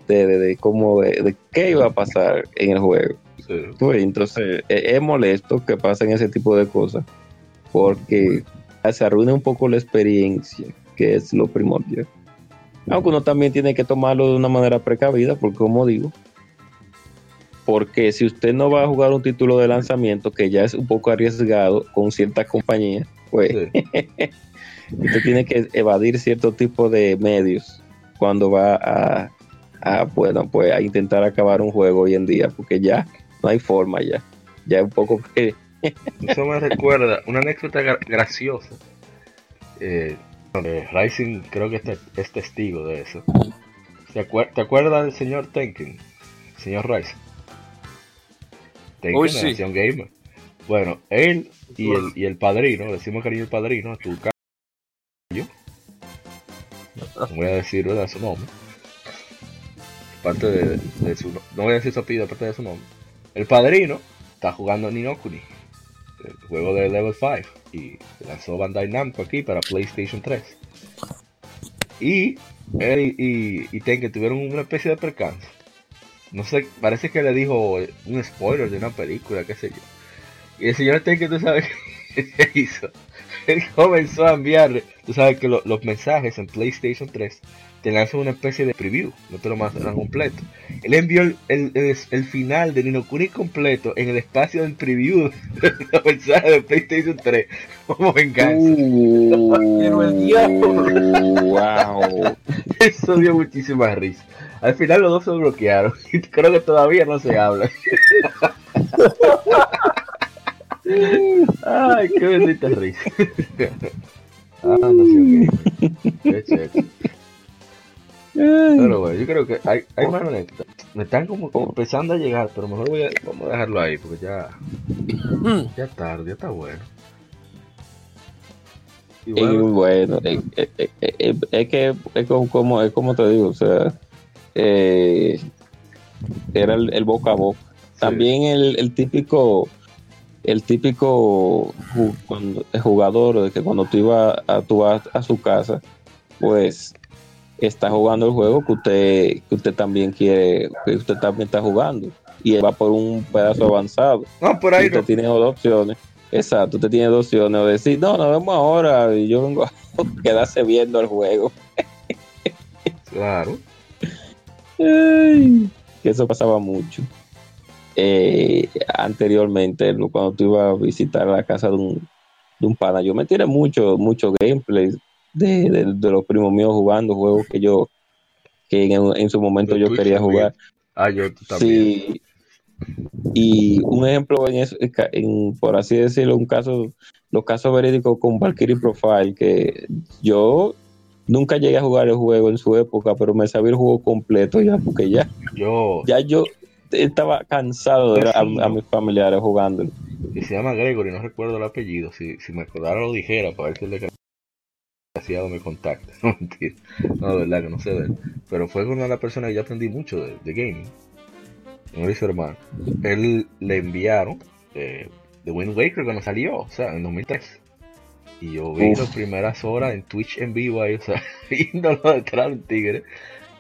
de, de- de cómo, de, qué iba a pasar en el juego. Sí. Ves, Entonces, e- es molesto que pasen ese tipo de cosas porque se arruina un poco la experiencia, que es lo primordial. Aunque uno también tiene que tomarlo de una manera precavida, porque como digo, porque si usted no va a jugar un título de lanzamiento que ya es un poco arriesgado con ciertas compañías, pues Sí. usted tiene que evadir cierto tipo de medios cuando va a, a, bueno, pues a intentar acabar un juego hoy en día, porque ya no hay forma ya. Ya es un poco que Eso me recuerda una anécdota gra- graciosa. Eh, Rising creo que es testigo de eso. ¿Te, acuer- te acuerdas del señor Tenken? Señor Rising. Uy, sí. Nación Gamer. Bueno, él y el, y el padrino, decimos cariño el padrino, a tu yo. No voy a decir ¿verdad? su nombre. Parte de, de su no no voy a decir su apellido, aparte de su nombre. El padrino está jugando Ninokuni, el juego de Level 5, y lanzó Bandai Namco aquí para PlayStation 3. Y él y, y tuvieron una especie de percance. No sé, parece que le dijo un spoiler de una película, qué sé yo. Y el señor Tenken, tú sabes qué hizo. Él comenzó a enviarle, tú sabes que lo- los mensajes en PlayStation 3 te lanzan una especie de preview, no te lo mandan completo. Él envió el, el, el- el final de Ninokuni completo en el espacio del preview de los mensajes de PlayStation 3 como venganza. Pero el diablo. wow. Eso dio muchísima risa. Al final los dos se bloquearon creo que todavía no se hablan. Ay, qué bendita risa. Ah, Gamer. Qué chévere. Pero bueno, yo creo que hay, hay anécdotas. Me están como empezando a llegar, pero mejor voy a, vamos a dejarlo ahí porque ya, ya tarde, ya está bueno. Bueno, bueno, eh, eh, eh, eh, es que es como- es como te digo, o sea, eh, era el, el boca a boca. También el, el típico, el típico jugador de que cuando tú ibas a, tú vas a su casa, pues está jugando el juego que usted, que usted también quiere, que usted también está jugando. Y él va por un pedazo avanzado. no, por ahí usted no. tiene dos opciones. Exacto, usted tiene dos opciones. O decir, no, nos vemos ahora y yo vengo a quedarse viendo el juego. Claro. Ay, que eso pasaba mucho. Eh, anteriormente, cuando tú ibas a visitar la casa de un, de un pana, yo me tiré mucho, mucho gameplay de, de- de los primos míos jugando juegos que yo, que en, en su momento yo quería también. jugar. Ah, yo también. Sí. Y un ejemplo en eso, en, por así decirlo, un caso, los casos verídicos con Valkyrie Profile, que yo nunca llegué a jugar el juego en su época, pero me sabía el juego completo ya, porque ya, Yo, ya yo estaba cansado de ver a, a mis familiares jugando. que se llama Gregory, no recuerdo el apellido. Si, si me acordara lo dijera para ver si el desgraciado me contacta. No, mentira. No, de verdad que no sé de él. Pero fue una de las personas que yo aprendí mucho de, de gaming. dice su hermano, él le enviaron eh, The Wind Waker cuando salió, o sea, en 2003. Y yo vi Uf. las primeras horas en Twitch en vivo ahí, o sea, viéndolo detrás del tigre.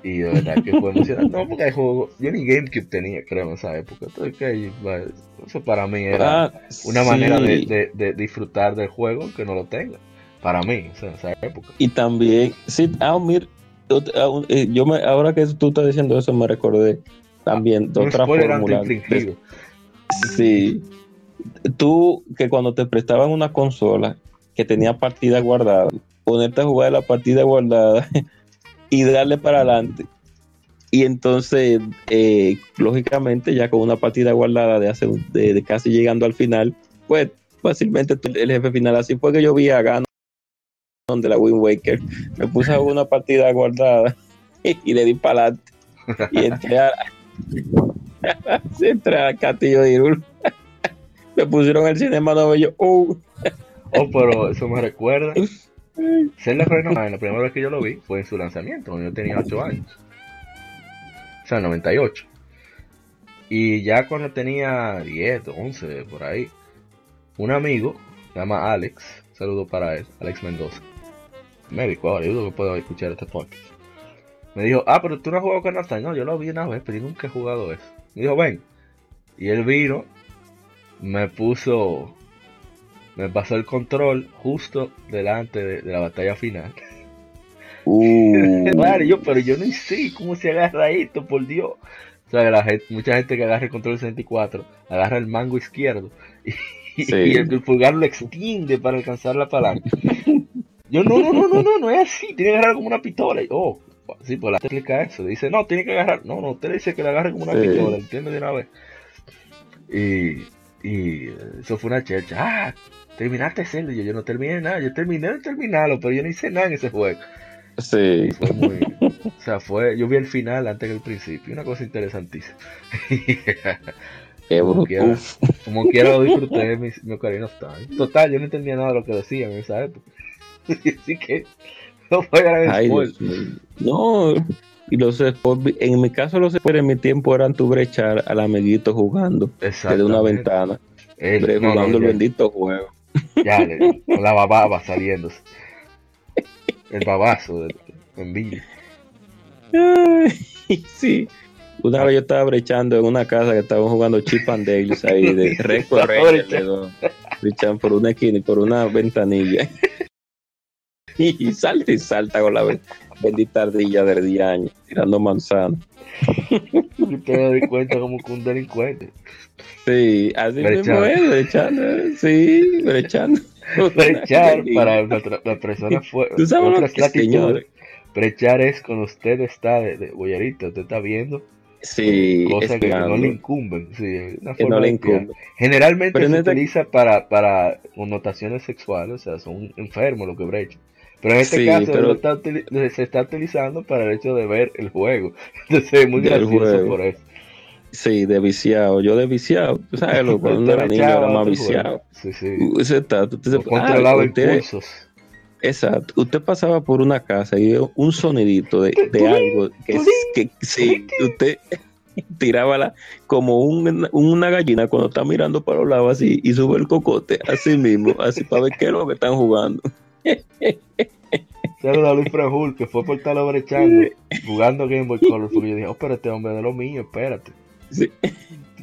Y de verdad que fue emocionante. No, porque hay juegos, yo ni GameCube tenía, creo, en esa época. Entonces, que, eso para mí era Ah, una sí. manera de, de- de disfrutar del juego que no lo tenga. Para mí, o sea, en esa época. Y también, sí, ah, mira, ah, eh, yo me, ahora que tú estás diciendo eso, me recordé también de Un otra fórmula. Sí. Tú, que cuando te prestaban una consola que tenía partida guardada, ponerte a jugar la partida guardada y darle para adelante. Y entonces, eh, lógicamente, ya con una partida guardada de, hace, de, casi llegando al final, pues fácilmente el jefe final. Así fue que yo vi a Ganon de la Wind Waker. Me puse a una partida guardada y le di para adelante. Y entré, a, entré al castillo de Hyrule. Me pusieron el cinema nuevo y yo, oh, Oh, pero eso me recuerda. Zelda Ocarina of Time, la primera vez que yo lo vi fue en su lanzamiento, cuando yo tenía 8 años. O sea, 98. Y ya cuando tenía 10, 11, por ahí, un amigo, se llama Alex, saludo para él, Alex Mendoza, médico ahora, yo que pueda escuchar este podcast. Me dijo, ah, pero tú no has jugado Ocarina of Time. No, yo lo vi una vez, pero yo nunca he jugado eso. Me dijo, ven. Y él vino, me puso me pasó el control justo delante de, de la batalla final. uh, Claro, yo, pero yo no sé cómo se agarra esto, por Dios. O sea, la gente, mucha gente que agarra el control 64 agarra el mango izquierdo y, Sí. y el, el pulgar lo extiende para alcanzar la palanca. Yo, no, no, no, no, no, no es así, tiene que agarrar como una pistola. Y, oh, sí, pues la te explica eso. Dice, no, tiene que agarrar, no, no, usted le dice que la agarre como una Sí. pistola, entiende de una vez. Y, y eso fue una chercha. Ah, terminaste Zelda. Y yo, yo no terminé nada, yo terminé de terminarlo, pero yo no hice nada en ese juego. sí, Fue muy, o sea, fue, yo vi el final antes que el principio, una cosa interesantísima. Como quiera, como quiera lo disfruté, mi, mi Ocarina of Time. Total, yo no entendía nada de lo que decían en esa época. Así que no fue gran ay. No, y los en mi caso los spoilers en mi tiempo eran tu brechar al amiguito jugando desde una ventana, El- no, jugando el bendito juego. Ya, le- con la bababa saliéndose. El babazo de envidia. Sí. Una vez yo estaba brechando en una casa que estaban jugando Chip and Dales ahí de recorrer brechando por una esquina y por una ventanilla. Y salta y salta con la ben- bendita ardilla de 10 años, tirando manzana. Te me di cuenta como que un delincuente. Sí, así Brechando. mismo es, brechando, eh, sí, brechando. Brechar para nuestra- la persona fue Tú sabes lo que latitudes. Brechar es cuando usted está de, de boyerita, usted está viendo Sí, cosas que, no le incumben. Sí, una que forma no le de espiar. incumbe. Generalmente Pero se este- utiliza para, para connotaciones sexuales, o sea, son enfermos los que brechan. Pero en este Sí, caso pero- está se está utilizando para el hecho de ver el juego. Entonces es muy gracioso por eso. Sí, de viciado. Yo de viciado. Tú sabes, lo- cuando era niño era más viciado. Sí, sí. Usted está, tú- tú- O controlaba ah, usted- impulsos. Exacto. Usted pasaba por una casa y un sonidito de, de algo que, que sí, usted tiraba la, como un- una gallina cuando está mirando para los lados así y sube el cocote así mismo, así para ver qué es lo que están jugando. Saludos a Luis Frejul, que fue por estarlo brechando, jugando Game Boy Color, porque yo dije, oh, pero este hombre es de lo mío, espérate. Sí.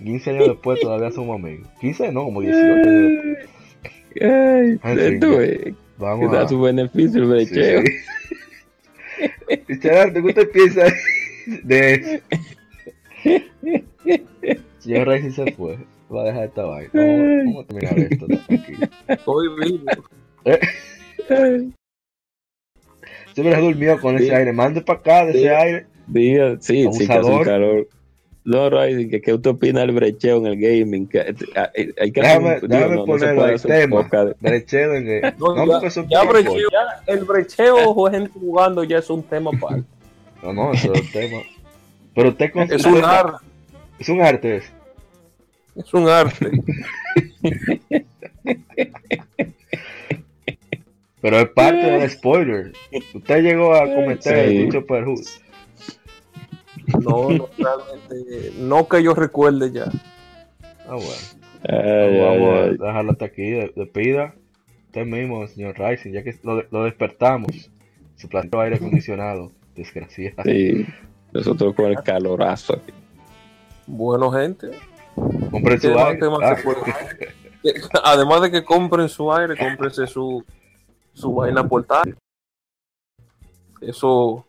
15 años después todavía somos amigos. 15 no, como 18 años después. Ay, ya. es, que Vamos da a... su beneficio el Sí, brecheo. sí. ¿qué usted piensa de eso? Señor Rey se fue. Va a dejar esta vaina. Vamos, vamos a terminar esto. tranquilo. Estoy vivo. Ay, Siempre durmió con ese aire. Mande para acá de Sí. ese aire. Diga, sí, sí que hace un calor. No, Rising, que qué usted opina del brecheo en el gaming? Que, eh, eh, hay que Déjame, un- déjame digo, no, no un tema. de- Brecheo en el... No, No, ya, ya brecheo, ya el brecheo o gente jugando ya es un tema aparte. No, no, eso es el tema. Pero usted Es un arte. Es un arte eso. Es un arte. Pero es parte del spoiler. Usted llegó a cometer Sí. mucho perjuicio. No, no, realmente, no que yo recuerde ya. Ah, bueno. Ay, Vamos a ay, dejarlo hasta aquí. De, de pida. Usted mismo, señor Rising, ya que lo, lo despertamos. Su planeta aire acondicionado. Desgraciado. Sí, nosotros con el calorazo aquí. Bueno, gente. Compren ¿Qué su aire. Ah, Además de que compren su aire, cómprense su, su vaina portátil. Eso,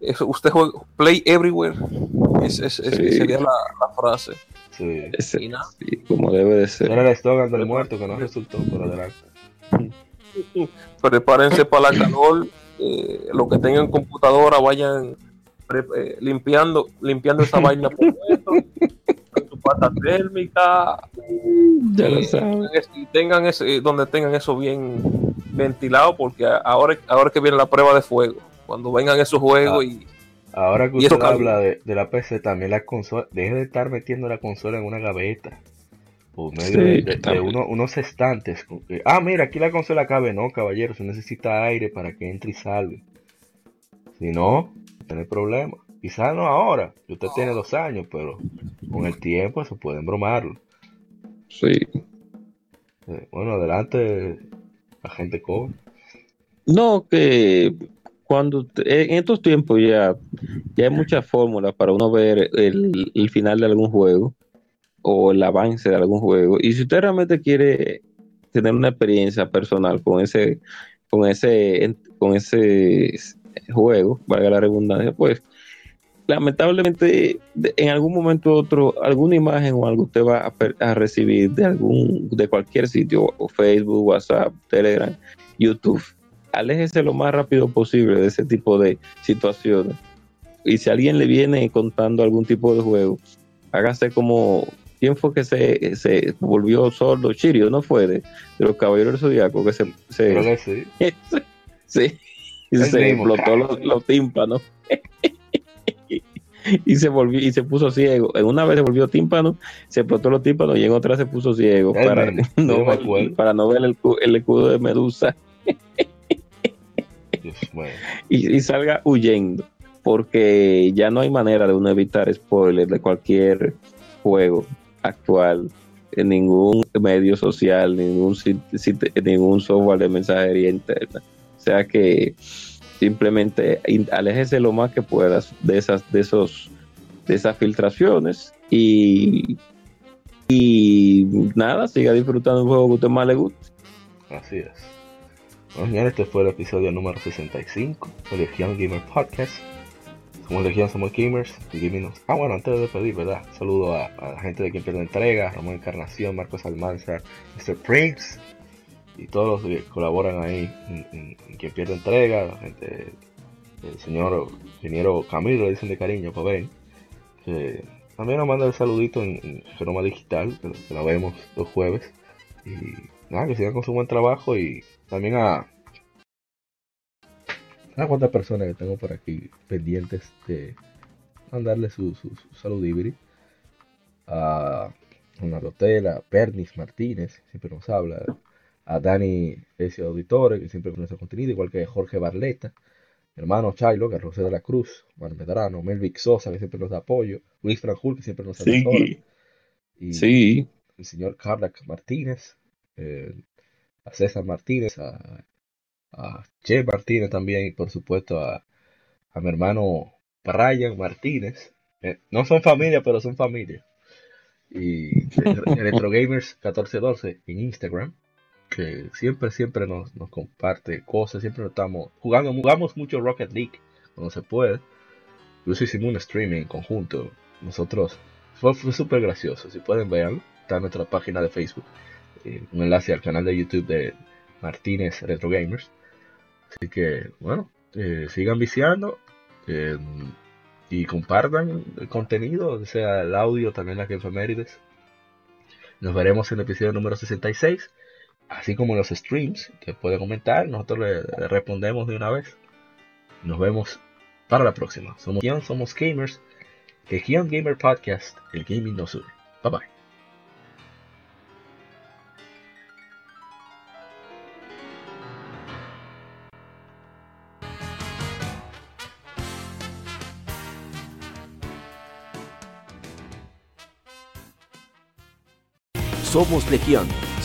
eso usted juega Play Everywhere. Es, es- es- Sí. sería la, la frase. sí. Y nada. sí, como debe de ser. Era el eslogan del muerto que no resultó por adelante. Prepárense para la calor. eh, los que tengan computadora vayan pre- eh, limpiando, limpiando esa vaina por dentro. con su pata térmica. Ya lo Eh, saben. tengan ese, donde tengan eso bien ventilado porque ahora, ahora que viene la prueba de fuego cuando vengan esos juegos y Ahora que Y usted habla de, de la PC, también la consola. Deje de estar metiendo la consola en una gaveta. Por medio Sí, de, de- de también. uno- unos estantes. con que, ah, mira, aquí la consola cabe. No, caballero, se necesita aire para que entre y salga. Si no, tiene problemas. Quizás no ahora, usted tiene dos años, pero con el tiempo se puede embromarlo. Sí. Eh, Bueno, adelante, agente Cole. No, que cuando te- en estos tiempos ya, ya hay muchas fórmulas para uno ver el, el final de algún juego o el avance de algún juego. Y si usted realmente quiere tener una experiencia personal con ese, con ese, con ese juego, valga la redundancia, pues lamentablemente en algún momento u otro alguna imagen o algo usted va a, recibir de algún de cualquier sitio o Facebook WhatsApp Telegram YouTube aléjese lo más rápido posible de ese tipo de situaciones y si alguien le viene contando algún tipo de juego hágase como quién fue que se, se volvió sordo Chirio no fue de, de los caballeros del zodiaco que se, se- sí. Se mismo. explotó los, los tímpanos. y se volvió y se puso ciego. En una vez se volvió tímpano, se explotó los tímpanos y en otra se puso ciego para no, ver, acuerdo. para no ver el, el escudo de Medusa Dios, y, y salga huyendo. Porque ya no hay manera de uno evitar spoilers de cualquier juego actual en ningún medio social, ningún ningún software de mensajería interna. O sea que simplemente aléjese lo más que puedas de esas, de esos, de esas filtraciones y, y nada, siga disfrutando un juego que a usted más le guste. Así es. Bueno, señores, este fue el episodio número 65 de Legion Gamer Podcast. Somos Legion, somos gamers. y Ah, bueno, antes de despedir, ¿verdad? Saludo a, a la gente de Quien Pierde Entrega, Ramón Encarnación, Marcos Almanzar, Mr. Prince y todos los que colaboran ahí en, en- en Quien Pierde Entrega, la gente, el señor ingeniero Camilo, le dicen de cariño, pues ven. Que también nos manda el saludito en, en Genoma Digital, que, la vemos los jueves. Y nada, que sigan con su buen trabajo y también a a cuántas personas que tengo por aquí pendientes de mandarle su, su, su saludibri a una Rotela, a Pernis Martínez, siempre nos habla, a Dani ese Auditore, que siempre conoce el contenido, igual que Jorge Barleta, mi hermano Chailo, Carlos de la Cruz, Juan Medrano, Melvic Sosa, que siempre nos da apoyo, Luis Franjul, que siempre nos asesora, y sí. el señor Carlac Martínez, eh, a César Martínez, a, a Che Martínez también, y por supuesto a, a mi hermano Brian Martínez. Eh, no son familia, pero son familia. Y Retro Gamers 1412 en Instagram, que siempre, siempre nos, comparte cosas, siempre estamos jugando, jugamos mucho Rocket League cuando se puede. Incluso hicimos un streaming en conjunto. Nosotros fue, fue súper gracioso. Si pueden verlo, está en nuestra página de Facebook. eh, un enlace al canal de YouTube de Martínez Retro Gamers. Así que, bueno, eh, sigan viciando eh, y compartan el contenido, sea, el audio, también las efemérides. Nos veremos en el episodio número 66, así como los streams que puede comentar, nosotros le, respondemos de una vez. Nos vemos para la próxima. Somos Gion, somos gamers. De Gion Gamer Podcast, el gaming nos une. Bye bye. Somos Legión